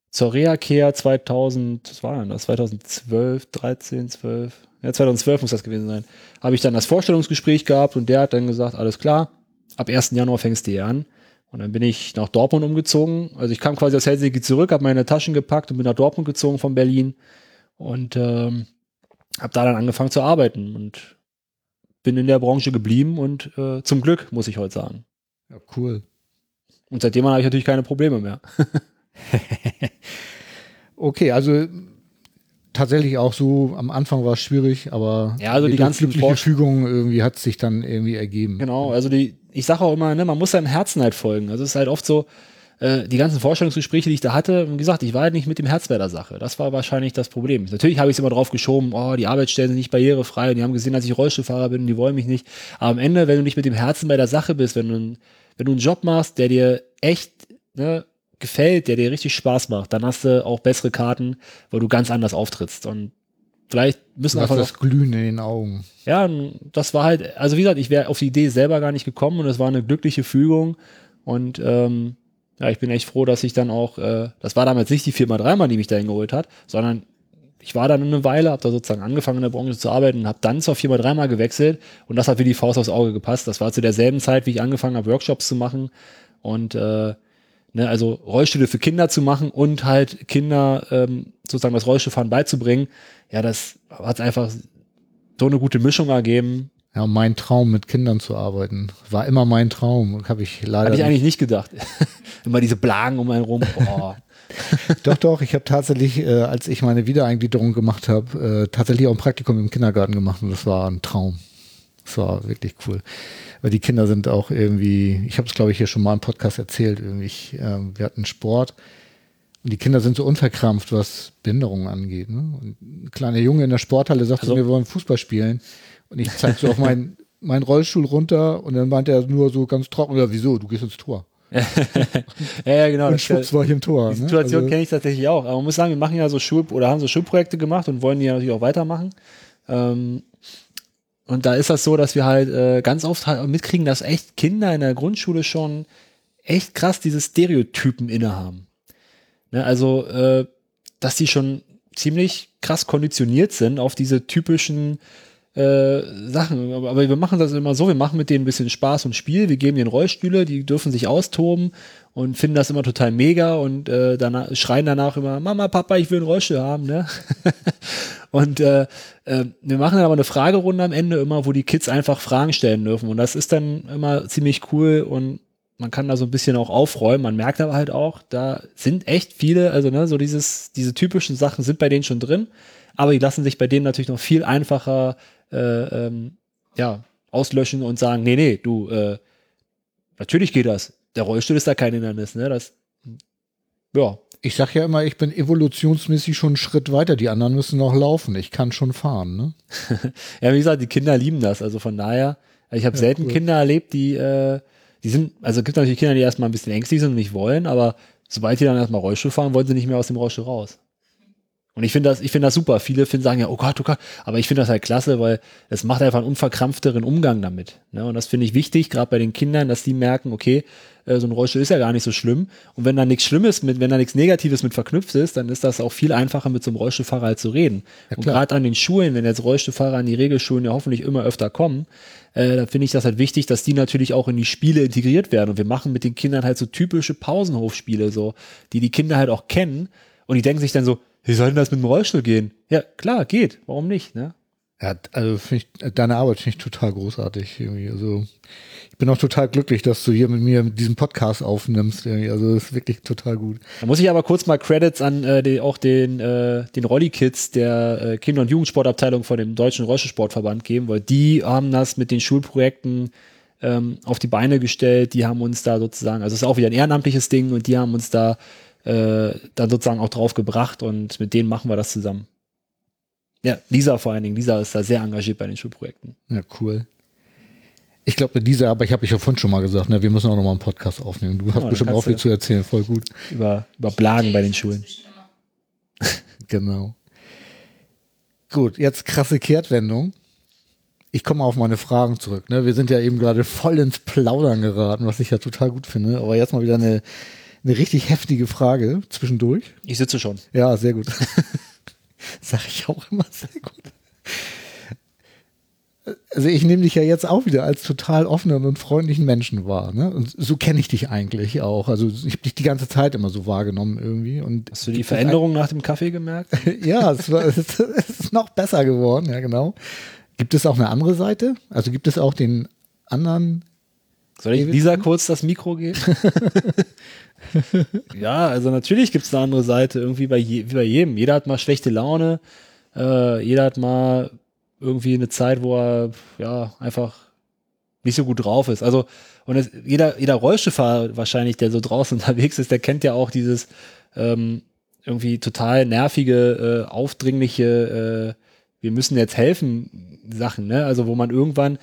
zur Reha-Care 2000, was war denn das? 2012, 13, 12, ja, 2012 muss das gewesen sein. Habe ich dann das Vorstellungsgespräch gehabt und der hat dann gesagt, alles klar, ab 1. Januar fängst du hier an. Und dann bin ich nach Dortmund umgezogen. Also ich kam quasi aus Helsinki zurück, habe meine Taschen gepackt und bin nach Dortmund gezogen von Berlin und ähm, habe da dann angefangen zu arbeiten und bin in der Branche geblieben und äh, zum Glück, muss ich heute sagen. Ja, cool. Und seitdem habe ich natürlich keine Probleme mehr. okay, also tatsächlich auch so, am Anfang war es schwierig, aber Ja, also die ganzen glückliche Fügung irgendwie hat sich dann irgendwie ergeben. Genau, also die, ich sage auch immer, ne, man muss seinem Herzen halt folgen. Also es ist halt oft so, äh, die ganzen Vorstellungsgespräche, die ich da hatte, wie gesagt, ich war halt nicht mit dem Herz bei der Sache. Das war wahrscheinlich das Problem. Natürlich habe ich es immer drauf geschoben, oh, die Arbeitsstellen sind nicht barrierefrei und die haben gesehen, dass ich Rollstuhlfahrer bin und die wollen mich nicht. Aber am Ende, wenn du nicht mit dem Herzen bei der Sache bist, wenn du, wenn du einen Job machst, der dir echt ne, gefällt, der dir richtig Spaß macht, dann hast du auch bessere Karten, weil du ganz anders auftrittst. Und vielleicht müssen einfach das Glühen in den Augen. ja, das war halt, also wie gesagt, ich wäre auf die Idee selber gar nicht gekommen und es war eine glückliche Fügung. Und ähm, ja, ich bin echt froh, dass ich dann auch, äh, das war damals nicht die Firma dreimal, die mich dahin geholt hat, sondern ich war dann eine Weile, habe da sozusagen angefangen in der Branche zu arbeiten und habe dann zur Firma dreimal gewechselt und das hat wie die Faust aufs Auge gepasst. Das war zu derselben Zeit, wie ich angefangen habe, Workshops zu machen und äh, ne, also Rollstühle für Kinder zu machen und halt Kinder ähm, sozusagen das Rollstuhlfahren beizubringen. Ja, das hat einfach so eine gute Mischung ergeben. Ja, mein Traum, mit Kindern zu arbeiten, war immer mein Traum. Habe ich leider Hatte ich nicht. eigentlich nicht gedacht. Immer diese Blagen um einen rum. Boah. Doch, doch, ich habe tatsächlich, äh, als ich meine Wiedereingliederung gemacht habe, äh, tatsächlich auch ein Praktikum im Kindergarten gemacht und das war ein Traum. Das war wirklich cool. Weil die Kinder sind auch irgendwie, ich habe es glaube ich hier schon mal im Podcast erzählt, irgendwie, ich, ähm, wir hatten Sport und die Kinder sind so unverkrampft, was Behinderungen angeht. Ne? Und ein kleiner Junge in der Sporthalle sagt Also- zu mir, wir wollen Fußball spielen und ich zeig so auf meinen meinen Rollstuhl runter und dann meint er nur so ganz trocken, ja wieso, du gehst ins Tor. Ja, ja, genau. Und schwupps war ich im Tor. Die ne? Situation Also- kenne ich tatsächlich auch. Aber man muss sagen, wir machen ja so Schul- oder haben so Schulprojekte gemacht und wollen die ja natürlich auch weitermachen. Ähm, und da ist das so, dass wir halt äh, ganz oft halt mitkriegen, dass echt Kinder in der Grundschule schon echt krass diese Stereotypen innehaben. Ne, also, äh, dass die schon ziemlich krass konditioniert sind auf diese typischen äh, Sachen. Aber, aber wir machen das immer so, wir machen mit denen ein bisschen Spaß und Spiel, wir geben denen Rollstühle, die dürfen sich austoben und finden das immer total mega und äh, danach, schreien danach immer, Mama, Papa, ich will einen Rollstuhl haben, ne? und äh, äh, wir machen dann aber eine Fragerunde am Ende immer, wo die Kids einfach Fragen stellen dürfen und das ist dann immer ziemlich cool und man kann da so ein bisschen auch aufräumen. Man merkt aber halt auch, da sind echt viele, also ne, so dieses, diese typischen Sachen sind bei denen schon drin, aber die lassen sich bei denen natürlich noch viel einfacher äh, ähm, ja, auslöschen und sagen, nee, nee, du, äh, natürlich geht das. Der Rollstuhl ist da kein Hindernis, ne? Das, ja, Ich sag ja immer, ich bin evolutionsmäßig schon einen Schritt weiter. Die anderen müssen noch laufen. Ich kann schon fahren, ne? Ja, wie gesagt, die Kinder lieben das. Also von daher, ich habe selten cool. Kinder erlebt, die, äh, die sind, also es gibt natürlich Kinder, die erstmal ein bisschen ängstlich sind und nicht wollen, aber sobald die dann erstmal Rollstuhl fahren, wollen sie nicht mehr aus dem Rollstuhl raus. Und ich finde das, ich finde das super. Viele finden, sagen ja, oh Gott, oh Gott, aber ich finde das halt klasse, weil es macht einfach einen unverkrampfteren Umgang damit. Ne? Und das finde ich wichtig, gerade bei den Kindern, dass die merken, okay, äh, so ein Rollstuhl ist ja gar nicht so schlimm. Und wenn da nichts Schlimmes mit, wenn da nichts Negatives mit verknüpft ist, dann ist das auch viel einfacher, mit so einem Rollstuhlfahrer halt zu reden. und klar. gerade an den Schulen, wenn jetzt Rollstuhlfahrer an die Regelschulen ja hoffentlich immer öfter kommen, äh, da finde ich das halt wichtig, dass die natürlich auch in die Spiele integriert werden. Und wir machen mit den Kindern halt so typische Pausenhofspiele, so, die die Kinder halt auch kennen. Und die denken sich dann so, wie soll denn das mit dem Rollstuhl gehen? Ja, klar, geht. Warum nicht, ne? Ja, also find ich, deine Arbeit finde ich total großartig. Irgendwie. Also bin auch total glücklich, dass du hier mit mir diesen Podcast aufnimmst. Also das ist wirklich total gut. Da muss ich aber kurz mal Credits an äh, die, auch den, äh, den Rolli-Kids der äh, Kinder- und Jugendsportabteilung von dem Deutschen Rollstuhlsportverband geben, weil die haben das mit den Schulprojekten ähm, auf die Beine gestellt. Die haben uns da sozusagen, also es ist auch wieder ein ehrenamtliches Ding und die haben uns da äh, dann sozusagen auch drauf gebracht und mit denen machen wir das zusammen. Ja, Lisa vor allen Dingen. Lisa ist da sehr engagiert bei den Schulprojekten. Ja, cool. Ich glaube, mit dieser, aber ich habe ich ja vorhin schon mal gesagt, ne, wir müssen auch noch mal einen Podcast aufnehmen. Du hast dann bestimmt auch viel zu erzählen, voll gut. Über, über Blagen bei den Schulen. Genau. Gut, jetzt krasse Kehrtwendung. Ich komme auf meine Fragen zurück. Ne? Wir sind ja eben gerade voll ins Plaudern geraten, was ich ja total gut finde. Aber jetzt mal wieder eine, eine richtig heftige Frage zwischendurch. Ich sitze schon. Ja, sehr gut. Sag ich auch immer sehr gut. Also ich nehme dich ja jetzt auch wieder als total offenen und freundlichen Menschen wahr. Ne? Und so kenne ich dich eigentlich auch. Also ich habe dich die ganze Zeit immer so wahrgenommen irgendwie. Und Hast du die Veränderung nach dem Kaffee gemerkt? ja, es, war, es, ist, noch besser geworden, ja genau. Gibt es auch eine andere Seite? Also gibt es auch den anderen? Soll ich? Lisa kurz das Mikro geben? ja, also natürlich gibt es eine andere Seite, irgendwie bei, je, wie bei jedem. Jeder hat mal schlechte Laune, äh, jeder hat mal irgendwie eine Zeit, wo er ja einfach nicht so gut drauf ist. Also, und es, jeder, jeder Rollstuhlfahrer wahrscheinlich, der so draußen unterwegs ist, der kennt ja auch dieses ähm, irgendwie total nervige, äh, aufdringliche, äh, wir müssen jetzt helfen Sachen, ne? Also wo man irgendwann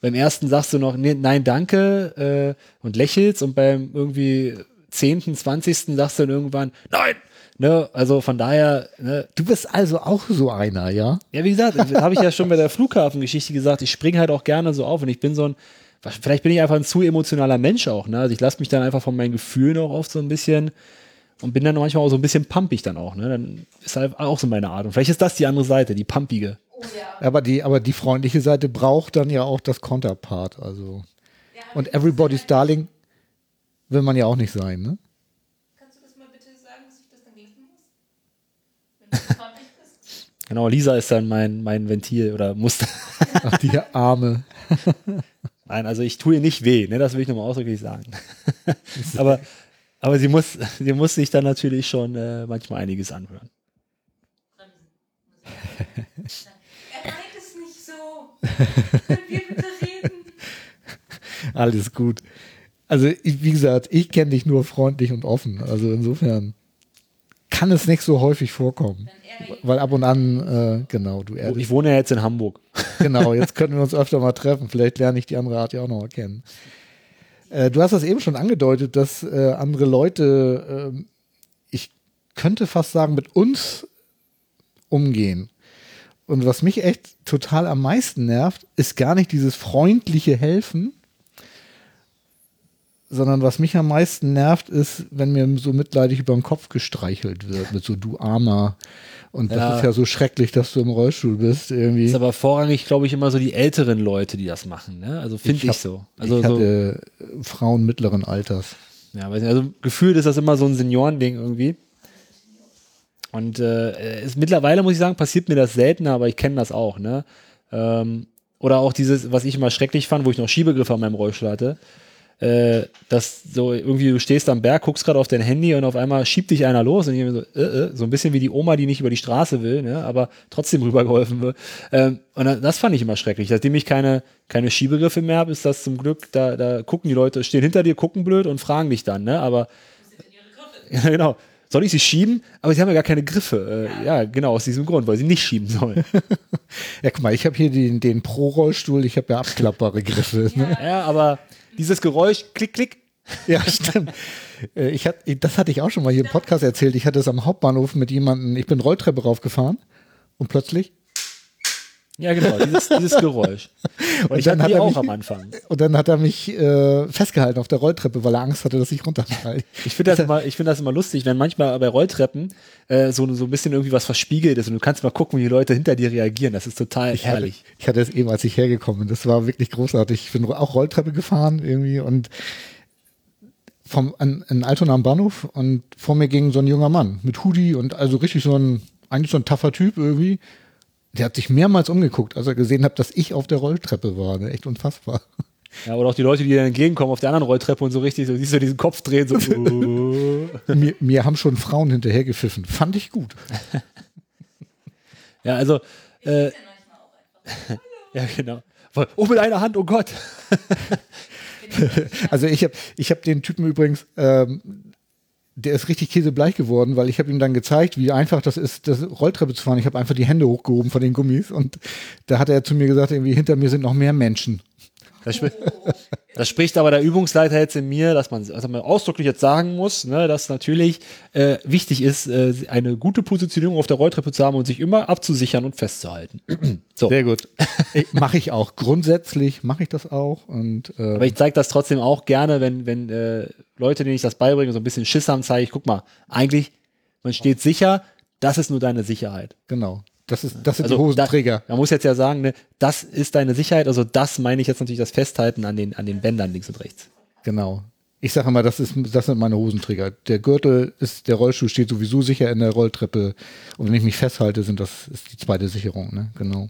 beim ersten sagst du noch, nee, nein, danke äh, und lächelst und beim irgendwie zehnten, zwanzigsten sagst du dann irgendwann, nein. Ne? Also von daher, ne? Du bist also auch so einer, ja? ja, wie gesagt, habe ich ja schon bei der Flughafengeschichte gesagt, ich springe halt auch gerne so auf und ich bin so ein, vielleicht bin ich einfach ein zu emotionaler Mensch auch, ne? Also ich lasse mich dann einfach von meinen Gefühlen auch oft so ein bisschen und bin dann manchmal auch so ein bisschen pumpig dann auch, ne? Dann ist halt auch so meine Art. Und vielleicht ist das die andere Seite, die pumpige. Oh ja. Aber die, aber die freundliche Seite braucht dann ja auch das Counterpart. Also. ja Und everybody's darling will man ja auch nicht sein, ne? Kannst du das mal bitte sagen, dass ich das dann lesen muss? Wenn du so pampig bist. Genau, Lisa ist dann mein, mein Ventil oder Muster. Ach, die Arme. Nein, also ich tue ihr nicht weh, ne? das will ich nochmal ausdrücklich sagen. aber, aber sie muss, sie muss sich dann natürlich schon äh, manchmal einiges anhören. Er meint es nicht so. Können wir bitte reden? Alles gut. Also, ich, wie gesagt, ich kenne dich nur freundlich und offen. Also insofern kann es nicht so häufig vorkommen. Weil ab und an, äh, genau, du Ich ehrlich. wohne ja jetzt in Hamburg. Genau, jetzt können wir uns öfter mal treffen. Vielleicht lerne ich die andere Art ja auch noch mal kennen. Äh, du hast das eben schon angedeutet, dass äh, andere Leute, ähm, ich könnte fast sagen, mit uns umgehen. Und was mich echt total am meisten nervt, ist gar nicht dieses freundliche Helfen, sondern was mich am meisten nervt, ist, wenn mir so mitleidig über den Kopf gestreichelt wird, mit so du Armer. Und das Ja. ist ja so schrecklich, dass du im Rollstuhl bist irgendwie. ist aber vorrangig, glaube ich, immer so die älteren Leute, die das machen. Ne? Also finde ich, hab- so. Also ich so, hatte äh, Frauen mittleren Alters. ja, weiß nicht, also gefühlt ist das immer so ein Seniorending irgendwie. Und äh, es, mittlerweile muss ich sagen, passiert mir das seltener, aber ich kenne das auch. Ne? Ähm, oder auch dieses, was ich immer schrecklich fand, wo ich noch Schiebegriffe an meinem Rollstuhl hatte. Äh, dass so irgendwie du stehst am Berg, guckst gerade auf dein Handy und auf einmal schiebt dich einer los und ich so, äh, äh, so ein bisschen wie die Oma, die nicht über die Straße will, ne, aber trotzdem rübergeholfen wird. Ähm, und dann- das fand ich immer schrecklich. Seitdem ich keine, keine Schiebegriffe mehr habe, ist das zum Glück, da, da gucken die Leute, stehen hinter dir, gucken blöd und fragen dich dann, ne, aber ja, genau. Soll ich sie schieben? Aber sie haben ja gar keine Griffe. Äh, ja, genau, aus diesem Grund, weil sie nicht schieben sollen. Ja, guck mal, ich habe hier den, den Pro-Rollstuhl, ich habe ja abklappbare Griffe. Ne? ja, aber dieses Geräusch, klick, klick, Ja, stimmt. Äh, Ich hatte, das hatte ich auch schon mal hier im Podcast erzählt. Ich hatte es am Hauptbahnhof mit jemandem, ich bin Rolltreppe raufgefahren und plötzlich, Ja, genau, dieses, dieses Geräusch. Und, Und ich dann hatte hat er auch mich- am Anfang. und dann hat er mich äh, festgehalten auf der Rolltreppe, weil er Angst hatte, dass ich runterfalle. Ich finde das, immer, ich find das immer lustig, wenn manchmal bei Rolltreppen äh, so, so ein bisschen irgendwie was verspiegelt ist und du kannst mal gucken, wie die Leute hinter dir reagieren. Das ist total Ich hatte, herrlich. ich hatte es eben, als ich hergekommen bin. Das war wirklich großartig. Ich bin auch Rolltreppe gefahren irgendwie und vom an, in Altona am Bahnhof und vor mir ging so ein junger Mann mit Hoodie und also richtig so ein, eigentlich so ein taffer Typ irgendwie. Der hat sich mehrmals umgeguckt, als er gesehen hat, dass ich auf der Rolltreppe war. Ne? Echt unfassbar. Ja, oder auch die Leute, die dir entgegenkommen auf der anderen Rolltreppe und so richtig, so siehst du diesen Kopf drehen, so. uh. mir, mir haben schon Frauen hinterhergepfiffen. Fand ich gut. ja, also, äh. Ja, genau. Oh, mit einer Hand, oh Gott. Also ich habe ich hab den Typen übrigens, ähm, der ist richtig käsebleich geworden, weil ich habe ihm dann gezeigt, wie einfach das ist, das Rolltreppe zu fahren. Ich habe einfach die Hände hochgehoben von den Gummis und da hat er zu mir gesagt, irgendwie hinter mir sind noch mehr Menschen. Spri das spricht aber der Übungsleiter jetzt in mir, dass man, also man ausdrücklich jetzt sagen muss, ne, dass natürlich äh, wichtig ist, äh, eine gute Positionierung auf der Rolltreppe zu haben und sich immer abzusichern und festzuhalten. so. Sehr gut. mache ich auch. Grundsätzlich mache ich das auch. Und, äh, Aber ich zeige das trotzdem auch gerne, wenn, wenn äh, Leute, denen ich das beibringe, so ein bisschen Schiss haben, zeige ich, guck mal, eigentlich, man steht sicher, das ist nur deine Sicherheit. genau. Das, ist, das sind Also die Hosenträger. Da, man muss jetzt ja sagen, ne, das ist deine Sicherheit, also das meine ich jetzt natürlich das Festhalten an den, an den Bändern links und rechts. Genau. Ich sage immer, das, ist, das sind meine Hosenträger. Der Gürtel ist, der Rollstuhl steht sowieso sicher in der Rolltreppe. Und wenn ich mich festhalte, sind das ist die zweite Sicherung, ne? Genau. Äh,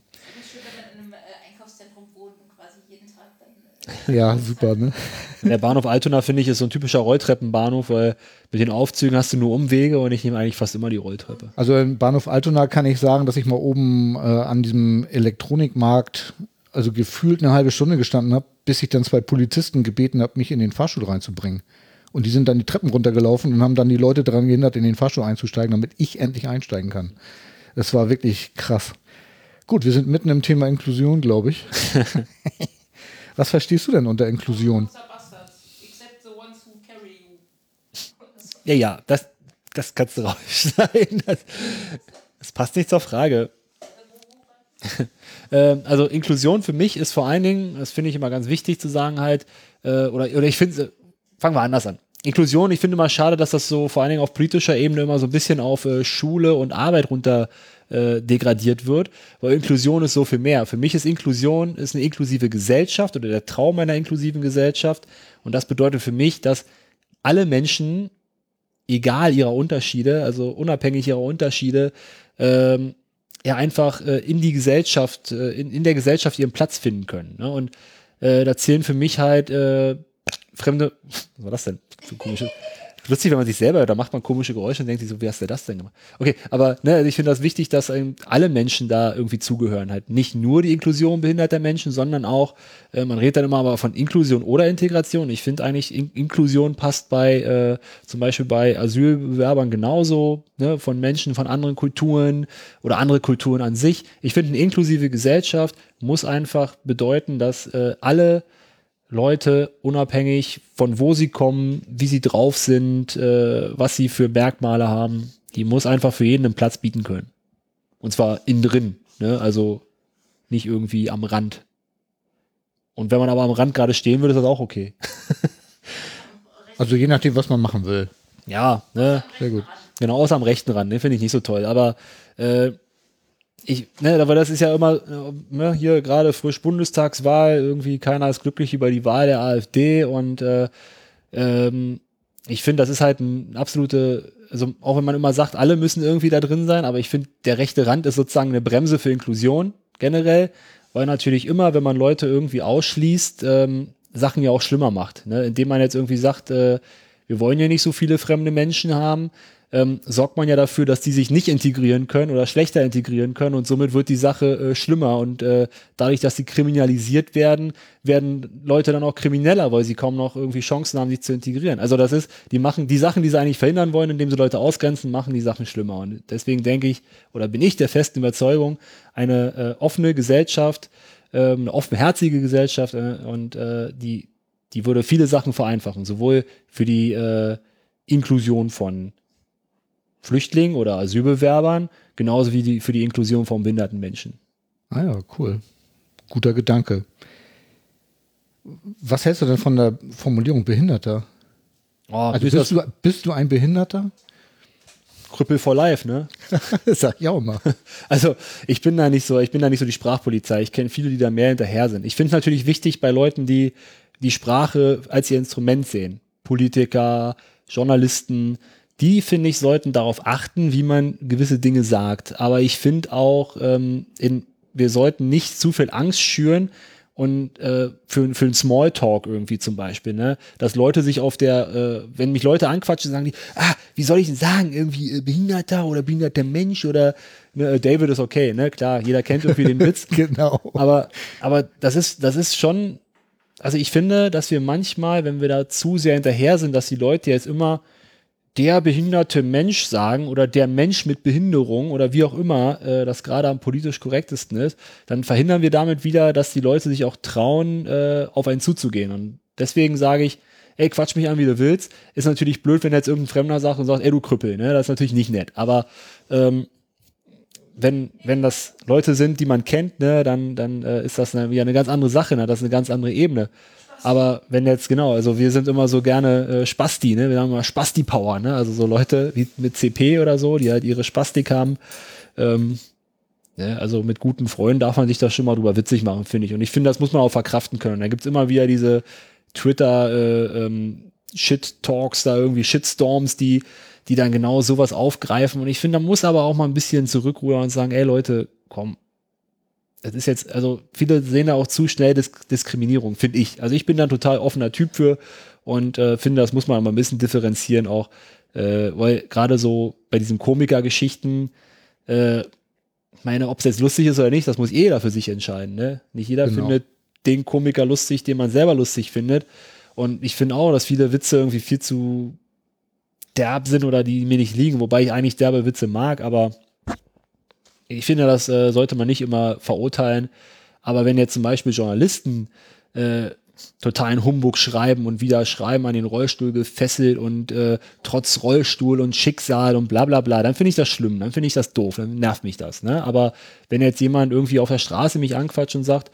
Einkaufszentrum wohnt und quasi jeden Tag dann. Äh, Ja, super, ne? Der Bahnhof Altona, finde ich, ist so ein typischer Rolltreppenbahnhof, weil mit den Aufzügen hast du nur Umwege und ich nehme eigentlich fast immer die Rolltreppe. Also im Bahnhof Altona kann ich sagen, dass ich mal oben äh, an diesem Elektronikmarkt also gefühlt eine halbe Stunde gestanden habe, bis ich dann zwei Polizisten gebeten habe, mich in den Fahrstuhl reinzubringen. Und die sind dann die Treppen runtergelaufen und haben dann die Leute daran gehindert, in den Fahrstuhl einzusteigen, damit ich endlich einsteigen kann. Das war wirklich krass. Gut, wir sind mitten im Thema Inklusion, glaube ich. Was verstehst du denn unter Inklusion? Ja, ja, das, das kannst du rausschneiden. Das, das passt nicht zur Frage. Ähm, also Inklusion für mich ist vor allen Dingen, das finde ich immer ganz wichtig zu sagen halt, äh, oder, oder ich finde, fangen wir anders an. Inklusion, ich finde immer schade, dass das so vor allen Dingen auf politischer Ebene immer so ein bisschen auf äh, Schule und Arbeit runter äh, degradiert wird, weil Inklusion ist so viel mehr. Für mich ist Inklusion ist eine inklusive Gesellschaft oder der Traum einer inklusiven Gesellschaft und das bedeutet für mich, dass alle Menschen, egal ihrer Unterschiede, also unabhängig ihrer Unterschiede, ähm, ja einfach äh, in die Gesellschaft, äh, in, in der Gesellschaft ihren Platz finden können. Ne? Und äh, da zählen für mich halt äh, fremde, was war das denn? So komische. Lustig, wenn man sich selber, da macht man komische Geräusche und denkt sich so, wie hast du das denn gemacht? Okay, aber ne, also ich finde das wichtig, dass alle Menschen da irgendwie zugehören. Halt nicht nur die Inklusion behinderter Menschen, sondern auch, äh, man redet dann immer aber von Inklusion oder Integration. Ich finde eigentlich, In Inklusion passt bei, äh, zum Beispiel bei Asylbewerbern genauso, ne, von Menschen von anderen Kulturen oder andere Kulturen an sich. Ich finde, eine inklusive Gesellschaft muss einfach bedeuten, dass äh, alle Leute, unabhängig von wo sie kommen, wie sie drauf sind, äh, was sie für Merkmale haben, die muss einfach für jeden einen Platz bieten können. Und zwar innen drin, ne? also nicht irgendwie am Rand. Und wenn man aber am Rand gerade stehen würde, ist das auch okay. Also je nachdem, was man machen will. Ja, ne? Sehr gut. Genau, außer am rechten Rand, ne, finde ich nicht so toll. Aber äh, ich, ne, aber das ist ja immer, ne, hier gerade frisch Bundestagswahl, irgendwie keiner ist glücklich über die Wahl der AfD und äh, ähm, ich finde, das ist halt ein absolute, also auch wenn man immer sagt, alle müssen irgendwie da drin sein, aber ich finde, der rechte Rand ist sozusagen eine Bremse für Inklusion generell, weil natürlich immer, wenn man Leute irgendwie ausschließt, ähm, Sachen ja auch schlimmer macht. Ne? Indem man jetzt irgendwie sagt, äh, wir wollen ja nicht so viele fremde Menschen haben, ähm, sorgt man ja dafür, dass die sich nicht integrieren können oder schlechter integrieren können und somit wird die Sache äh, schlimmer und äh, dadurch, dass sie kriminalisiert werden, werden Leute dann auch krimineller, weil sie kaum noch irgendwie Chancen haben, sich zu integrieren. Also das ist, die machen die Sachen, die sie eigentlich verhindern wollen, indem sie Leute ausgrenzen, machen die Sachen schlimmer und deswegen denke ich oder bin ich der festen Überzeugung, eine äh, offene Gesellschaft, ähm, eine offenherzige Gesellschaft äh, und äh, die die würde viele Sachen vereinfachen, sowohl für die äh, Inklusion von Flüchtlingen oder Asylbewerbern, genauso wie die, für die Inklusion von behinderten Menschen. Ah ja, cool. Guter Gedanke. Was hältst du denn von der Formulierung Behinderter? Oh, Also bist bist du, bist du ein Behinderter? Krüppel for life, ne? Das sag ich auch mal. Also ich bin da nicht so, ich bin da nicht so die Sprachpolizei. Ich kenne viele, die da mehr hinterher sind. Ich finde es natürlich wichtig bei Leuten, die die Sprache als ihr Instrument sehen. Politiker, Journalisten, die finde ich sollten darauf achten, wie man gewisse Dinge sagt. Aber ich finde auch, ähm, in, wir sollten nicht zu viel Angst schüren und äh, für, für einen Smalltalk irgendwie zum Beispiel, ne? Dass Leute sich auf der, äh, wenn mich Leute anquatschen, sagen die, ah, wie soll ich denn sagen, irgendwie äh, Behinderter oder behinderter Mensch oder ne, äh, David ist okay, ne? Klar, jeder kennt irgendwie den Witz. Genau. Aber, aber das ist, das ist schon, also ich finde, dass wir manchmal, wenn wir da zu sehr hinterher sind, dass die Leute jetzt immer der behinderte Mensch sagen oder der Mensch mit Behinderung oder wie auch immer äh, das gerade am politisch korrektesten ist, dann verhindern wir damit wieder, dass die Leute sich auch trauen, äh, auf einen zuzugehen. Und deswegen sage ich, ey, quatsch mich an, wie du willst. Ist natürlich blöd, wenn jetzt irgendein Fremder sagt und sagt, ey, du Krüppel, ne? Das ist natürlich nicht nett. Aber ähm, wenn, wenn das Leute sind, die man kennt, ne, dann, dann äh, ist das eine, wieder eine ganz andere Sache, ne? Das ist eine ganz andere Ebene. Aber wenn jetzt, genau, also wir sind immer so gerne äh, Spasti, ne? Wir haben immer Spasti-Power, ne? Also so Leute wie mit CP oder so, die halt ihre Spastik haben. Ähm, ne? Also mit guten Freunden darf man sich da schon mal drüber witzig machen, finde ich. Und ich finde, das muss man auch verkraften können. Da gibt's immer wieder diese Twitter äh, ähm, Shit-Talks, da irgendwie Shitstorms, die, die dann genau sowas aufgreifen. Und ich finde, da muss aber auch mal ein bisschen zurückrudern und sagen, ey Leute, komm, das ist jetzt, also viele sehen da auch zu schnell Dis Diskriminierung, finde ich. Also ich bin da ein total offener Typ für und äh, finde, das muss man mal ein bisschen differenzieren auch, äh, weil gerade so bei diesen Komiker-Geschichten, äh, meine, ob es jetzt lustig ist oder nicht, das muss jeder für sich entscheiden. Ne? Nicht jeder Genau. findet den Komiker lustig, den man selber lustig findet. Und ich finde auch, dass viele Witze irgendwie viel zu derb sind oder die mir nicht liegen, wobei ich eigentlich derbe Witze mag, aber ich finde, das äh, sollte man nicht immer verurteilen. Aber wenn jetzt zum Beispiel Journalisten äh, totalen Humbug schreiben und wieder schreiben an den Rollstuhl gefesselt und äh, trotz Rollstuhl und Schicksal und bla bla bla, dann finde ich das schlimm, dann finde ich das doof, dann nervt mich das. Ne? Aber wenn jetzt jemand irgendwie auf der Straße mich anquatscht und sagt,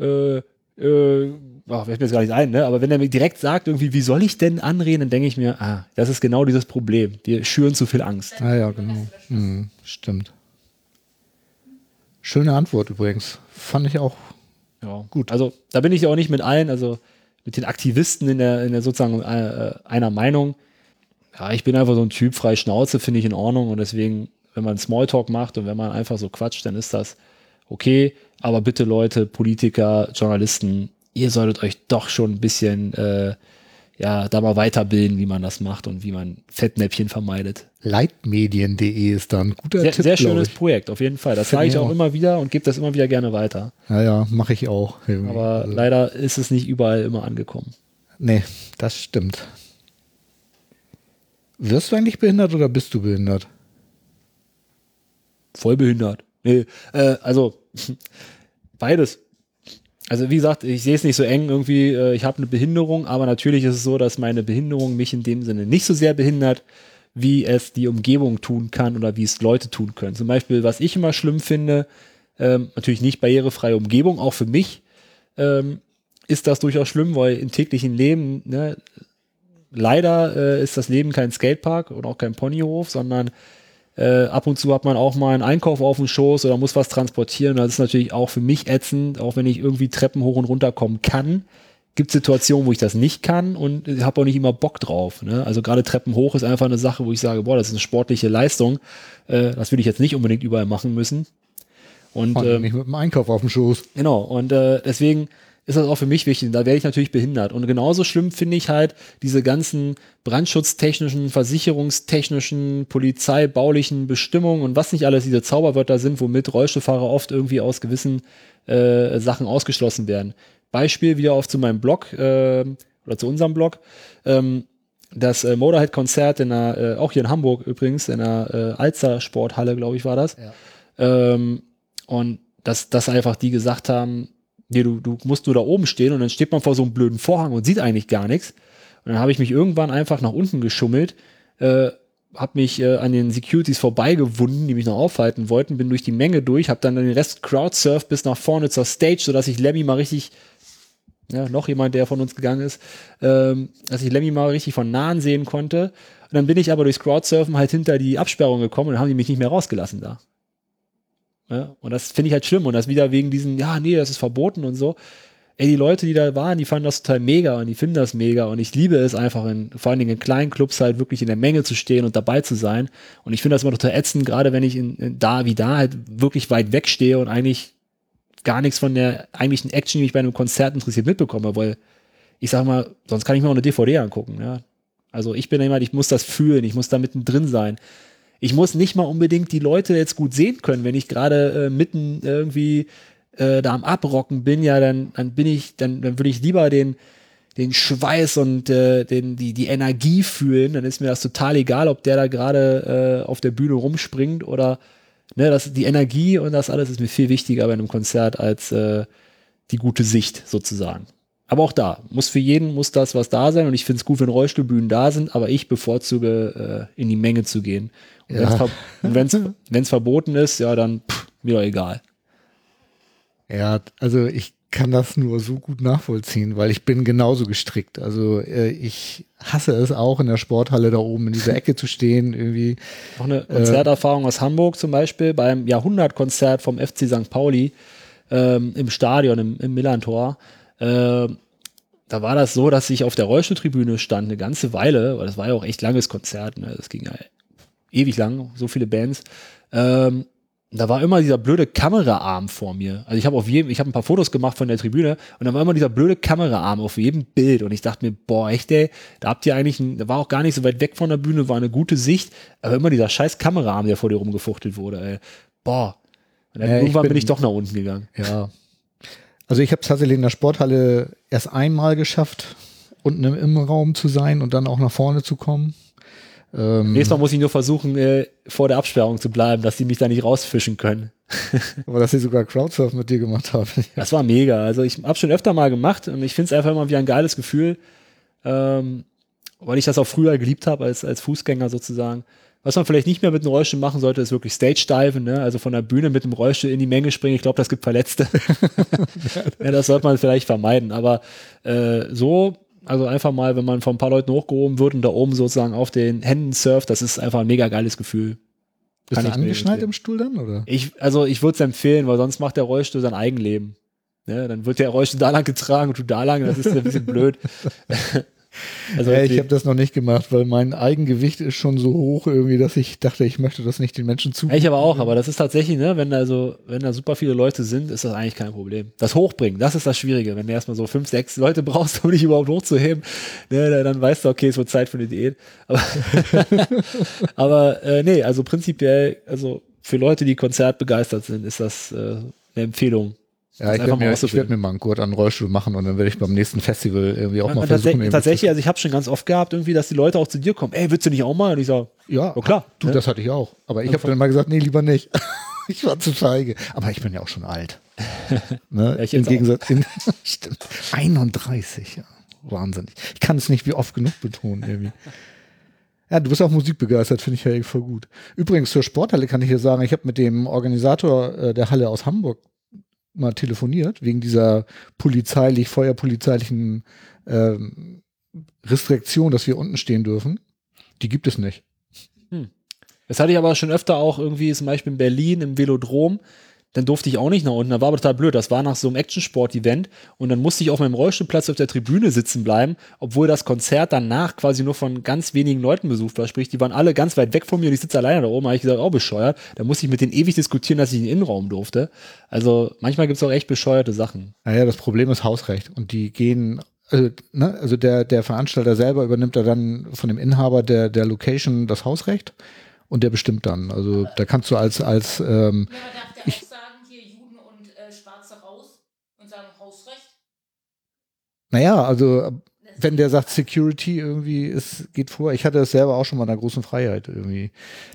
äh, äh, fällt mir jetzt gar nicht ein, ne? aber wenn er mir direkt sagt, irgendwie, wie soll ich denn anreden, dann denke ich mir, ah, das ist genau dieses Problem. Die schüren zu viel Angst. Ah ja, genau. Hm, stimmt. Schöne Antwort übrigens. Fand ich auch. Ja, gut. Also da bin ich auch nicht mit allen, also mit den Aktivisten in der, in der sozusagen äh, einer Meinung. Ja, ich bin einfach so ein Typ, frei Schnauze, finde ich in Ordnung und deswegen, wenn man Smalltalk macht und wenn man einfach so quatscht, dann ist das okay. Aber bitte Leute, Politiker, Journalisten, ihr solltet euch doch schon ein bisschen äh, ja, da mal weiterbilden, wie man das macht und wie man Fettnäpfchen vermeidet. Leitmedien.de ist da ein guter Sehr, Tipp, sehr schönes. Projekt, auf jeden Fall. Das sage ich auch immer wieder und gebe das immer wieder gerne weiter. Ja, ja, mache ich auch. Aber Also, leider ist es nicht überall immer angekommen. Nee, das stimmt. Wirst du eigentlich behindert oder bist du behindert? voll behindert. Nee, äh, also beides. Also wie gesagt, ich sehe es nicht so eng irgendwie, äh, ich habe eine Behinderung, aber natürlich ist es so, dass meine Behinderung mich in dem Sinne nicht so sehr behindert, wie es die Umgebung tun kann oder wie es Leute tun können. Zum Beispiel, was ich immer schlimm finde, ähm, natürlich nicht barrierefreie Umgebung, auch für mich ähm, ist das durchaus schlimm, weil im täglichen Leben, ne, leider äh, ist das Leben kein Skatepark und auch kein Ponyhof, sondern äh, ab und zu hat man auch mal einen Einkauf auf dem Schoß oder muss was transportieren. Das ist natürlich auch für mich ätzend, auch wenn ich irgendwie Treppen hoch und runter kommen kann. Gibt Situationen, wo ich das nicht kann und habe auch nicht immer Bock drauf. Ne? Also gerade Treppen hoch ist einfach eine Sache, wo ich sage, boah, das ist eine sportliche Leistung. Äh, das will ich jetzt nicht unbedingt überall machen müssen. Und ähm, mich mit dem Einkauf auf dem Schoß. Genau, und äh, deswegen ist das auch für mich wichtig. Da werde ich natürlich behindert. Und genauso schlimm finde ich halt diese ganzen brandschutztechnischen, versicherungstechnischen, polizeibaulichen Bestimmungen und was nicht alles diese Zauberwörter sind, womit Rollstuhlfahrer oft irgendwie aus gewissen äh, Sachen ausgeschlossen werden. Beispiel wieder auf zu meinem Blog äh, oder zu unserem Blog. Ähm, das äh, Motorhead-Konzert in der, äh, auch hier in Hamburg übrigens, in der äh, Alster Sporthalle, glaube ich, war das. Ähm, und dass, dass einfach die gesagt haben, nee, du, du musst nur da oben stehen und dann steht man vor so einem blöden Vorhang und sieht eigentlich gar nichts. Und dann habe ich mich irgendwann einfach nach unten geschummelt, äh, habe mich äh, an den Securities vorbeigewunden, die mich noch aufhalten wollten, bin durch die Menge durch, habe dann den Rest crowdsurft bis nach vorne zur Stage, sodass ich Lemmy mal richtig, ja, noch jemand, der von uns gegangen ist, ähm, dass ich Lemmy mal richtig von nahen sehen konnte. Und dann bin ich aber durchs Crowdsurfen halt hinter die Absperrung gekommen und dann haben die mich nicht mehr rausgelassen da. Ja, und das finde ich halt schlimm. Und das wieder wegen diesen, ja, nee, das ist verboten und so. Ey, die Leute, die da waren, die fanden das total mega und die finden das mega. Und ich liebe es einfach, in, vor allen Dingen in kleinen Clubs halt wirklich in der Menge zu stehen und dabei zu sein. Und ich finde das immer total ätzend, gerade wenn ich in, in da wie da halt wirklich weit weg stehe und eigentlich gar nichts von der eigentlichen Action, die mich bei einem Konzert interessiert, mitbekomme, weil ich sag mal, sonst kann ich mir auch eine DVD angucken. Ja? Also ich bin jemand, ich muss das fühlen, ich muss da mittendrin sein. Ich muss nicht mal unbedingt die Leute jetzt gut sehen können, wenn ich gerade äh, mitten irgendwie äh, da am Abrocken bin, ja, dann, dann bin ich, dann, dann würde ich lieber den, den Schweiß und äh, den, die, die Energie fühlen, dann ist mir das total egal, ob der da gerade äh, auf der Bühne rumspringt oder ne, das, die Energie und das alles ist mir viel wichtiger bei einem Konzert als äh, die gute Sicht sozusagen. Aber auch da, muss für jeden muss das was da sein und ich finde es gut, wenn Rollstuhlbühnen da sind, aber ich bevorzuge, äh, in die Menge zu gehen. Und Ja. wenn es verboten ist, ja, dann pff, mir doch egal. Ja, also ich kann das nur so gut nachvollziehen, weil ich bin genauso gestrickt. Also äh, ich hasse es auch in der Sporthalle da oben in dieser Ecke zu stehen, irgendwie. Noch eine Konzerterfahrung aus Hamburg zum Beispiel beim Jahrhundertkonzert vom FC St. Pauli ähm, im Stadion, im, im Millantor. Ähm, da war das so, dass ich auf der Rollstuhltribüne stand eine ganze Weile, weil das war ja auch echt langes Konzert, ne? das ging ja ewig lang, so viele Bands. Ähm, da war immer dieser blöde Kameraarm vor mir. Also ich habe auf jedem, ich habe ein paar Fotos gemacht von der Tribüne und da war immer dieser blöde Kameraarm auf jedem Bild und ich dachte mir, boah, echt ey, da habt ihr eigentlich, ein, da war auch gar nicht so weit weg von der Bühne, war eine gute Sicht, aber immer dieser scheiß Kameraarm, der vor dir rumgefuchtelt wurde, ey. Boah. Und dann Ja, ich irgendwann bin, bin- ich doch nach unten gegangen. Ja. Also ich habe es tatsächlich in der Sporthalle erst einmal geschafft, unten im Innenraum zu sein und dann auch nach vorne zu kommen. Ähm, Nächstes Mal muss ich nur versuchen, äh, vor der Absperrung zu bleiben, dass die mich da nicht rausfischen können. aber dass ich sogar Crowdsurf mit dir gemacht habe. Das war mega. Also ich habe schon öfter mal gemacht und ich finde es einfach immer wieder ein geiles Gefühl, ähm, weil ich das auch früher geliebt habe als, als Fußgänger sozusagen. Was man vielleicht nicht mehr mit einem Rollstuhl machen sollte, ist wirklich Stage-Diven, ne? also von der Bühne mit dem Rollstuhl in die Menge springen. Ich glaube, das gibt Verletzte. ja, das sollte man vielleicht vermeiden. Aber äh, so, also einfach mal, wenn man von ein paar Leuten hochgehoben wird und da oben sozusagen auf den Händen surft, das ist einfach ein mega geiles Gefühl. Bist Kann du angeschnallt im Stuhl dann, oder? Ich, also ich würde es empfehlen, weil sonst macht der Rollstuhl sein Eigenleben. Ne, dann wird der Rollstuhl da lang getragen und du da lang, das ist ein bisschen blöd. also ja, ich irgendwie- habe das noch nicht gemacht, weil mein Eigengewicht ist schon so hoch irgendwie, dass ich dachte, ich möchte das nicht den Menschen zu. ich aber auch, aber das ist tatsächlich, ne, wenn da so, wenn da super viele Leute sind, ist das eigentlich kein Problem. Das Hochbringen, das ist das Schwierige. Wenn du erstmal so fünf, sechs Leute brauchst, um dich überhaupt hochzuheben, ne, dann weißt du, okay, es wird Zeit für eine Diät. Aber, aber äh, nee, also prinzipiell, also für Leute, die konzertbegeistert sind, ist das äh, eine Empfehlung. Ja, ich werde mal mir, ich werd mir mal einen Gurt an Rollstuhl machen und dann werde ich beim nächsten Festival irgendwie auch mal Und versuchen. tatsächlich, irgendwie tatsächlich, also ich habe schon ganz oft gehabt, irgendwie, dass die Leute auch zu dir kommen, ey, willst du nicht auch mal? Und ich sage, ja, ja klar. du, ne? das hatte ich auch. Aber ich habe dann mal gesagt, nee, lieber nicht. ich war zu feige. Aber ich bin ja auch schon alt. ne? Ja, ich Im. Gegensatz, in, stimmt, 31, ja. Wahnsinnig. Ich kann es nicht wie oft genug betonen irgendwie. Ja, du bist auch musikbegeistert, finde ich ja voll gut. Übrigens zur Sporthalle kann ich dir sagen, ich habe mit dem Organisator äh, der Halle aus Hamburg mal telefoniert, wegen dieser polizeilich, feuerpolizeilichen ähm, Restriktion, dass wir unten stehen dürfen. Die gibt es nicht. Das hatte ich aber schon öfter auch irgendwie, zum Beispiel in Berlin im Velodrom. Dann durfte ich auch nicht nach unten. Da war aber total blöd. Das war nach so einem Actionsport-Event und dann musste ich auf meinem Rollstuhlplatz auf der Tribüne sitzen bleiben, obwohl das Konzert danach quasi nur von ganz wenigen Leuten besucht war. Sprich, die waren alle ganz weit weg von mir und ich sitze alleine da oben. Da habe ich gesagt, oh, bescheuert. Da musste ich mit denen ewig diskutieren, dass ich in den Innenraum durfte. Also manchmal gibt es auch echt bescheuerte Sachen. Naja, das Problem ist Hausrecht. Und die gehen, also, ne, also der, der Veranstalter selber übernimmt da dann von dem Inhaber der, der Location das Hausrecht und der bestimmt dann. Also da kannst du als, als ähm, Ja, Ich- auch sagen, hier Juden und äh, Schwarze raus und sagen Hausrecht? Naja, also wenn der sagt Security irgendwie ist, geht vor. Ich hatte es selber auch schon mal in einer großen Freiheit irgendwie.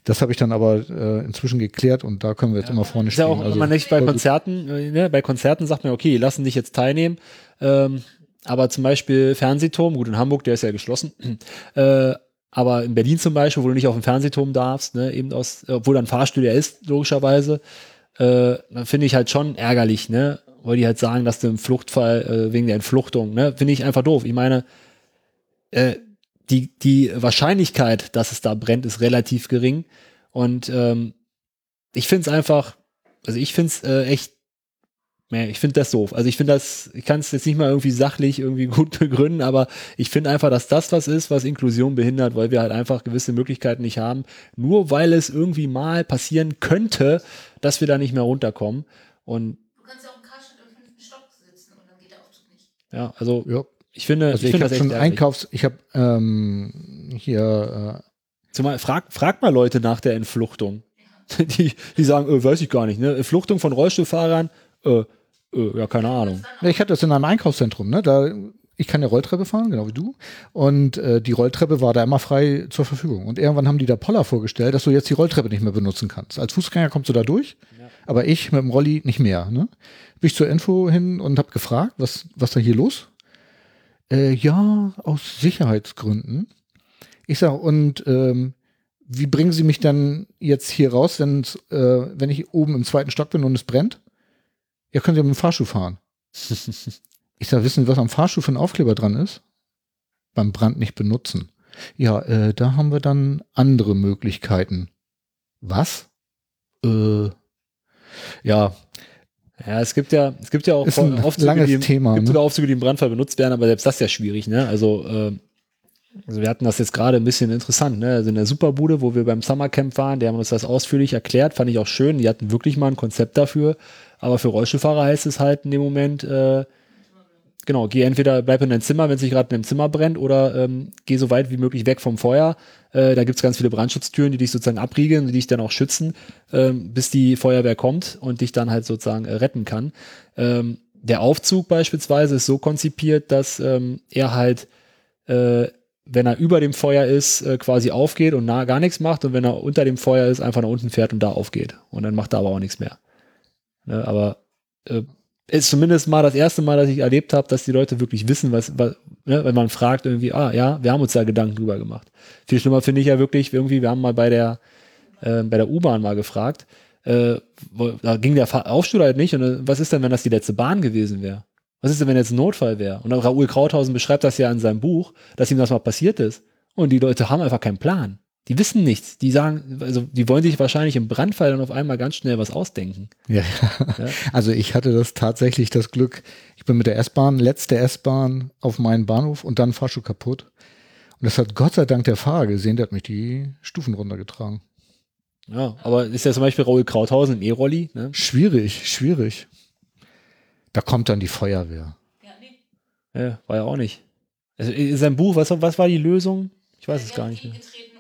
Das habe ich dann aber äh, inzwischen geklärt und da können wir jetzt immer vorne Ist ja stehen. auch also, immer nicht bei. Konzerten, ne? bei Konzerten sagt man, okay, lassen dich jetzt teilnehmen. Ähm, aber zum Beispiel Fernsehturm, gut, in Hamburg, der ist ja geschlossen. äh, aber in Berlin zum Beispiel, wo du nicht auf den Fernsehturm darfst, ne, eben aus, obwohl dann Fahrstuhl ja ist, logischerweise, äh, dann finde ich halt schon ärgerlich, ne? Weil die halt sagen, dass du im Fluchtfall äh, wegen der Entfluchtung, ne, finde ich einfach doof. Ich meine, äh, die, die Wahrscheinlichkeit, dass es da brennt, ist relativ gering. Und ähm, ich finde es einfach, also ich finde es äh, echt, nee, ich finde das doof. Also ich finde das, ich kann es jetzt nicht mal irgendwie sachlich irgendwie gut begründen, aber ich finde einfach, dass das was ist, was Inklusion behindert, weil wir halt einfach gewisse Möglichkeiten nicht haben, nur weil es irgendwie mal passieren könnte, dass wir da nicht mehr runterkommen. Und Du kannst ja auch Ja, also Ja. ich finde, Also ich, finde habe schon. Einkaufs, ich habe ähm, hier Zumal frag, frag mal Leute nach der Entfluchtung. Die, die sagen, äh, weiß ich gar nicht, ne? Entfluchtung von Rollstuhlfahrern, äh, äh, ja, keine Ahnung. Ja, ich hatte das in einem Einkaufszentrum, ne? Da, ich kann ja Rolltreppe fahren, genau wie du. Und äh, die Rolltreppe war da immer frei zur Verfügung. Und irgendwann haben die da Poller vorgestellt, dass du jetzt die Rolltreppe nicht mehr benutzen kannst. Als Fußgänger kommst du da durch, aber ich mit dem Rolli nicht mehr. Ne? Bin ich zur Info hin und habe gefragt, was, was da hier los? Äh, ja, aus Sicherheitsgründen. Ich sag, und ähm, wie bringen Sie mich dann jetzt hier raus, wenn's, äh, wenn ich oben im zweiten Stock bin und es brennt? Ja, können Sie mit dem Fahrstuhl fahren. Ich sag, wissen Sie, was am Fahrstuhl für ein Aufkleber dran ist? Beim Brand nicht benutzen. Ja, äh, da haben wir dann andere Möglichkeiten. Was? Äh, ja, Ja, es gibt ja, es gibt ja auch Aufzüge, die, im- Thema, gibt ne? sogar Aufzüge, die im Brandfall benutzt werden, aber selbst das ist ja schwierig, ne? Also, äh, also wir hatten das jetzt gerade ein bisschen interessant, ne? Also in der Superbude, wo wir beim Summercamp waren, die haben uns das ausführlich erklärt, fand ich auch schön. Die hatten wirklich mal ein Konzept dafür. Aber für Rollstuhlfahrer heißt es halt in dem Moment, äh, genau, geh entweder bleib in deinem Zimmer, wenn es sich gerade in deinem Zimmer brennt, oder ähm, geh so weit wie möglich weg vom Feuer. Äh, da gibt's ganz viele Brandschutztüren, die dich sozusagen abriegeln, die dich dann auch schützen, ähm, bis die Feuerwehr kommt und dich dann halt sozusagen äh, retten kann. Ähm, der Aufzug beispielsweise ist so konzipiert, dass ähm, er halt, äh, wenn er über dem Feuer ist, äh, quasi aufgeht und nah gar nichts macht und wenn er unter dem Feuer ist, einfach nach unten fährt und da aufgeht. Und dann macht er aber auch nichts mehr. Ne, aber äh, ist zumindest mal das erste Mal, dass ich erlebt habe, dass die Leute wirklich wissen, was, was ne, wenn man fragt irgendwie, ah ja, wir haben uns da Gedanken drüber gemacht. Viel schlimmer finde ich ja wirklich irgendwie, wir haben mal bei der äh, bei der U-Bahn mal gefragt, äh, wo, da ging der Aufstuhl halt nicht und äh, was ist denn, wenn das die letzte Bahn gewesen wäre? Was ist denn, wenn jetzt ein Notfall wäre? Und Raoul Krauthausen beschreibt das ja in seinem Buch, dass ihm das mal passiert ist. Und die Leute haben einfach keinen Plan. Die wissen nichts. Die sagen, also die wollen sich wahrscheinlich im Brandfall dann auf einmal ganz schnell was ausdenken. Ja, Ja. also ich hatte das tatsächlich das Glück, ich bin mit der S-Bahn, letzte S-Bahn auf meinen Bahnhof und dann Fahrstuhl kaputt. Und das hat Gott sei Dank der Fahrer gesehen, der hat mich die Stufen runtergetragen. Ja, aber ist ja zum Beispiel Raoul Krauthausen im E-Rolli, ne? Schwierig, schwierig. Da kommt dann die Feuerwehr. Ja, nee. Ja, war ja auch nicht. Also in seinem Buch, was, was war die Lösung? Ich weiß es Der gar nicht mehr. gegengetreten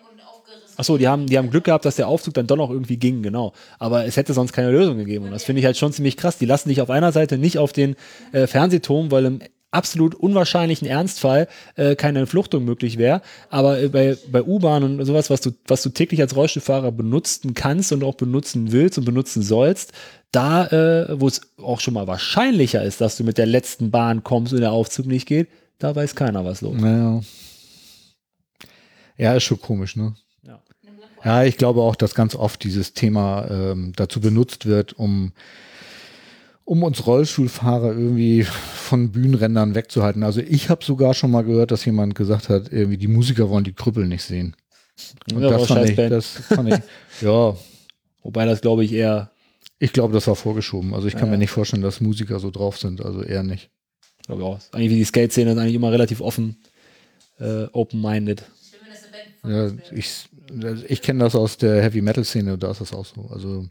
und aufgerissen. Ach so, die haben, die haben Glück gehabt, dass der Aufzug dann doch noch irgendwie ging, genau. Aber es hätte sonst keine Lösung gegeben. Und das finde ich halt schon ziemlich krass. Die lassen dich auf einer Seite nicht auf den äh, Fernsehturm, weil im absolut unwahrscheinlichen Ernstfall äh, keine Entfluchtung möglich wäre. Aber äh, bei, bei U-Bahn und sowas, was du, was du täglich als Rollstuhlfahrer benutzen kannst und auch benutzen willst und benutzen sollst, da, äh, wo es auch schon mal wahrscheinlicher ist, dass du mit der letzten Bahn kommst und der Aufzug nicht geht, da weiß keiner, was los ist. Naja. Ja, ist schon komisch, ne? Ja, ich glaube auch, dass ganz oft dieses Thema ähm, dazu benutzt wird, um, um uns Rollstuhlfahrer irgendwie von Bühnenrändern wegzuhalten. Also ich habe sogar schon mal gehört, dass jemand gesagt hat, irgendwie die Musiker wollen die Krüppel nicht sehen. Und Ja, das, fand scheiß ich, Band. das fand ich, ja, Wobei das, glaube ich, eher, ich glaube, das war vorgeschoben. Also ich kann Ja. mir nicht vorstellen, dass Musiker so drauf sind, also eher nicht. glaube ich auch. Ist Eigentlich wie die Skate-Szene ist eigentlich immer relativ offen, äh, open-minded. Ja, ich, ich kenne das aus der Heavy-Metal-Szene, da ist das auch so. Also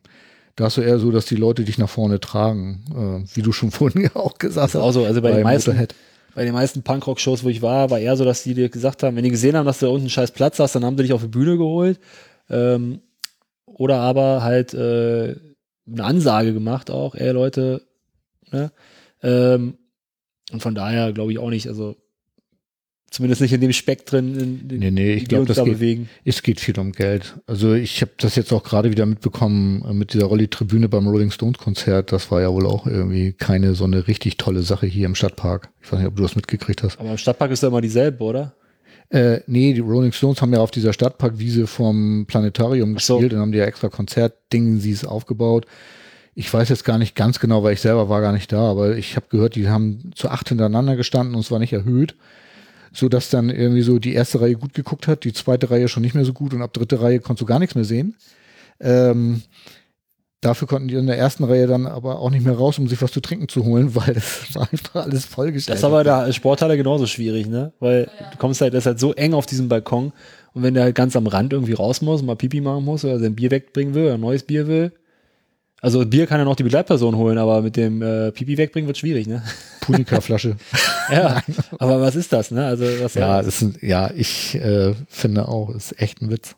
da ist so eher so, dass die Leute dich nach vorne tragen, äh, wie du schon vorhin auch gesagt Das ist auch hast. so. Also bei, den meisten, Motorhead. bei den meisten Punkrock-Shows, wo ich war, war eher so, dass die dir gesagt haben, wenn die gesehen haben, dass du da unten einen scheiß Platz hast, dann haben sie dich auf die Bühne geholt. Ähm, oder aber halt äh, eine Ansage gemacht auch, ey Leute, ne? Ähm, und von daher glaube ich auch nicht, also zumindest nicht in dem Spektrum, in, in Nee, nee, ich glaube, das da geht, bewegen. es geht viel um Geld. Also ich habe das jetzt auch gerade wieder mitbekommen äh, mit dieser Rolli-Tribüne beim Rolling Stones Konzert. Das war ja wohl auch irgendwie keine so eine richtig tolle Sache hier im Stadtpark. Ich weiß nicht, ob du das mitgekriegt hast. Aber im Stadtpark ist ja immer dieselbe, oder? Äh, nee, die Rolling Stones haben ja auf dieser Stadtparkwiese vom Planetarium so. gespielt. Dann haben die ja extra Konzertdingen, sie es aufgebaut. Ich weiß jetzt gar nicht ganz genau, weil ich selber war gar nicht da, aber ich habe gehört, die haben zu acht hintereinander gestanden und es war nicht erhöht, so dass dann irgendwie so die erste Reihe gut geguckt hat, die zweite Reihe schon nicht mehr so gut und ab dritte Reihe konntest du gar nichts mehr sehen. Ähm, dafür konnten die in der ersten Reihe dann aber auch nicht mehr raus, um sich was zu trinken zu holen, weil das war einfach alles vollgestellt. Das ist aber da Sporthalle genauso schwierig, ne? Weil du kommst halt, das ist halt so eng auf diesem Balkon und wenn der halt ganz am Rand irgendwie raus muss und mal Pipi machen muss oder sein Bier wegbringen will oder ein neues Bier will also Bier kann ja noch die Begleitperson holen, aber mit dem äh, Pipi wegbringen wird schwierig, ne? Punika-Flasche. ja, aber was ist das, ne? Also was ja, ist, ein, ja, ich äh, finde auch, ist echt ein Witz.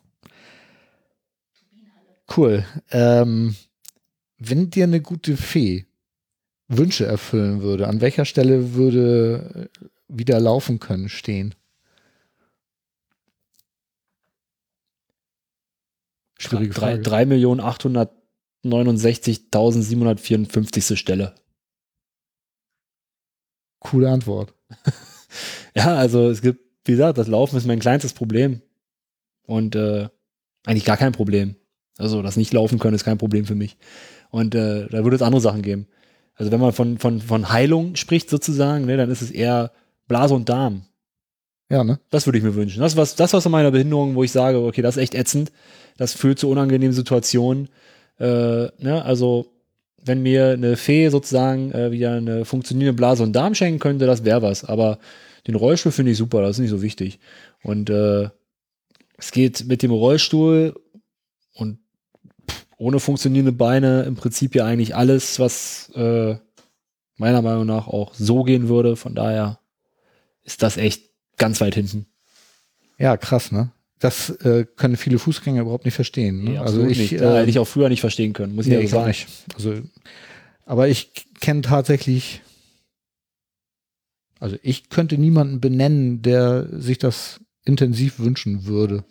Cool. Ähm, wenn dir eine gute Fee Wünsche erfüllen würde, an welcher Stelle würde äh, wieder laufen können stehen? Schwierige Frage. 3.800.000 69.754. Stelle. Coole Antwort. ja, also es gibt, wie gesagt, das Laufen ist mein kleinstes Problem. Und äh, eigentlich gar kein Problem. Also das nicht laufen können ist kein Problem für mich. Und äh, da würde es andere Sachen geben. Also wenn man von, von, von Heilung spricht sozusagen, ne, dann ist es eher Blase und Darm. Ja, ne? Das würde ich mir wünschen. Das was, das was an meiner Behinderung, wo ich sage, okay, das ist echt ätzend, das führt zu unangenehmen Situationen äh, ne, also wenn mir eine Fee sozusagen äh, wieder eine funktionierende Blase und Darm schenken könnte, das wäre was. Aber den Rollstuhl finde ich super, das ist nicht so wichtig. Und äh, es geht mit dem Rollstuhl und ohne funktionierende Beine im Prinzip ja eigentlich alles, was äh, meiner Meinung nach auch so gehen würde. Von daher ist das echt ganz weit hinten. Ja, krass, ne? Das äh, können viele Fußgänger überhaupt nicht verstehen. Ne? Nee, also ich, nicht. Äh, hätte ich auch früher nicht verstehen können, muss ich Nee, gar sagen. nicht. Also, aber ich kenne tatsächlich, also ich könnte niemanden benennen, der sich das intensiv wünschen würde.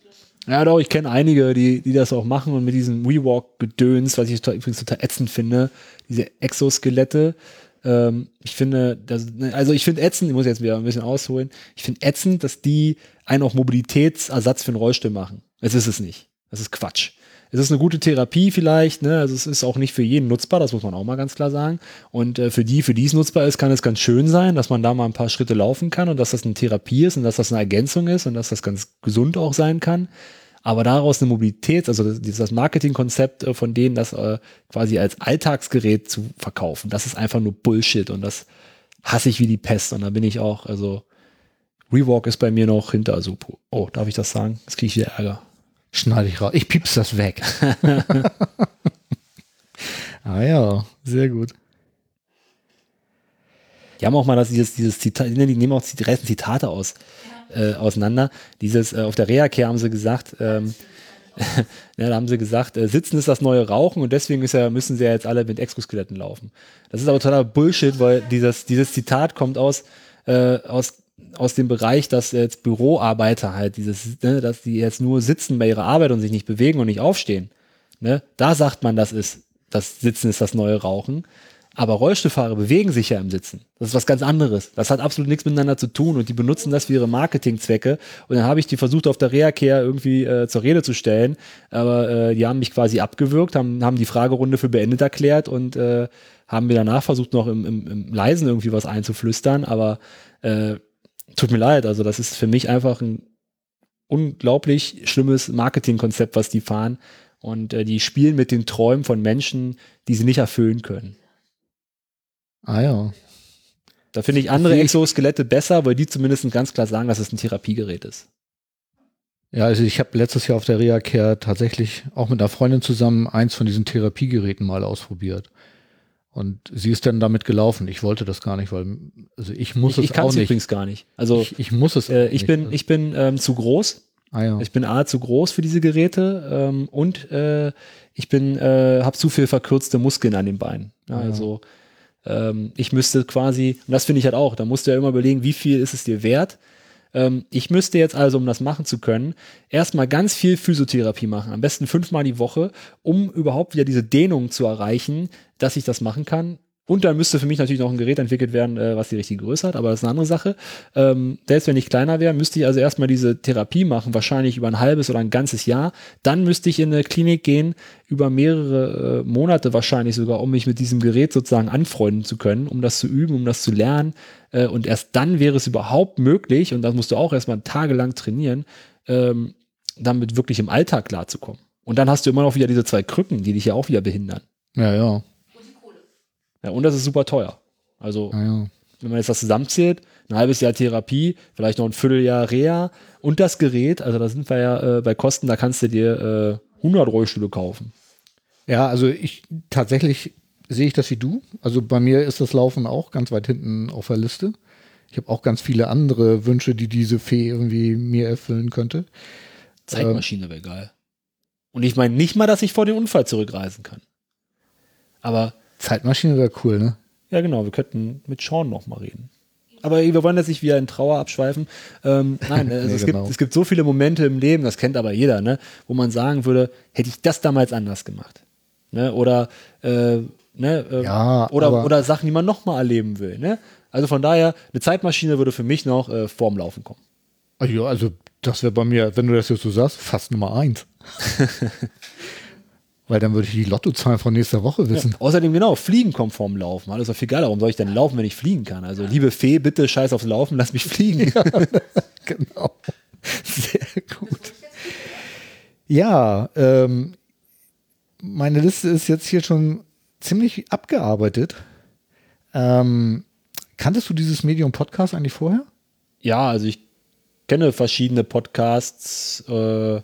Ja, doch, ich kenne einige, die, die das auch machen und mit diesem Rewalk-Gedöns, was ich übrigens total ätzend finde, diese Exoskelette. Ähm, ich finde, das, ne, also ich finde ätzend, ich muss jetzt wieder ein bisschen ausholen, ich finde ätzend, dass die einen auch Mobilitätsersatz für einen Rollstuhl machen. Es ist es nicht. Das ist Quatsch. Es ist eine gute Therapie vielleicht, ne? Also es ist auch nicht für jeden nutzbar, das muss man auch mal ganz klar sagen. Und äh, für die, für die es nutzbar ist, kann es ganz schön sein, dass man da mal ein paar Schritte laufen kann und dass das eine Therapie ist und dass das eine Ergänzung ist und dass das ganz gesund auch sein kann. Aber daraus eine Mobilität, also das, dieses Marketingkonzept äh, von denen, das äh, quasi als Alltagsgerät zu verkaufen, das ist einfach nur Bullshit und das hasse ich wie die Pest. Und da bin ich auch, also Rewalk ist bei mir noch hinter Supo. Oh, darf ich das sagen? Jetzt kriege ich wieder Ärger. Schneide ich raus. Ich piepse das weg. ah ja, sehr gut. Die haben auch mal das, dieses, dieses Zitat, die nehmen auch die Zitate aus, äh, auseinander. Dieses, äh, auf der Reha-Care haben sie gesagt, ähm, ja, da haben sie gesagt, äh, Sitzen ist das neue Rauchen und deswegen ja, müssen sie ja jetzt alle mit Exoskeletten laufen. Das ist aber totaler Bullshit, weil dieses, dieses Zitat kommt aus, äh, aus, aus dem Bereich, dass jetzt Büroarbeiter halt dieses, ne, dass die jetzt nur sitzen bei ihrer Arbeit und sich nicht bewegen und nicht aufstehen. Ne? Da sagt man, das ist, das Sitzen ist das neue Rauchen. Aber Rollstuhlfahrer bewegen sich ja im Sitzen. Das ist was ganz anderes. Das hat absolut nichts miteinander zu tun und die benutzen das für ihre Marketingzwecke. Und dann habe ich die versucht, auf der Reha-Care irgendwie äh, zur Rede zu stellen. Aber äh, die haben mich quasi abgewürgt, haben, haben die Fragerunde für beendet erklärt und äh, haben mir danach versucht, noch im, im, im Leisen irgendwie was einzuflüstern. Aber äh, tut mir leid, also das ist für mich einfach ein unglaublich schlimmes Marketingkonzept, was die fahren. Und äh, die spielen mit den Träumen von Menschen, die sie nicht erfüllen können. Ah ja. Da finde ich andere ich- Exoskelette besser, weil die zumindest ganz klar sagen, dass es ein Therapiegerät ist. Ja, also ich habe letztes Jahr auf der Reha-Care tatsächlich auch mit einer Freundin zusammen eins von diesen Therapiegeräten mal ausprobiert. Und sie ist dann damit gelaufen. Ich wollte das gar nicht, weil also ich muss ich ich es kann auch es nicht. übrigens gar nicht. Also ich, ich muss es äh, ich nicht. bin, ich bin ähm, zu groß. ah ja. Ich bin A zu groß für diese Geräte ähm, und äh, ich bin, äh, habe zu viel verkürzte Muskeln an den Beinen. Ja, Ah. Also ähm, ich müsste quasi, und das finde ich halt auch, da musst du ja immer überlegen, wie viel ist es dir wert. Ähm, ich müsste jetzt also, um das machen zu können, erstmal ganz viel Physiotherapie machen, am besten fünfmal die Woche, um überhaupt wieder diese Dehnung zu erreichen, dass ich das machen kann. Und dann müsste für mich natürlich noch ein Gerät entwickelt werden, äh, was die richtige Größe hat, aber das ist eine andere Sache. Ähm, selbst wenn ich kleiner wäre, müsste ich also erstmal diese Therapie machen, wahrscheinlich über ein halbes oder ein ganzes Jahr. Dann müsste ich in eine Klinik gehen, über mehrere äh, Monate wahrscheinlich sogar, um mich mit diesem Gerät sozusagen anfreunden zu können, um das zu üben, um das zu lernen. Äh, und erst dann wäre es überhaupt möglich, und das musst du auch erstmal tagelang trainieren, ähm, damit wirklich im Alltag klarzukommen. Und dann hast du immer noch wieder diese zwei Krücken, die dich ja auch wieder behindern. ja, ja. Ja, und das ist super teuer. Also, Ah, ja. wenn man jetzt das zusammenzählt, ein halbes Jahr Therapie, vielleicht noch ein Vierteljahr Reha und das Gerät, also da sind wir ja äh, bei Kosten, da kannst du dir äh, 100 Rollstühle kaufen. Ja, also ich tatsächlich sehe ich das wie du. Also bei mir ist das Laufen auch ganz weit hinten auf der Liste. Ich habe auch ganz viele andere Wünsche, die diese Fee irgendwie mir erfüllen könnte. Zeitmaschine wäre geil. Und ich meine nicht mal, dass ich vor den Unfall zurückreisen kann. Aber Zeitmaschine wäre cool, ne? ja, genau, wir könnten mit Sean noch mal reden. Aber wir wollen jetzt nicht wieder in Trauer abschweifen. Ähm, nein, also Nee, es, genau. gibt, es gibt so viele Momente im Leben, das kennt aber jeder, ne, wo man sagen würde, hätte ich das damals anders gemacht. Ne? Oder, äh, ne, äh, Ja, oder, oder Sachen, die man noch mal erleben will. Ne? Also von daher, eine Zeitmaschine würde für mich noch äh, vorm Laufen kommen. Ah Ja, also das wäre bei mir, wenn du das jetzt so sagst, fast Nummer eins. Weil dann würde ich die Lottozahlen von nächster Woche wissen. Außerdem, genau, Fliegen kommt vorm Laufen. Alles doch viel geiler. Warum soll ich denn laufen, wenn ich fliegen kann? Also, liebe Fee, bitte scheiß aufs Laufen, lass mich fliegen. Genau. Sehr gut. Ja, ähm, meine Liste ist jetzt hier schon ziemlich abgearbeitet. Ähm, kanntest du dieses Medium Podcast eigentlich vorher? Ja, also ich kenne verschiedene Podcasts äh,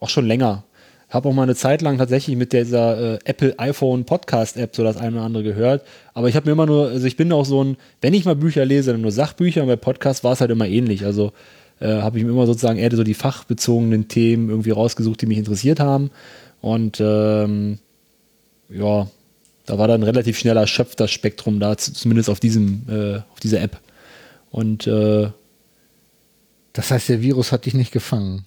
auch schon länger. Habe auch mal eine Zeit lang tatsächlich mit dieser äh, Apple iPhone Podcast App so das eine oder andere gehört. Aber ich habe mir immer nur, also ich bin auch so ein, wenn ich mal Bücher lese, dann nur Sachbücher und bei Podcasts war es halt immer ähnlich. Also äh, habe ich mir immer sozusagen eher so die fachbezogenen Themen irgendwie rausgesucht, die mich interessiert haben. Und ähm, ja, da war dann relativ schnell erschöpft das Spektrum da, zumindest auf diesem, äh, auf dieser App. Und äh, Das heißt, der Virus hat dich nicht gefangen.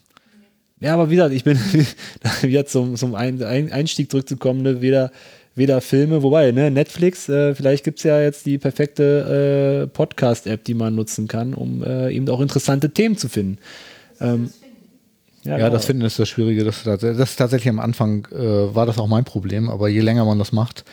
Ja, aber wie gesagt, ich bin wieder zum, zum Ein Ein Einstieg zurückzukommen, ne? weder, weder Filme, wobei, ne, Netflix, äh, vielleicht gibt's ja jetzt die perfekte äh, Podcast-App, die man nutzen kann, um äh, eben auch interessante Themen zu finden. Ähm, Ja, genau. das Finden ist das Schwierige. Das, das ist tatsächlich am Anfang äh, war das auch mein Problem, aber je länger man das macht,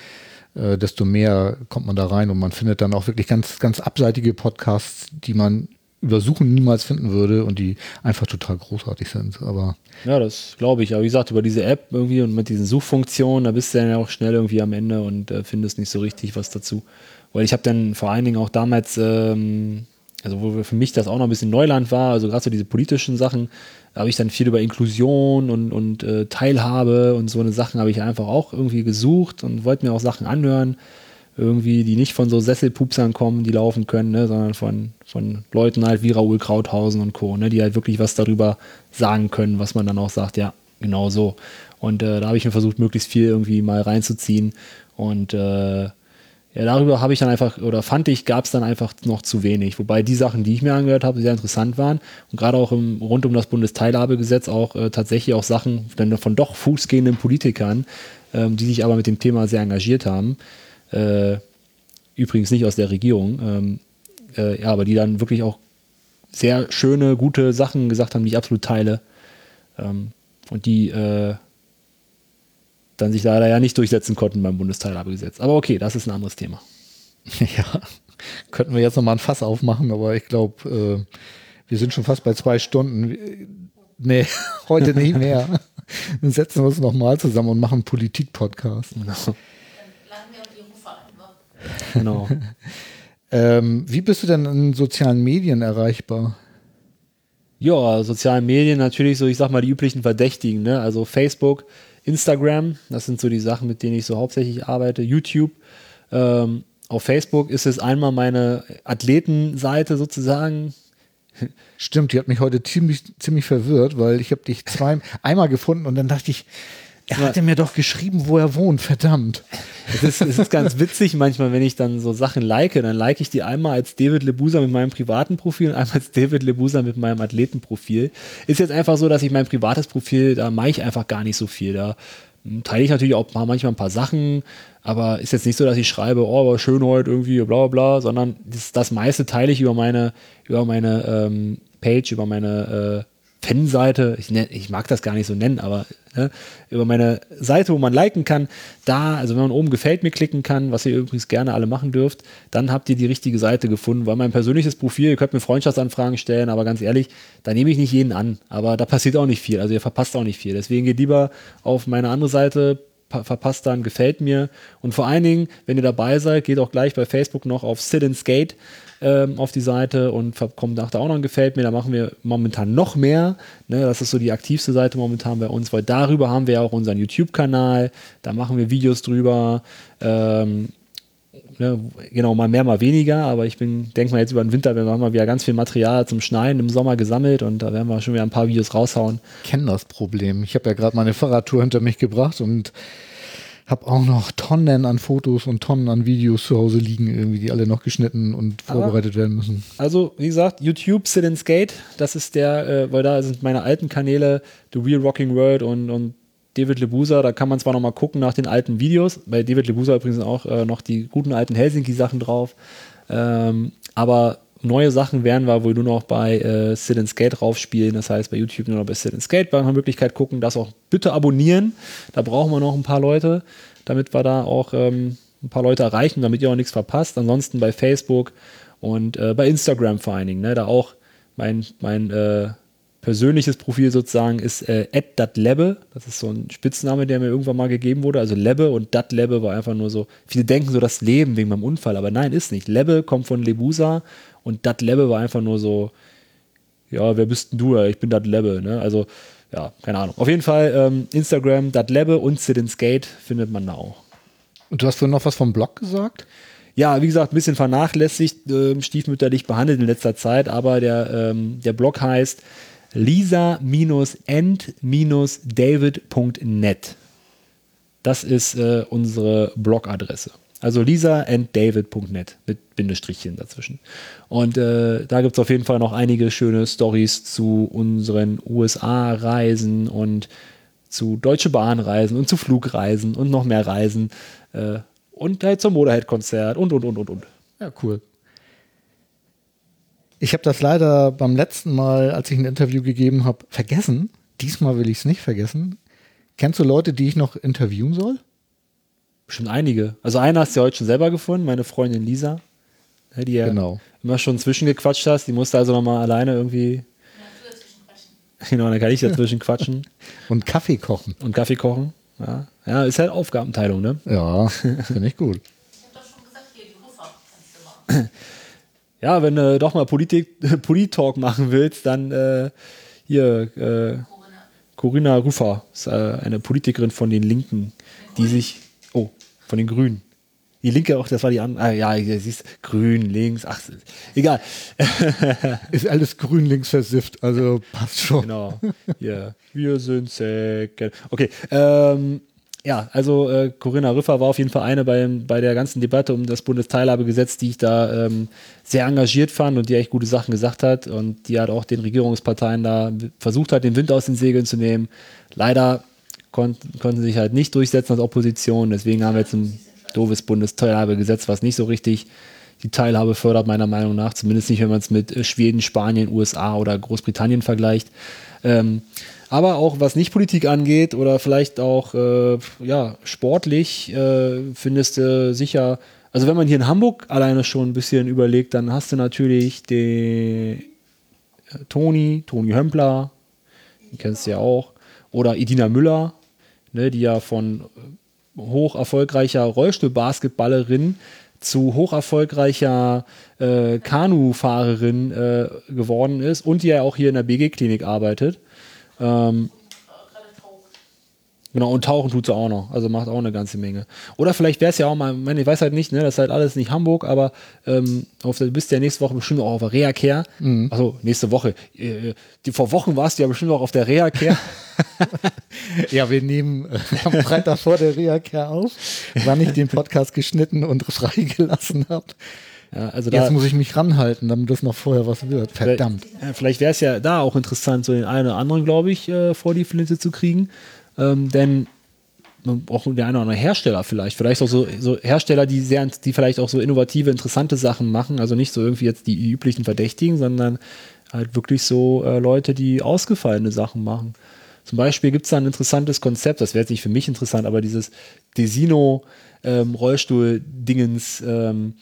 äh, desto mehr kommt man da rein und man findet dann auch wirklich ganz, ganz abseitige Podcasts, die man über Suchen niemals finden würde und die einfach total großartig sind. Aber Ja, das glaube ich. Aber wie gesagt, über diese App irgendwie und mit diesen Suchfunktionen, da bist du dann ja auch schnell irgendwie am Ende und äh, findest nicht so richtig was dazu. Weil ich habe dann vor allen Dingen auch damals, ähm, also wo für mich das auch noch ein bisschen Neuland war, also gerade so diese politischen Sachen, habe ich dann viel über Inklusion und, und äh, Teilhabe und so eine Sachen habe ich einfach auch irgendwie gesucht und wollte mir auch Sachen anhören, irgendwie, die nicht von so Sesselpupsern kommen, die laufen können, ne, sondern von, von Leuten halt wie Raoul Krauthausen und Co., ne, die halt wirklich was darüber sagen können, was man dann auch sagt, ja, genau so. Und äh, da habe ich mir versucht, möglichst viel irgendwie mal reinzuziehen. Und äh, ja, darüber habe ich dann einfach, oder fand ich, gab es dann einfach noch zu wenig. Wobei die Sachen, die ich mir angehört habe, sehr interessant waren. Und gerade auch im, rund um das Bundesteilhabegesetz auch äh, tatsächlich auch Sachen dann von doch fußgehenden Politikern, ähm, die sich aber mit dem Thema sehr engagiert haben. Äh, übrigens nicht aus der Regierung, ähm, äh, ja, aber die dann wirklich auch sehr schöne, gute Sachen gesagt haben, die ich absolut teile. Ähm, und die äh, dann sich leider ja nicht durchsetzen konnten beim Bundesteilhabegesetz. Aber okay, das ist ein anderes Thema. ja, könnten wir jetzt noch mal ein Fass aufmachen, aber ich glaube, äh, wir sind schon fast bei zwei Stunden. Nee, heute nicht mehr. Dann setzen wir uns noch mal zusammen und machen einen Politik-Podcast. Genau. Dann laden wir auch die Rufer ein. wa? genau. Ähm, wie bist du denn in sozialen Medien erreichbar? Ja, sozialen Medien natürlich so, ich sag mal, die üblichen Verdächtigen, ne? Also Facebook, Instagram, das sind so die Sachen, mit denen ich so hauptsächlich arbeite. YouTube. Ähm, auf Facebook ist es einmal meine Athletenseite sozusagen. Stimmt, die hat mich heute ziemlich, ziemlich verwirrt, weil ich habe dich zwei, einmal gefunden und dann dachte ich, er Ja. hatte mir doch geschrieben, wo er wohnt, verdammt. Es ist, es ist ganz witzig manchmal, wenn ich dann so Sachen like, dann like ich die einmal als David Lebusa mit meinem privaten Profil und einmal als David Lebusa mit meinem Athletenprofil. Ist jetzt einfach so, dass ich mein privates Profil, da mache ich einfach gar nicht so viel. Da hm, teile ich natürlich auch mal- manchmal ein paar Sachen, aber ist jetzt nicht so, dass ich schreibe, oh, war schön heute irgendwie, bla bla bla, sondern das, das meiste teile ich über meine, über meine ähm, Page, über meine äh, Fanseite, ich, nenn, ich mag das gar nicht so nennen, aber ne, über meine Seite, wo man liken kann, da, also wenn man oben gefällt mir klicken kann, was ihr übrigens gerne alle machen dürft, dann habt ihr die richtige Seite gefunden, weil mein persönliches Profil, ihr könnt mir Freundschaftsanfragen stellen, aber ganz ehrlich, da nehme ich nicht jeden an, aber da passiert auch nicht viel, also ihr verpasst auch nicht viel. Deswegen geht lieber auf meine andere Seite, pa- verpasst dann, gefällt mir. Und vor allen Dingen, wenn ihr dabei seid, geht auch gleich bei Facebook noch auf Sit and Skate ähm, auf die Seite und kommt nach da auch noch ein gefällt mir. Da machen wir momentan noch mehr. Ne? Das ist so die aktivste Seite momentan bei uns, weil darüber haben wir auch unseren YouTube-Kanal. Da machen wir Videos drüber. Ähm, ne, genau, mal mehr, mal weniger, aber ich bin, denke mal jetzt über den Winter, wir haben mal wieder ganz viel Material zum Schneiden im Sommer gesammelt und da werden wir schon wieder ein paar Videos raushauen. kenne das Problem. Ich habe ja gerade meine Fahrradtour hinter mich gebracht und habe auch noch Tonnen an Fotos und Tonnen an Videos zu Hause liegen, irgendwie, die alle noch geschnitten und Aber- vorbereitet werden müssen. Also, wie gesagt, YouTube, Sit and Skate, das ist der, äh, weil da sind meine alten Kanäle, The Real Rocking World und, und David Lebusa, da kann man zwar noch mal gucken nach den alten Videos, bei David Lebusa übrigens auch äh, noch die guten alten Helsinki-Sachen drauf, ähm, aber neue Sachen werden wir wohl nur noch bei äh, Sit and Skate raufspielen, das heißt bei YouTube nur noch bei Sit and Skate, bei einer Möglichkeit gucken, das auch bitte abonnieren, da brauchen wir noch ein paar Leute, damit wir da auch ähm, ein paar Leute erreichen, damit ihr auch nichts verpasst, ansonsten bei Facebook und äh, bei Instagram vor allen Dingen, ne, da auch mein, mein äh, persönliches Profil sozusagen ist äh, @datlebbe. Das ist so ein Spitzname, der mir irgendwann mal gegeben wurde. Also Lebbe und datlebbe war einfach nur so. Viele denken so das Leben wegen meinem Unfall, aber nein, ist nicht. Lebbe kommt von Lebusa und datlebbe war einfach nur so. Ja, wer bist denn du? Ich bin datlebbe. Ne? Also ja, keine Ahnung. Auf jeden Fall ähm, Instagram datlebbe und Sit and Skate findet man da auch. Und du hast vorhin noch was vom Blog gesagt? Ja, wie gesagt, ein bisschen vernachlässigt, ähm, stiefmütterlich behandelt in letzter Zeit, aber der, ähm, der Blog heißt lisa-and-david.net. Das ist äh, unsere Blogadresse. Also lisa-and-david.net mit Bindestrichchen dazwischen. Und äh, da gibt es auf jeden Fall noch einige schöne Stories zu unseren USA-Reisen und zu Deutsche Bahn-Reisen und zu Flugreisen und noch mehr Reisen. Äh, und halt zum Motorhead-Konzert und, und, und, und, und. Ja, cool. Ich habe das leider beim letzten Mal, als ich ein Interview gegeben habe, vergessen. Diesmal will ich es nicht vergessen. Kennst du Leute, die ich noch interviewen soll? Bestimmt einige. Also einer hast du ja heute schon selber gefunden, meine Freundin Lisa, ne, die ja Genau. immer schon zwischengequatscht hast. Die musste also nochmal alleine irgendwie, Ja, genau, dann kann ich dazwischen quatschen Und Kaffee kochen. und Kaffee kochen. Ja, ja ist halt Aufgabenteilung, ne? Ja, finde ich gut. Ich hab doch schon gesagt, hier, die Ruffer kannst du machen. Ja, wenn du doch mal Politik, Polit-Talk machen willst, dann äh, hier, äh, Corinna. Corinna Rüffer ist äh, eine Politikerin von den Linken, die sich, von den Grünen. Die Linke auch, das war die andere, ah, ja, ja, siehst, grün, links, ach, egal. Ist alles grün links versifft, also passt schon. Genau. Hier, wir sind Säcke. Okay, ähm, ja, also äh, Corinna Rüffer war auf jeden Fall eine bei, bei der ganzen Debatte um das Bundesteilhabegesetz, die ich da ähm, sehr engagiert fand und die echt gute Sachen gesagt hat und die hat auch den Regierungsparteien da versucht hat, den Wind aus den Segeln zu nehmen. Leider kon konnten sie sich halt nicht durchsetzen als Opposition, deswegen haben wir jetzt ein doofes Bundesteilhabegesetz, was nicht so richtig die Teilhabe fördert, meiner Meinung nach. Zumindest nicht, wenn man es mit Schweden, Spanien, USA oder Großbritannien vergleicht. Ähm, aber auch was nicht Politik angeht oder vielleicht auch äh, ja, sportlich, äh, findest du sicher, also wenn man hier in Hamburg alleine schon ein bisschen überlegt, dann hast du natürlich den äh, Toni, Toni Hömpler, den kennst du ja auch, oder Idina Müller, ne, die ja von äh, hoch erfolgreicher Rollstuhlbasketballerin zu hoch erfolgreicher äh, Kanufahrerin äh, geworden ist und die ja auch hier in der BG-Klinik arbeitet. Ähm. Genau, und tauchen tut sie auch noch. Also macht auch eine ganze Menge. Oder vielleicht wäre es ja auch mal, ich meine, ich weiß halt nicht, ne, das ist halt alles nicht Hamburg, aber ähm, auf du bist ja nächste Woche bestimmt auch auf der Reha-Care. Also nächste Woche. Äh, die, vor Wochen warst du ja bestimmt auch auf der Reha-Care. Ja, wir nehmen äh, am Freitag vor der Reha-Care auf, wann ich den Podcast geschnitten und freigelassen habe. ja, also da, Jetzt muss ich mich ranhalten, damit das noch vorher was wird. Verdammt. Ja, vielleicht wäre es ja da auch interessant, so den einen oder anderen, glaube ich, äh, vor die Flinte zu kriegen. Ähm, denn man- auch der eine oder andere Hersteller vielleicht, vielleicht auch so, so Hersteller, die sehr, die vielleicht auch so innovative, interessante Sachen machen, also nicht so irgendwie jetzt die üblichen Verdächtigen, sondern halt wirklich so äh, Leute, die ausgefallene Sachen machen. Zum Beispiel gibt es da ein interessantes Konzept, das wäre jetzt nicht für mich interessant, aber dieses Desino ähm, ähm,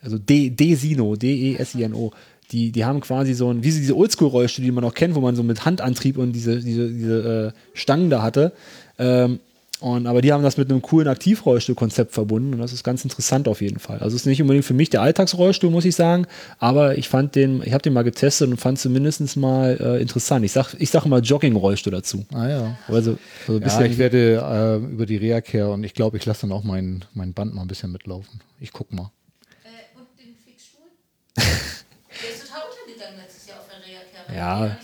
also D- Desino, D-E-S-I-N-O, die, die haben quasi so ein, wie sie diese Oldschool-Rollstühle, die man noch kennt, wo man so mit Handantrieb und diese, diese, diese äh, Stangen da hatte, ähm, Und, aber die haben das mit einem coolen Aktivrollstuhlkonzept verbunden und das ist ganz interessant auf jeden Fall. Also es ist nicht unbedingt für mich der Alltagsrollstuhl, muss ich sagen, aber ich fand den, ich habe den mal getestet und fand zumindest mal äh, interessant. Ich sag, ich sag mal Jogging-Rollstuhl dazu. Ah ja. Also, also Ja, bisher ich werde äh, über die Reha-Care und ich glaube, ich lasse dann auch mein, mein Band mal ein bisschen mitlaufen. Ich guck mal. Äh, und den Fixstuhl? der ist total untergegangen letztes Jahr auf der Reha-Care. Ja.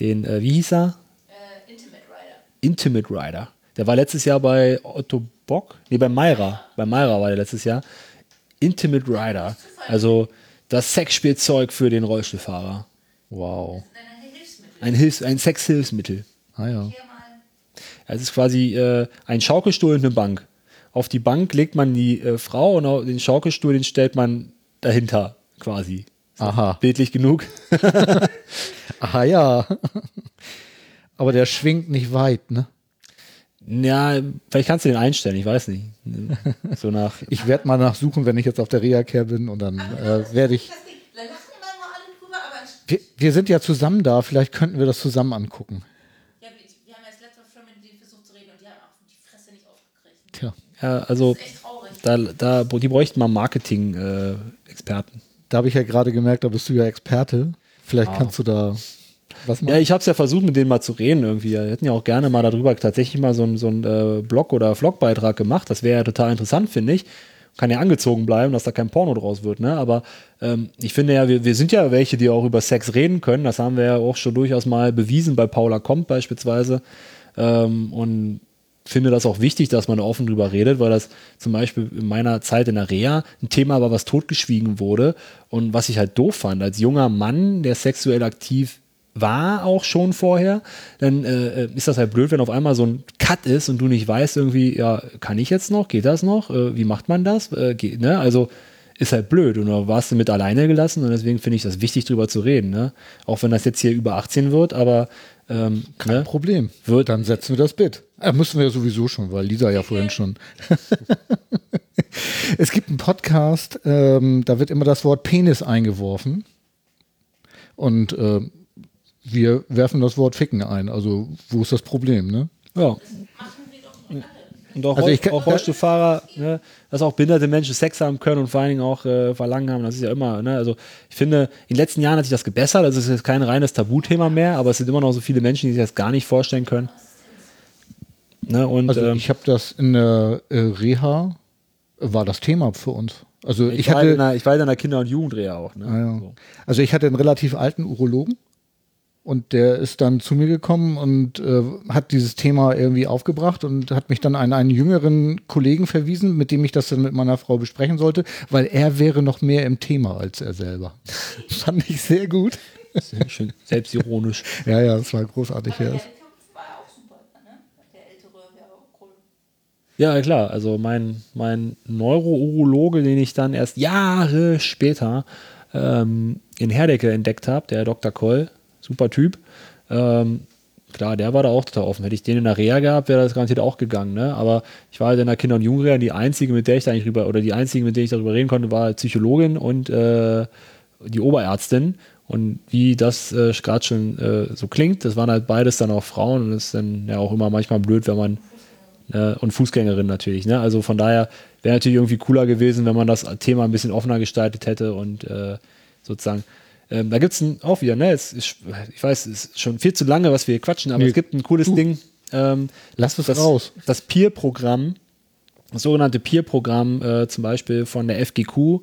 Den, äh, wie hieß er? äh, Intimate Rider. Intimate Rider. Der war letztes Jahr bei Otto Bock, nee, bei Myra. Bei Myra war der letztes Jahr. Intimate Rider. Also das Sexspielzeug für den Rollstuhlfahrer. Wow. Ein Hilfs-, ein Sexhilfsmittel. Ah ja. Es ist quasi äh, ein Schaukelstuhl und eine Bank. Auf die Bank legt man die äh, Frau und den Schaukelstuhl, den stellt man dahinter quasi. Aha. Bildlich genug. Aha ja. Aber der schwingt nicht weit, ne? Ja, vielleicht kannst du den einstellen, ich weiß nicht. So nach. Ich werde mal nachsuchen, wenn ich jetzt auf der Reha-Care bin und dann äh, werde ich. Das Wir, wir sind ja zusammen da, vielleicht könnten wir das zusammen angucken. ja, wir, wir haben erst letztes Mal schon mit denen versucht zu reden und die haben auch die Fresse nicht aufgekriegt. Tja, Ja, also Das ist echt traurig. da, da, die bräuchten mal Marketing-Experten. Da habe ich ja gerade gemerkt, da bist du ja Experte. Vielleicht kannst du da was machen. Ja, ich habe es ja versucht, mit denen mal zu reden irgendwie. Wir hätten ja auch gerne mal darüber tatsächlich mal so einen so äh, Blog- oder Vlogbeitrag gemacht. Das wäre ja total interessant, finde ich. Kann ja angezogen bleiben, dass da kein Porno draus wird, ne? Aber ähm, ich finde ja, wir, wir sind ja welche, die auch über Sex reden können. Das haben wir ja auch schon durchaus mal bewiesen bei Paula Kommt beispielsweise. Ähm, und finde das auch wichtig, dass man offen drüber redet, weil das zum Beispiel in meiner Zeit in der Reha ein Thema war, was totgeschwiegen wurde und was ich halt doof fand. Als junger Mann, der sexuell aktiv war auch schon vorher, dann äh, ist das halt blöd, wenn auf einmal so ein Cut ist und du nicht weißt irgendwie, ja, kann ich jetzt noch, geht das noch, äh, wie macht man das, äh, geht, ne? Also ist halt blöd und da warst du mit alleine gelassen und deswegen finde ich das wichtig, drüber zu reden, ne? Auch wenn das jetzt hier über 18 wird, aber ähm, Kein ne? Problem. Wird- Dann setzen wir das Bit. Äh, müssen wir ja sowieso schon, weil Lisa ja vorhin schon. es gibt einen Podcast, ähm, da wird immer das Wort Penis eingeworfen. Und äh, wir werfen das Wort Ficken ein. Also, wo ist das Problem, ne? ja. Machen wir doch alle. Und auch, Also ich kann- auch Rollstuhlfahrer, ne, dass auch behinderte Menschen Sex haben können und vor allen Dingen auch äh, Verlangen haben, das ist ja immer, ne, also ich finde, in den letzten Jahren hat sich das gebessert, also es ist jetzt kein reines Tabuthema mehr, aber es sind immer noch so viele Menschen, die sich das gar nicht vorstellen können. Ne, und Also, ähm, ich habe das in der äh, Reha, war das Thema für uns. Also, ich, ich, war in hatte. einer, ich war in einer Kinder- und Jugendreha auch. Ne? Ah, ja. so. Also ich hatte einen relativ alten Urologen und der ist dann zu mir gekommen und äh, hat dieses Thema irgendwie aufgebracht und hat mich dann an einen jüngeren Kollegen verwiesen, mit dem ich das dann mit meiner Frau besprechen sollte, weil er wäre noch mehr im Thema als er selber. Fand ich sehr gut. Sehr schön selbstironisch. Ja, ja, das war großartig. Aber Ja. der Kampf war auch super, ne? Der ältere wäre auch cool. Ja, klar. Also mein, mein Neurourologe, den ich dann erst Jahre später ähm, in Herdecke entdeckt habe, der Dr. Koll, super Typ. Ähm, klar, der war da auch total offen. Hätte ich den in der Reha gehabt, wäre das garantiert auch gegangen. Ne? Aber ich war halt in der Kinder- und Jugendreha. Die einzige, mit der ich da eigentlich drüber, oder die einzige, mit der ich darüber reden konnte, war Psychologin und äh, die Oberärztin. Und wie das äh, gerade schon äh, so klingt, das waren halt beides dann auch Frauen und das ist dann ja auch immer manchmal blöd, wenn man äh, und Fußgängerin natürlich. Ne? Also von daher wäre natürlich irgendwie cooler gewesen, wenn man das Thema ein bisschen offener gestaltet hätte und äh, sozusagen. Ähm, da gibt es auch wieder, ne? Es ist, ich weiß, es ist schon viel zu lange, was wir hier quatschen, aber Nee, es gibt ein cooles du. Ding. Ähm, Lass es das, raus. das Peer-Programm, das sogenannte Peer-Programm äh, zum Beispiel von der FGQ,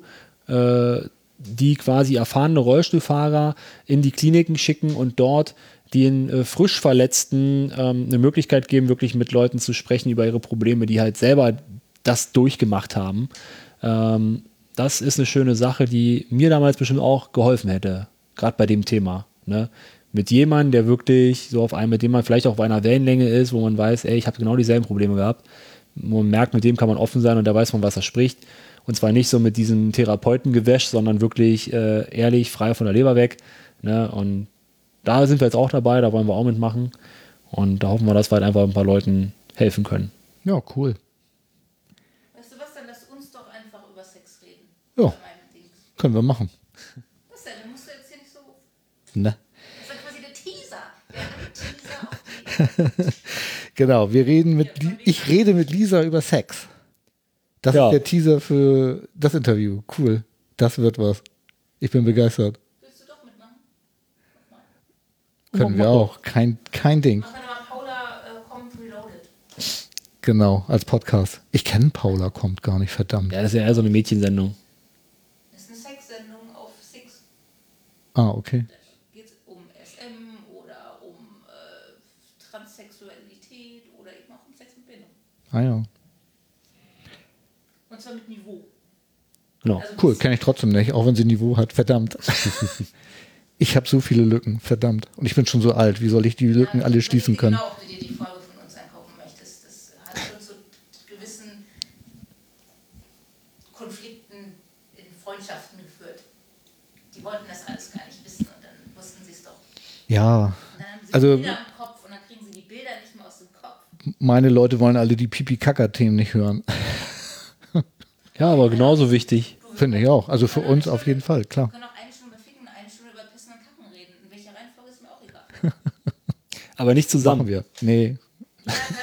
äh, die quasi erfahrene Rollstuhlfahrer in die Kliniken schicken und dort den äh, frisch Verletzten ähm, eine Möglichkeit geben, wirklich mit Leuten zu sprechen über ihre Probleme, die halt selber das durchgemacht haben. Ähm, das ist eine schöne Sache, die mir damals bestimmt auch geholfen hätte, gerade bei dem Thema. Ne? Mit jemandem, der wirklich so auf einem, mit dem man vielleicht auch auf einer Wellenlänge ist, wo man weiß, ey, ich habe genau dieselben Probleme gehabt. Man merkt, mit dem kann man offen sein und da weiß man, was er spricht. Und zwar nicht so mit diesem Therapeutengewäsch, sondern wirklich äh, ehrlich, frei von der Leber weg. Ne? Und da sind wir jetzt auch dabei, da wollen wir auch mitmachen. Und da hoffen wir, dass wir halt einfach ein paar Leuten helfen können. Ja, cool. Weißt du was, dann lass uns doch einfach über Sex reden. Ja. Können wir machen. Was denn? Dann musst du jetzt hier nicht so. Ne? Das ist ja quasi der Teaser. Der Teaser auf. Genau, wir reden mit, Li- ich rede mit Lisa über Sex. Das Ja. ist der Teaser für das Interview. Cool. Das wird was. Ich bin begeistert. Willst du doch mitmachen? Können wir auch. Kein, kein Ding. Mach dann mal Paula äh, kommt reloaded. Genau, als Podcast. Ich kenne Paula, kommt gar nicht, verdammt. Ja, das ist ja eher so eine Mädchensendung. Das ist eine Sexsendung auf Six. Ah, okay. Da geht es um SM oder um äh, Transsexualität oder eben auch um Sex mit Bindung. Ah ja. Und zwar mit Niveau. Genau. Also Cool, kenne ich trotzdem nicht, auch wenn sie Niveau hat. Verdammt. ich habe so viele Lücken, verdammt. Und ich bin schon so alt. Wie soll ich die Lücken Ja, alle schließen können? Genau, ob du dir die Folge von uns einkaufen möchtest. Das hat schon zu gewissen Konflikten in Freundschaften geführt. Die wollten das alles gar nicht wissen und dann wussten sie es doch. Ja, Und dann haben sie Also- Bilder im Kopf und dann kriegen sie die Bilder nicht mehr aus dem Kopf. meine Leute wollen alle die Pipi-Kaka-Themen nicht hören. Ja, aber genauso wichtig. Finde ich auch. Also für uns auf jeden Fall, Wir klar. können auch eine Stunde über Ficken, eine Stunde über Pissen und Kacken reden. In welcher Reihenfolge ist mir auch egal. Aber nicht Machen zusammen. wir. Nee,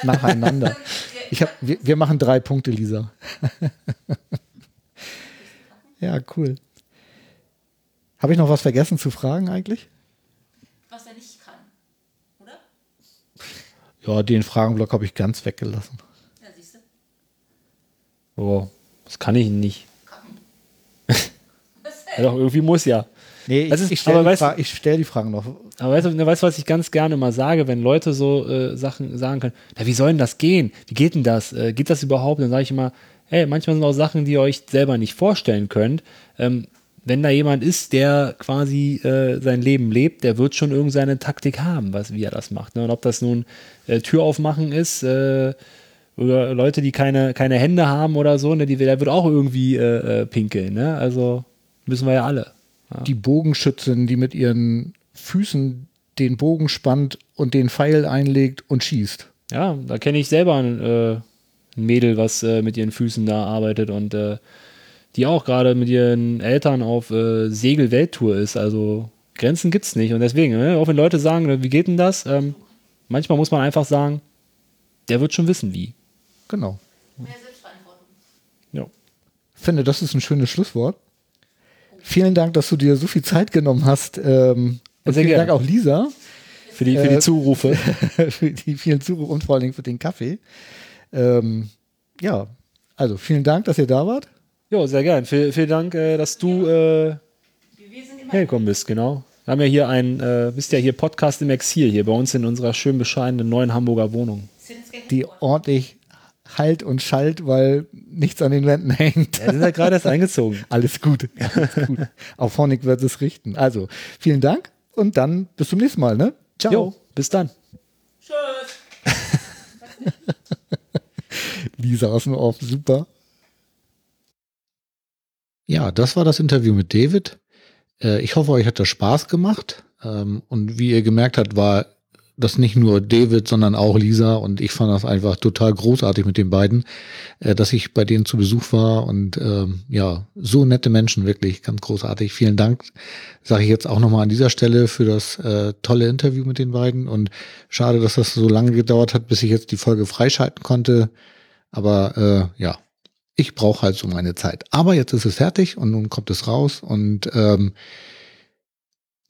nacheinander. Ich hab, wir, wir machen drei Punkte, Lisa. ja, cool. Habe ich noch was vergessen zu fragen eigentlich? Was er nicht kann. Oder? Ja, den Fragenblock habe ich ganz weggelassen. Ja, siehst du. Oh, das kann ich nicht. Kacken. Ja, doch, irgendwie muss ja. Nee, Das ich, ist- ich stelle aber die, Fra ich stell die Fragen noch. Aber weißt du, weißt, was ich ganz gerne mal sage, wenn Leute so äh, Sachen sagen können, na, wie soll denn das gehen? Wie geht denn das? Äh, geht das überhaupt? Dann sage ich immer, hey, manchmal sind auch Sachen, die ihr euch selber nicht vorstellen könnt. Ähm, wenn da jemand ist, der quasi äh, sein Leben lebt, der wird schon irgendeine Taktik haben, was, wie er das macht. Ne? Und ob das nun äh, Tür aufmachen ist, äh, oder Leute, die keine, keine Hände haben oder so, ne, die, der wird auch irgendwie äh, äh, pinkeln. Ne? Also müssen wir ja alle. Die Bogenschützin, die mit ihren Füßen den Bogen spannt und den Pfeil einlegt und schießt. Ja, da kenne ich selber ein, äh, ein Mädel, was äh, mit ihren Füßen da arbeitet und äh, die auch gerade mit ihren Eltern auf äh, Segel-Welttour ist. Also Grenzen gibt's nicht. Und deswegen, ne, auch wenn Leute sagen, wie geht denn das? Ähm, manchmal muss man einfach sagen, der wird schon wissen, wie. Genau. Mehr Selbstverantwortung. Ja. finde, das ist ein schönes Schlusswort. Vielen Dank, dass du dir so viel Zeit genommen hast. Ähm, und Sehr vielen gerne. Dank auch Lisa Für die, für Äh, die Zurufe. für die vielen Zurufe und vor allen Dingen für den Kaffee. Ähm, ja, also vielen Dank, dass ihr da wart. Jo, sehr gern. Vielen, vielen Dank, äh, dass du äh, hergekommen bist, genau. Wir haben ja hier ein, äh, bist ja hier Podcast im Exil, hier bei uns in unserer schön bescheidenen neuen Hamburger Wohnung. Die ordentlich halt und schalt, weil nichts an den Wänden hängt. Ja, sind ja gerade erst eingezogen. Alles gut. Alles gut. Auf Honig wird es richten. Also, vielen Dank und dann bis zum nächsten Mal. Ne? Ciao. Jo, bis dann. Tschüss. Lisa aus dem Off, super. Ja, das war das Interview mit David. Äh, ich hoffe, euch hat das Spaß gemacht. Ähm, und wie ihr gemerkt habt, war das nicht nur David, sondern auch Lisa. Und ich fand das einfach total großartig mit den beiden, äh, dass ich bei denen zu Besuch war. Und ähm, ja, so nette Menschen, wirklich ganz großartig. Vielen Dank, sage ich jetzt auch nochmal an dieser Stelle für das äh, tolle Interview mit den beiden. Und schade, dass das so lange gedauert hat, bis ich jetzt die Folge freischalten konnte. Aber äh, ja, ich brauche halt so meine Zeit. Aber jetzt ist es fertig und nun kommt es raus und ähm,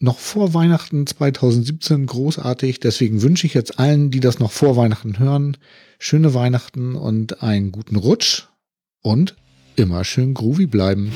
noch vor Weihnachten 2017 großartig. Deswegen wünsche ich jetzt allen, die das noch vor Weihnachten hören, schöne Weihnachten und einen guten Rutsch und immer schön groovy bleiben.